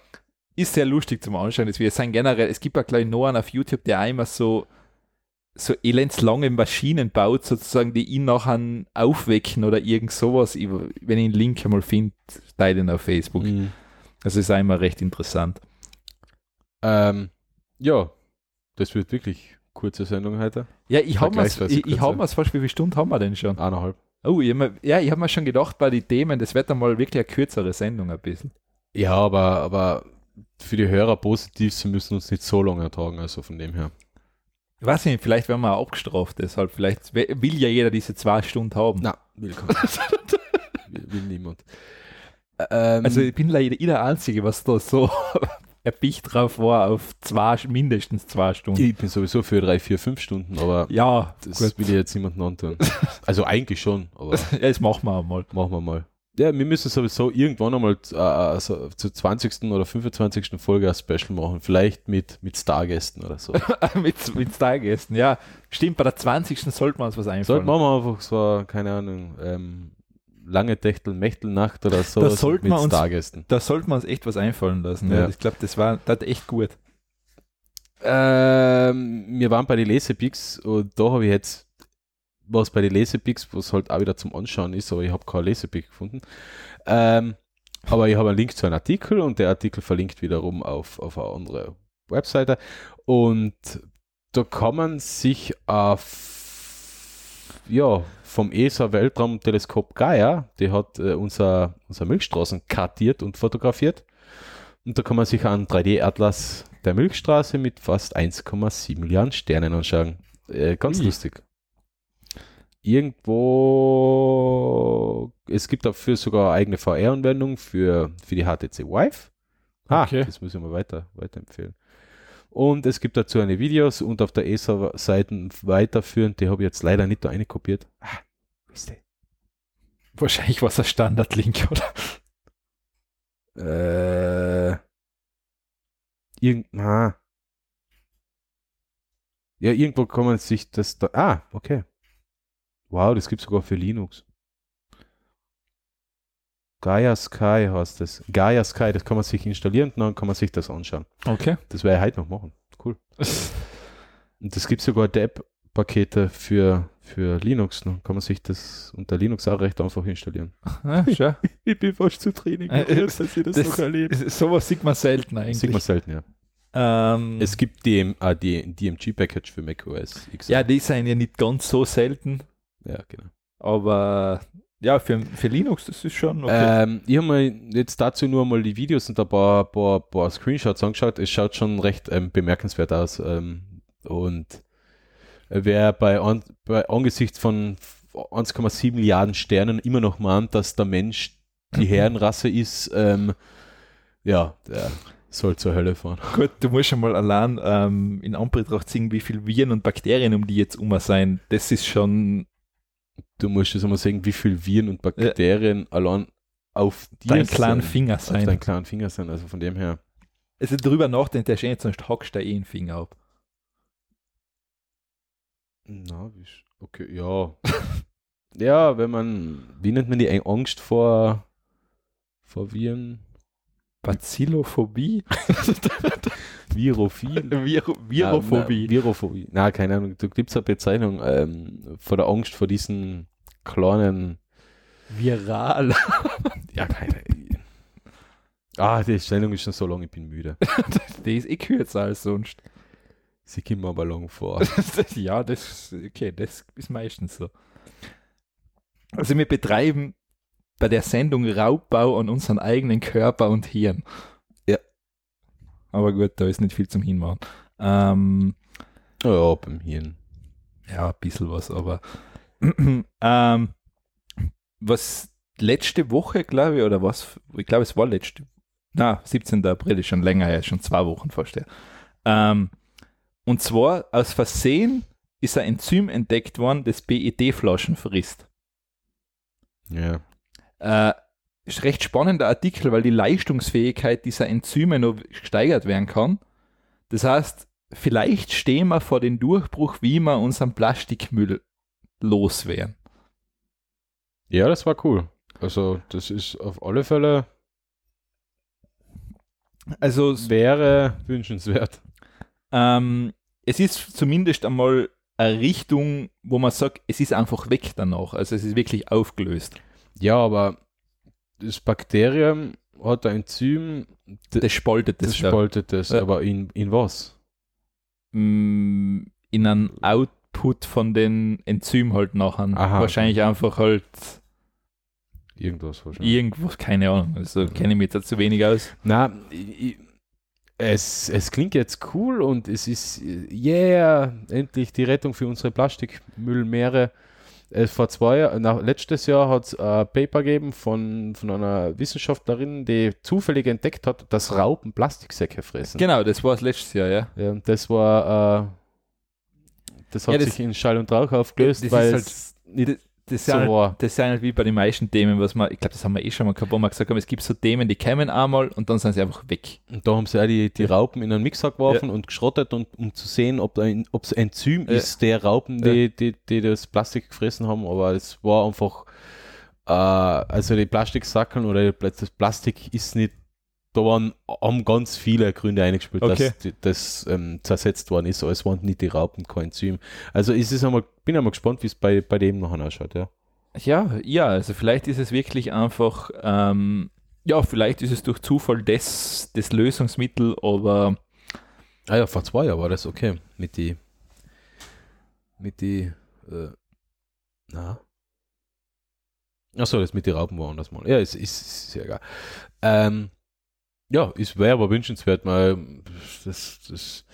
ist sehr lustig zum Anschauen. Es, wir sind generell, es gibt ja gleich noch einen auf YouTube, der einmal so, so elendslange Maschinen baut, sozusagen, die ihn nachher aufwecken oder irgend sowas. Ich, wenn ich einen Link einmal finde, teile ihn auf Facebook. Mhm. Das ist einmal recht interessant. Ähm, ja, das wird wirklich kurze Sendung heute. Ja, ich habe mir Vergleichsweise ich, ich hab fast, wie viele Stunden haben wir denn schon? Eineinhalb. Oh, ich mir, ja, ich habe mir schon gedacht bei den Themen, das wird dann mal wirklich eine kürzere Sendung ein bisschen. Ja, aber, aber für die Hörer positiv, sie müssen uns nicht so lange ertragen, also von dem her. Ich weiß nicht, vielleicht werden wir auch abgestraft, deshalb, vielleicht will ja jeder diese zwei Stunden haben. Na, willkommen. will, will niemand. Ähm, Also ich bin leider der Einzige, was da so erpicht drauf war, auf zwei, mindestens zwei Stunden. ich bin sowieso für drei, vier, fünf Stunden, aber ja, das gut. will ich jetzt niemandem antun. Also eigentlich schon, aber Ja, das machen wir auch mal. machen wir mal. Ja, wir müssen sowieso irgendwann einmal äh, also zur 20. oder 25. Folge ein Special machen. Vielleicht mit, mit Stargästen oder so. mit, mit Stargästen, ja. Stimmt, bei der 20. sollten wir uns was einfallen. Sollten wir mal einfach so, keine Ahnung, ähm, lange Techtel, Mechtelnacht oder so Das sollten mit wir uns- Stargästen. Da sollten wir uns echt was einfallen lassen. Ja. Ich glaube, das war das echt gut. Ähm, wir waren bei den Lesepics und da habe ich jetzt was bei den Lesepicks, was halt auch wieder zum Anschauen ist, aber ich habe kein Lesepick gefunden. Ähm, aber ich habe einen Link zu einem Artikel und der Artikel verlinkt wiederum auf, auf eine andere Webseite. Und da kann man sich auf, ja, vom ESA Weltraumteleskop Gaia, die hat äh, unser, unser Milchstraßen kartiert und fotografiert. Und da kann man sich einen 3D-Atlas der Milchstraße mit fast 1,7 Milliarden Sternen anschauen. Äh, ganz Ui. lustig. Irgendwo, es gibt dafür sogar eigene VR-Anwendung für, für die HTC Vive. Ah, Okay. das müssen wir weiter, weiterempfehlen. Und es gibt dazu eine Videos und auf der ESA-Seite weiterführend, die habe ich jetzt leider nicht da eine kopiert. Ah? Wahrscheinlich war es ein Standardlink, oder? Äh, irgend, ah. Ja, irgendwo kann man sich das da. Ah, okay. Wow, das gibt sogar für Linux. Gaia Sky heißt das. Gaia Sky, das kann man sich installieren und dann kann man sich das anschauen. Okay. Das werde ich heute noch machen. Cool. Und es gibt sogar Depp-Pakete für, für Linux. Dann kann man sich das unter Linux auch recht einfach installieren. ja, schau. Ich bin fast zu Training, Äh, dass ich das, das- noch erlebe. Sowas sieht man selten eigentlich. Sieht man selten, ja. ähm, Es gibt DM, ah, die DMG-Package für macOS X. ja, die sind ja nicht ganz so selten, ja genau. aber ja, für, für Linux, das ist schon okay. Ähm, ich habe mir jetzt dazu nur mal die Videos und ein paar, paar, paar Screenshots angeschaut. Es schaut schon recht ähm, bemerkenswert aus. Ähm, und wer bei, an, bei angesichts von 1,7 Milliarden Sternen immer noch mahnt, dass der Mensch die Herrenrasse ist, ähm, ja, der soll zur Hölle fahren. Gut, du musst schon mal allein ähm, in Anbetracht ziehen, wie viel Viren und Bakterien um die jetzt um sein. Das ist schon Du musst jetzt einmal sagen, wie viel Viren und Bakterien allein auf dir dein kleinen Finger auf sein. deinen kleinen Finger sind. Also von dem her. Also drüber nachdenkt, der schön, sonst hackst du eh einen Finger ab. Na, wie sch- okay, ja. ja, wenn man, wie nennt man die Angst vor, vor Viren? Bacillophobie? Virophil? Viro Virophobie. Na, na, Virophobie. Na, keine Ahnung, da gibt es eine Bezeichnung ähm, vor der Angst vor diesen kleinen, Viral. ja, keine Ah, die Stellung ist schon so lang, ich bin müde. Die ist eh kürzer als sonst. Sie kommt mir aber lang vor. ja, das, okay, das ist meistens so. Also wir betreiben bei der Sendung Raubbau an unseren eigenen Körper und Hirn. Ja. Aber gut, da ist nicht viel zum Hinmachen. Ähm, ja, beim Hirn. ja, ein bisschen was, aber ähm, was letzte Woche, glaube ich, oder was, ich glaube, es war letzte, na, 17. April ist schon länger her, schon zwei Wochen fast her. Ähm, und zwar aus Versehen ist ein Enzym entdeckt worden, das PET-Flaschen frisst. Ja. Äh, ist recht spannender Artikel, weil die Leistungsfähigkeit dieser Enzyme noch gesteigert werden kann. Das heißt, vielleicht stehen wir vor dem Durchbruch, wie wir unseren Plastikmüll loswerden. Ja, das war cool. Also, das ist auf alle Fälle, Also wäre wünschenswert. Ähm, es ist zumindest einmal eine Richtung, wo man sagt, es ist einfach weg danach. Also es ist wirklich aufgelöst. Ja, aber das Bakterium hat ein Enzym, Das spaltet das das, da. spaltet das, Ja. aber in, in was? Mm, in einen Output von den Enzym halt nachher. Aha. Wahrscheinlich einfach halt Irgendwas wahrscheinlich. irgendwas, keine Ahnung. Also kenne ich mich jetzt zu wenig aus. Na, ich, ich- es, es klingt jetzt cool und es ist, yeah, endlich die Rettung für unsere Plastikmüllmeere. Äh, vor zwei Jahren, nach, letztes Jahr hat es ein Paper gegeben von, von einer Wissenschaftlerin, die zufällig entdeckt hat, dass Raupen Plastiksäcke fressen. Genau, das war das letztes Jahr, ja. Ja, und das war, äh, das hat Ja, das- sich in Schall und Rauch aufgelöst, weil halt- es nicht Das ist so ja halt, das sind halt wie bei den meisten Themen, was man, ich glaube, das haben wir eh schon mal gehabt, wo wir gesagt haben, es gibt so Themen, die kämen einmal und dann sind sie einfach weg. Und da haben sie auch die, die Raupen in einen Mixer geworfen und geschrottet, und, um zu sehen, ob ein, es Enzym Ja. ist, der Raupen, die, die, die das Plastik gefressen haben. Aber es war einfach, äh, also die Plastiksackeln oder das Plastik ist nicht da waren, haben ganz viele Gründe eingespielt, Okay. dass das ähm, zersetzt worden ist, aber es waren nicht die Raupen, kein Enzym. Also es ist einmal, bin einmal gespannt, wie es bei, bei dem noch ausschaut, ja. Ja, ja, also vielleicht ist es wirklich einfach, ähm, ja, vielleicht ist es durch Zufall das, das Lösungsmittel, aber Ah ja, vor zwei Jahren war das okay. Mit die, mit die, äh, na. Achso, das mit den Raupen war anders mal. Ja, ist, ist, ist sehr egal. Ähm, ja, es wäre aber wünschenswert, mal, das, das,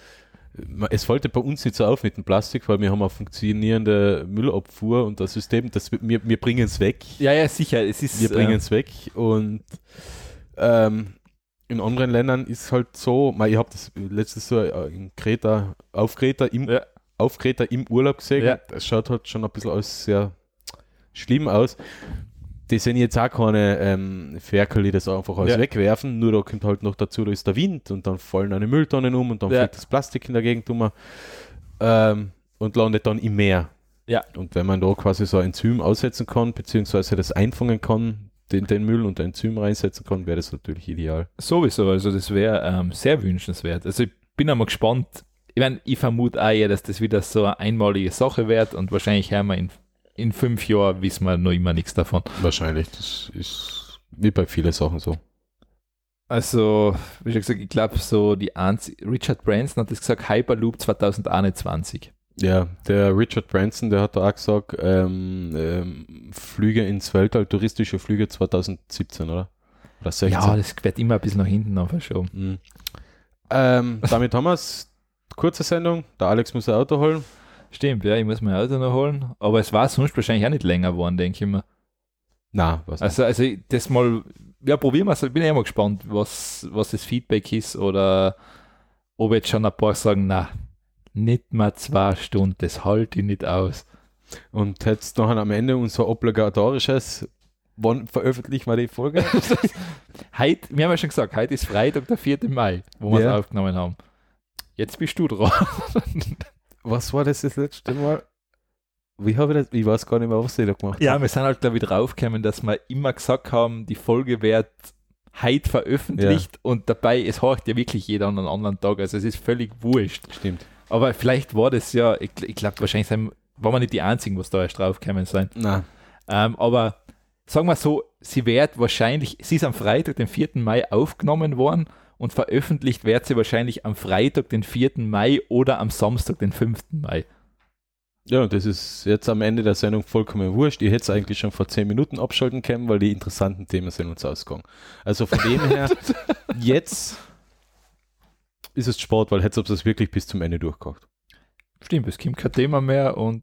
es fällt bei uns nicht so auf mit dem Plastik, weil wir haben eine funktionierende Müllabfuhr und das System, das, wir, wir bringen es weg. ja, ja, sicher, es ist. Wir bringen äh, es weg und ähm, in anderen Ländern ist halt so, mal, ich habe das letztes so äh, in Kreta, auf Kreta im, Ja. auf Kreta im Urlaub gesehen. Ja. Das schaut halt schon ein bisschen alles sehr schlimm aus. Die sind jetzt auch keine ähm, Ferkel, die das einfach alles Ja. wegwerfen, nur da kommt halt noch dazu, da ist der Wind und dann fallen eine Mülltonnen um und dann Ja. fliegt das Plastik in der Gegend um ähm, und landet dann im Meer. Ja. Und wenn man da quasi so ein Enzym aussetzen kann, beziehungsweise das einfangen kann, den, den Müll und ein Enzym reinsetzen kann, wäre das natürlich ideal. Sowieso, also das wäre ähm, sehr wünschenswert. Also ich bin einmal gespannt. Ich meine, ich vermute auch eher, dass das wieder so eine einmalige Sache wird und wahrscheinlich haben wir in, in fünf Jahren wissen wir noch immer nichts davon. Wahrscheinlich. Das ist wie bei vielen Sachen so. Also, wie schon gesagt, ich glaube, so die Einz Richard Branson hat das gesagt, Hyperloop 2021. Ja, der Richard Branson, der hat da auch gesagt, ähm, ähm, Flüge ins Weltall, touristische Flüge 2017, oder? Oder 16. Ja, das wird immer ein bisschen nach hinten noch verschoben. Mhm. Ähm, damit haben wir es. Kurze Sendung. Der Alex muss ein Auto holen. Stimmt, ja, ich muss mein Auto noch holen. Aber es war sonst wahrscheinlich auch nicht länger geworden, denke ich mir. Na, was? Also, also das mal, ja, probieren wir es. Ich bin ja mal gespannt, was, was das Feedback ist oder ob jetzt schon ein paar sagen, na, nicht mal zwei Stunden, das halte ich nicht aus. Und jetzt noch am Ende unser obligatorisches. Wann veröffentlichen wir die Folge? Heute, wir haben ja schon gesagt, heute ist Freitag, der 4. Mai, wo wir es Ja. aufgenommen haben. Jetzt bist du dran. was war das das letzte Mal? Wie habe ich das? Ich weiß gar nicht mehr, was ich da gemacht Ja, habe. wir sind halt da wieder draufgekommen, dass wir immer gesagt haben, die Folge wird heute veröffentlicht und dabei, es horcht ja wirklich jeder an einem anderen Tag, also es ist völlig wurscht. Stimmt. Aber vielleicht war das ja, ich, ich glaube wahrscheinlich sind, waren wir nicht die Einzigen, was da erst draufgekommen sind. Na, Ähm, aber sagen wir so, sie wird wahrscheinlich, sie ist am Freitag, den 4. Mai aufgenommen worden und veröffentlicht wird sie wahrscheinlich am Freitag, den 4. Mai oder am Samstag, den 5. Mai. Ja, und das ist jetzt am Ende der Sendung vollkommen wurscht. Ihr hättet es eigentlich schon vor 10 Minuten abschalten können, weil die interessanten Themen sind uns ausgegangen. Also von dem her, jetzt ist es Sport, weil hätte es wirklich bis zum Ende durchgekocht. Stimmt, es kommt kein Thema mehr und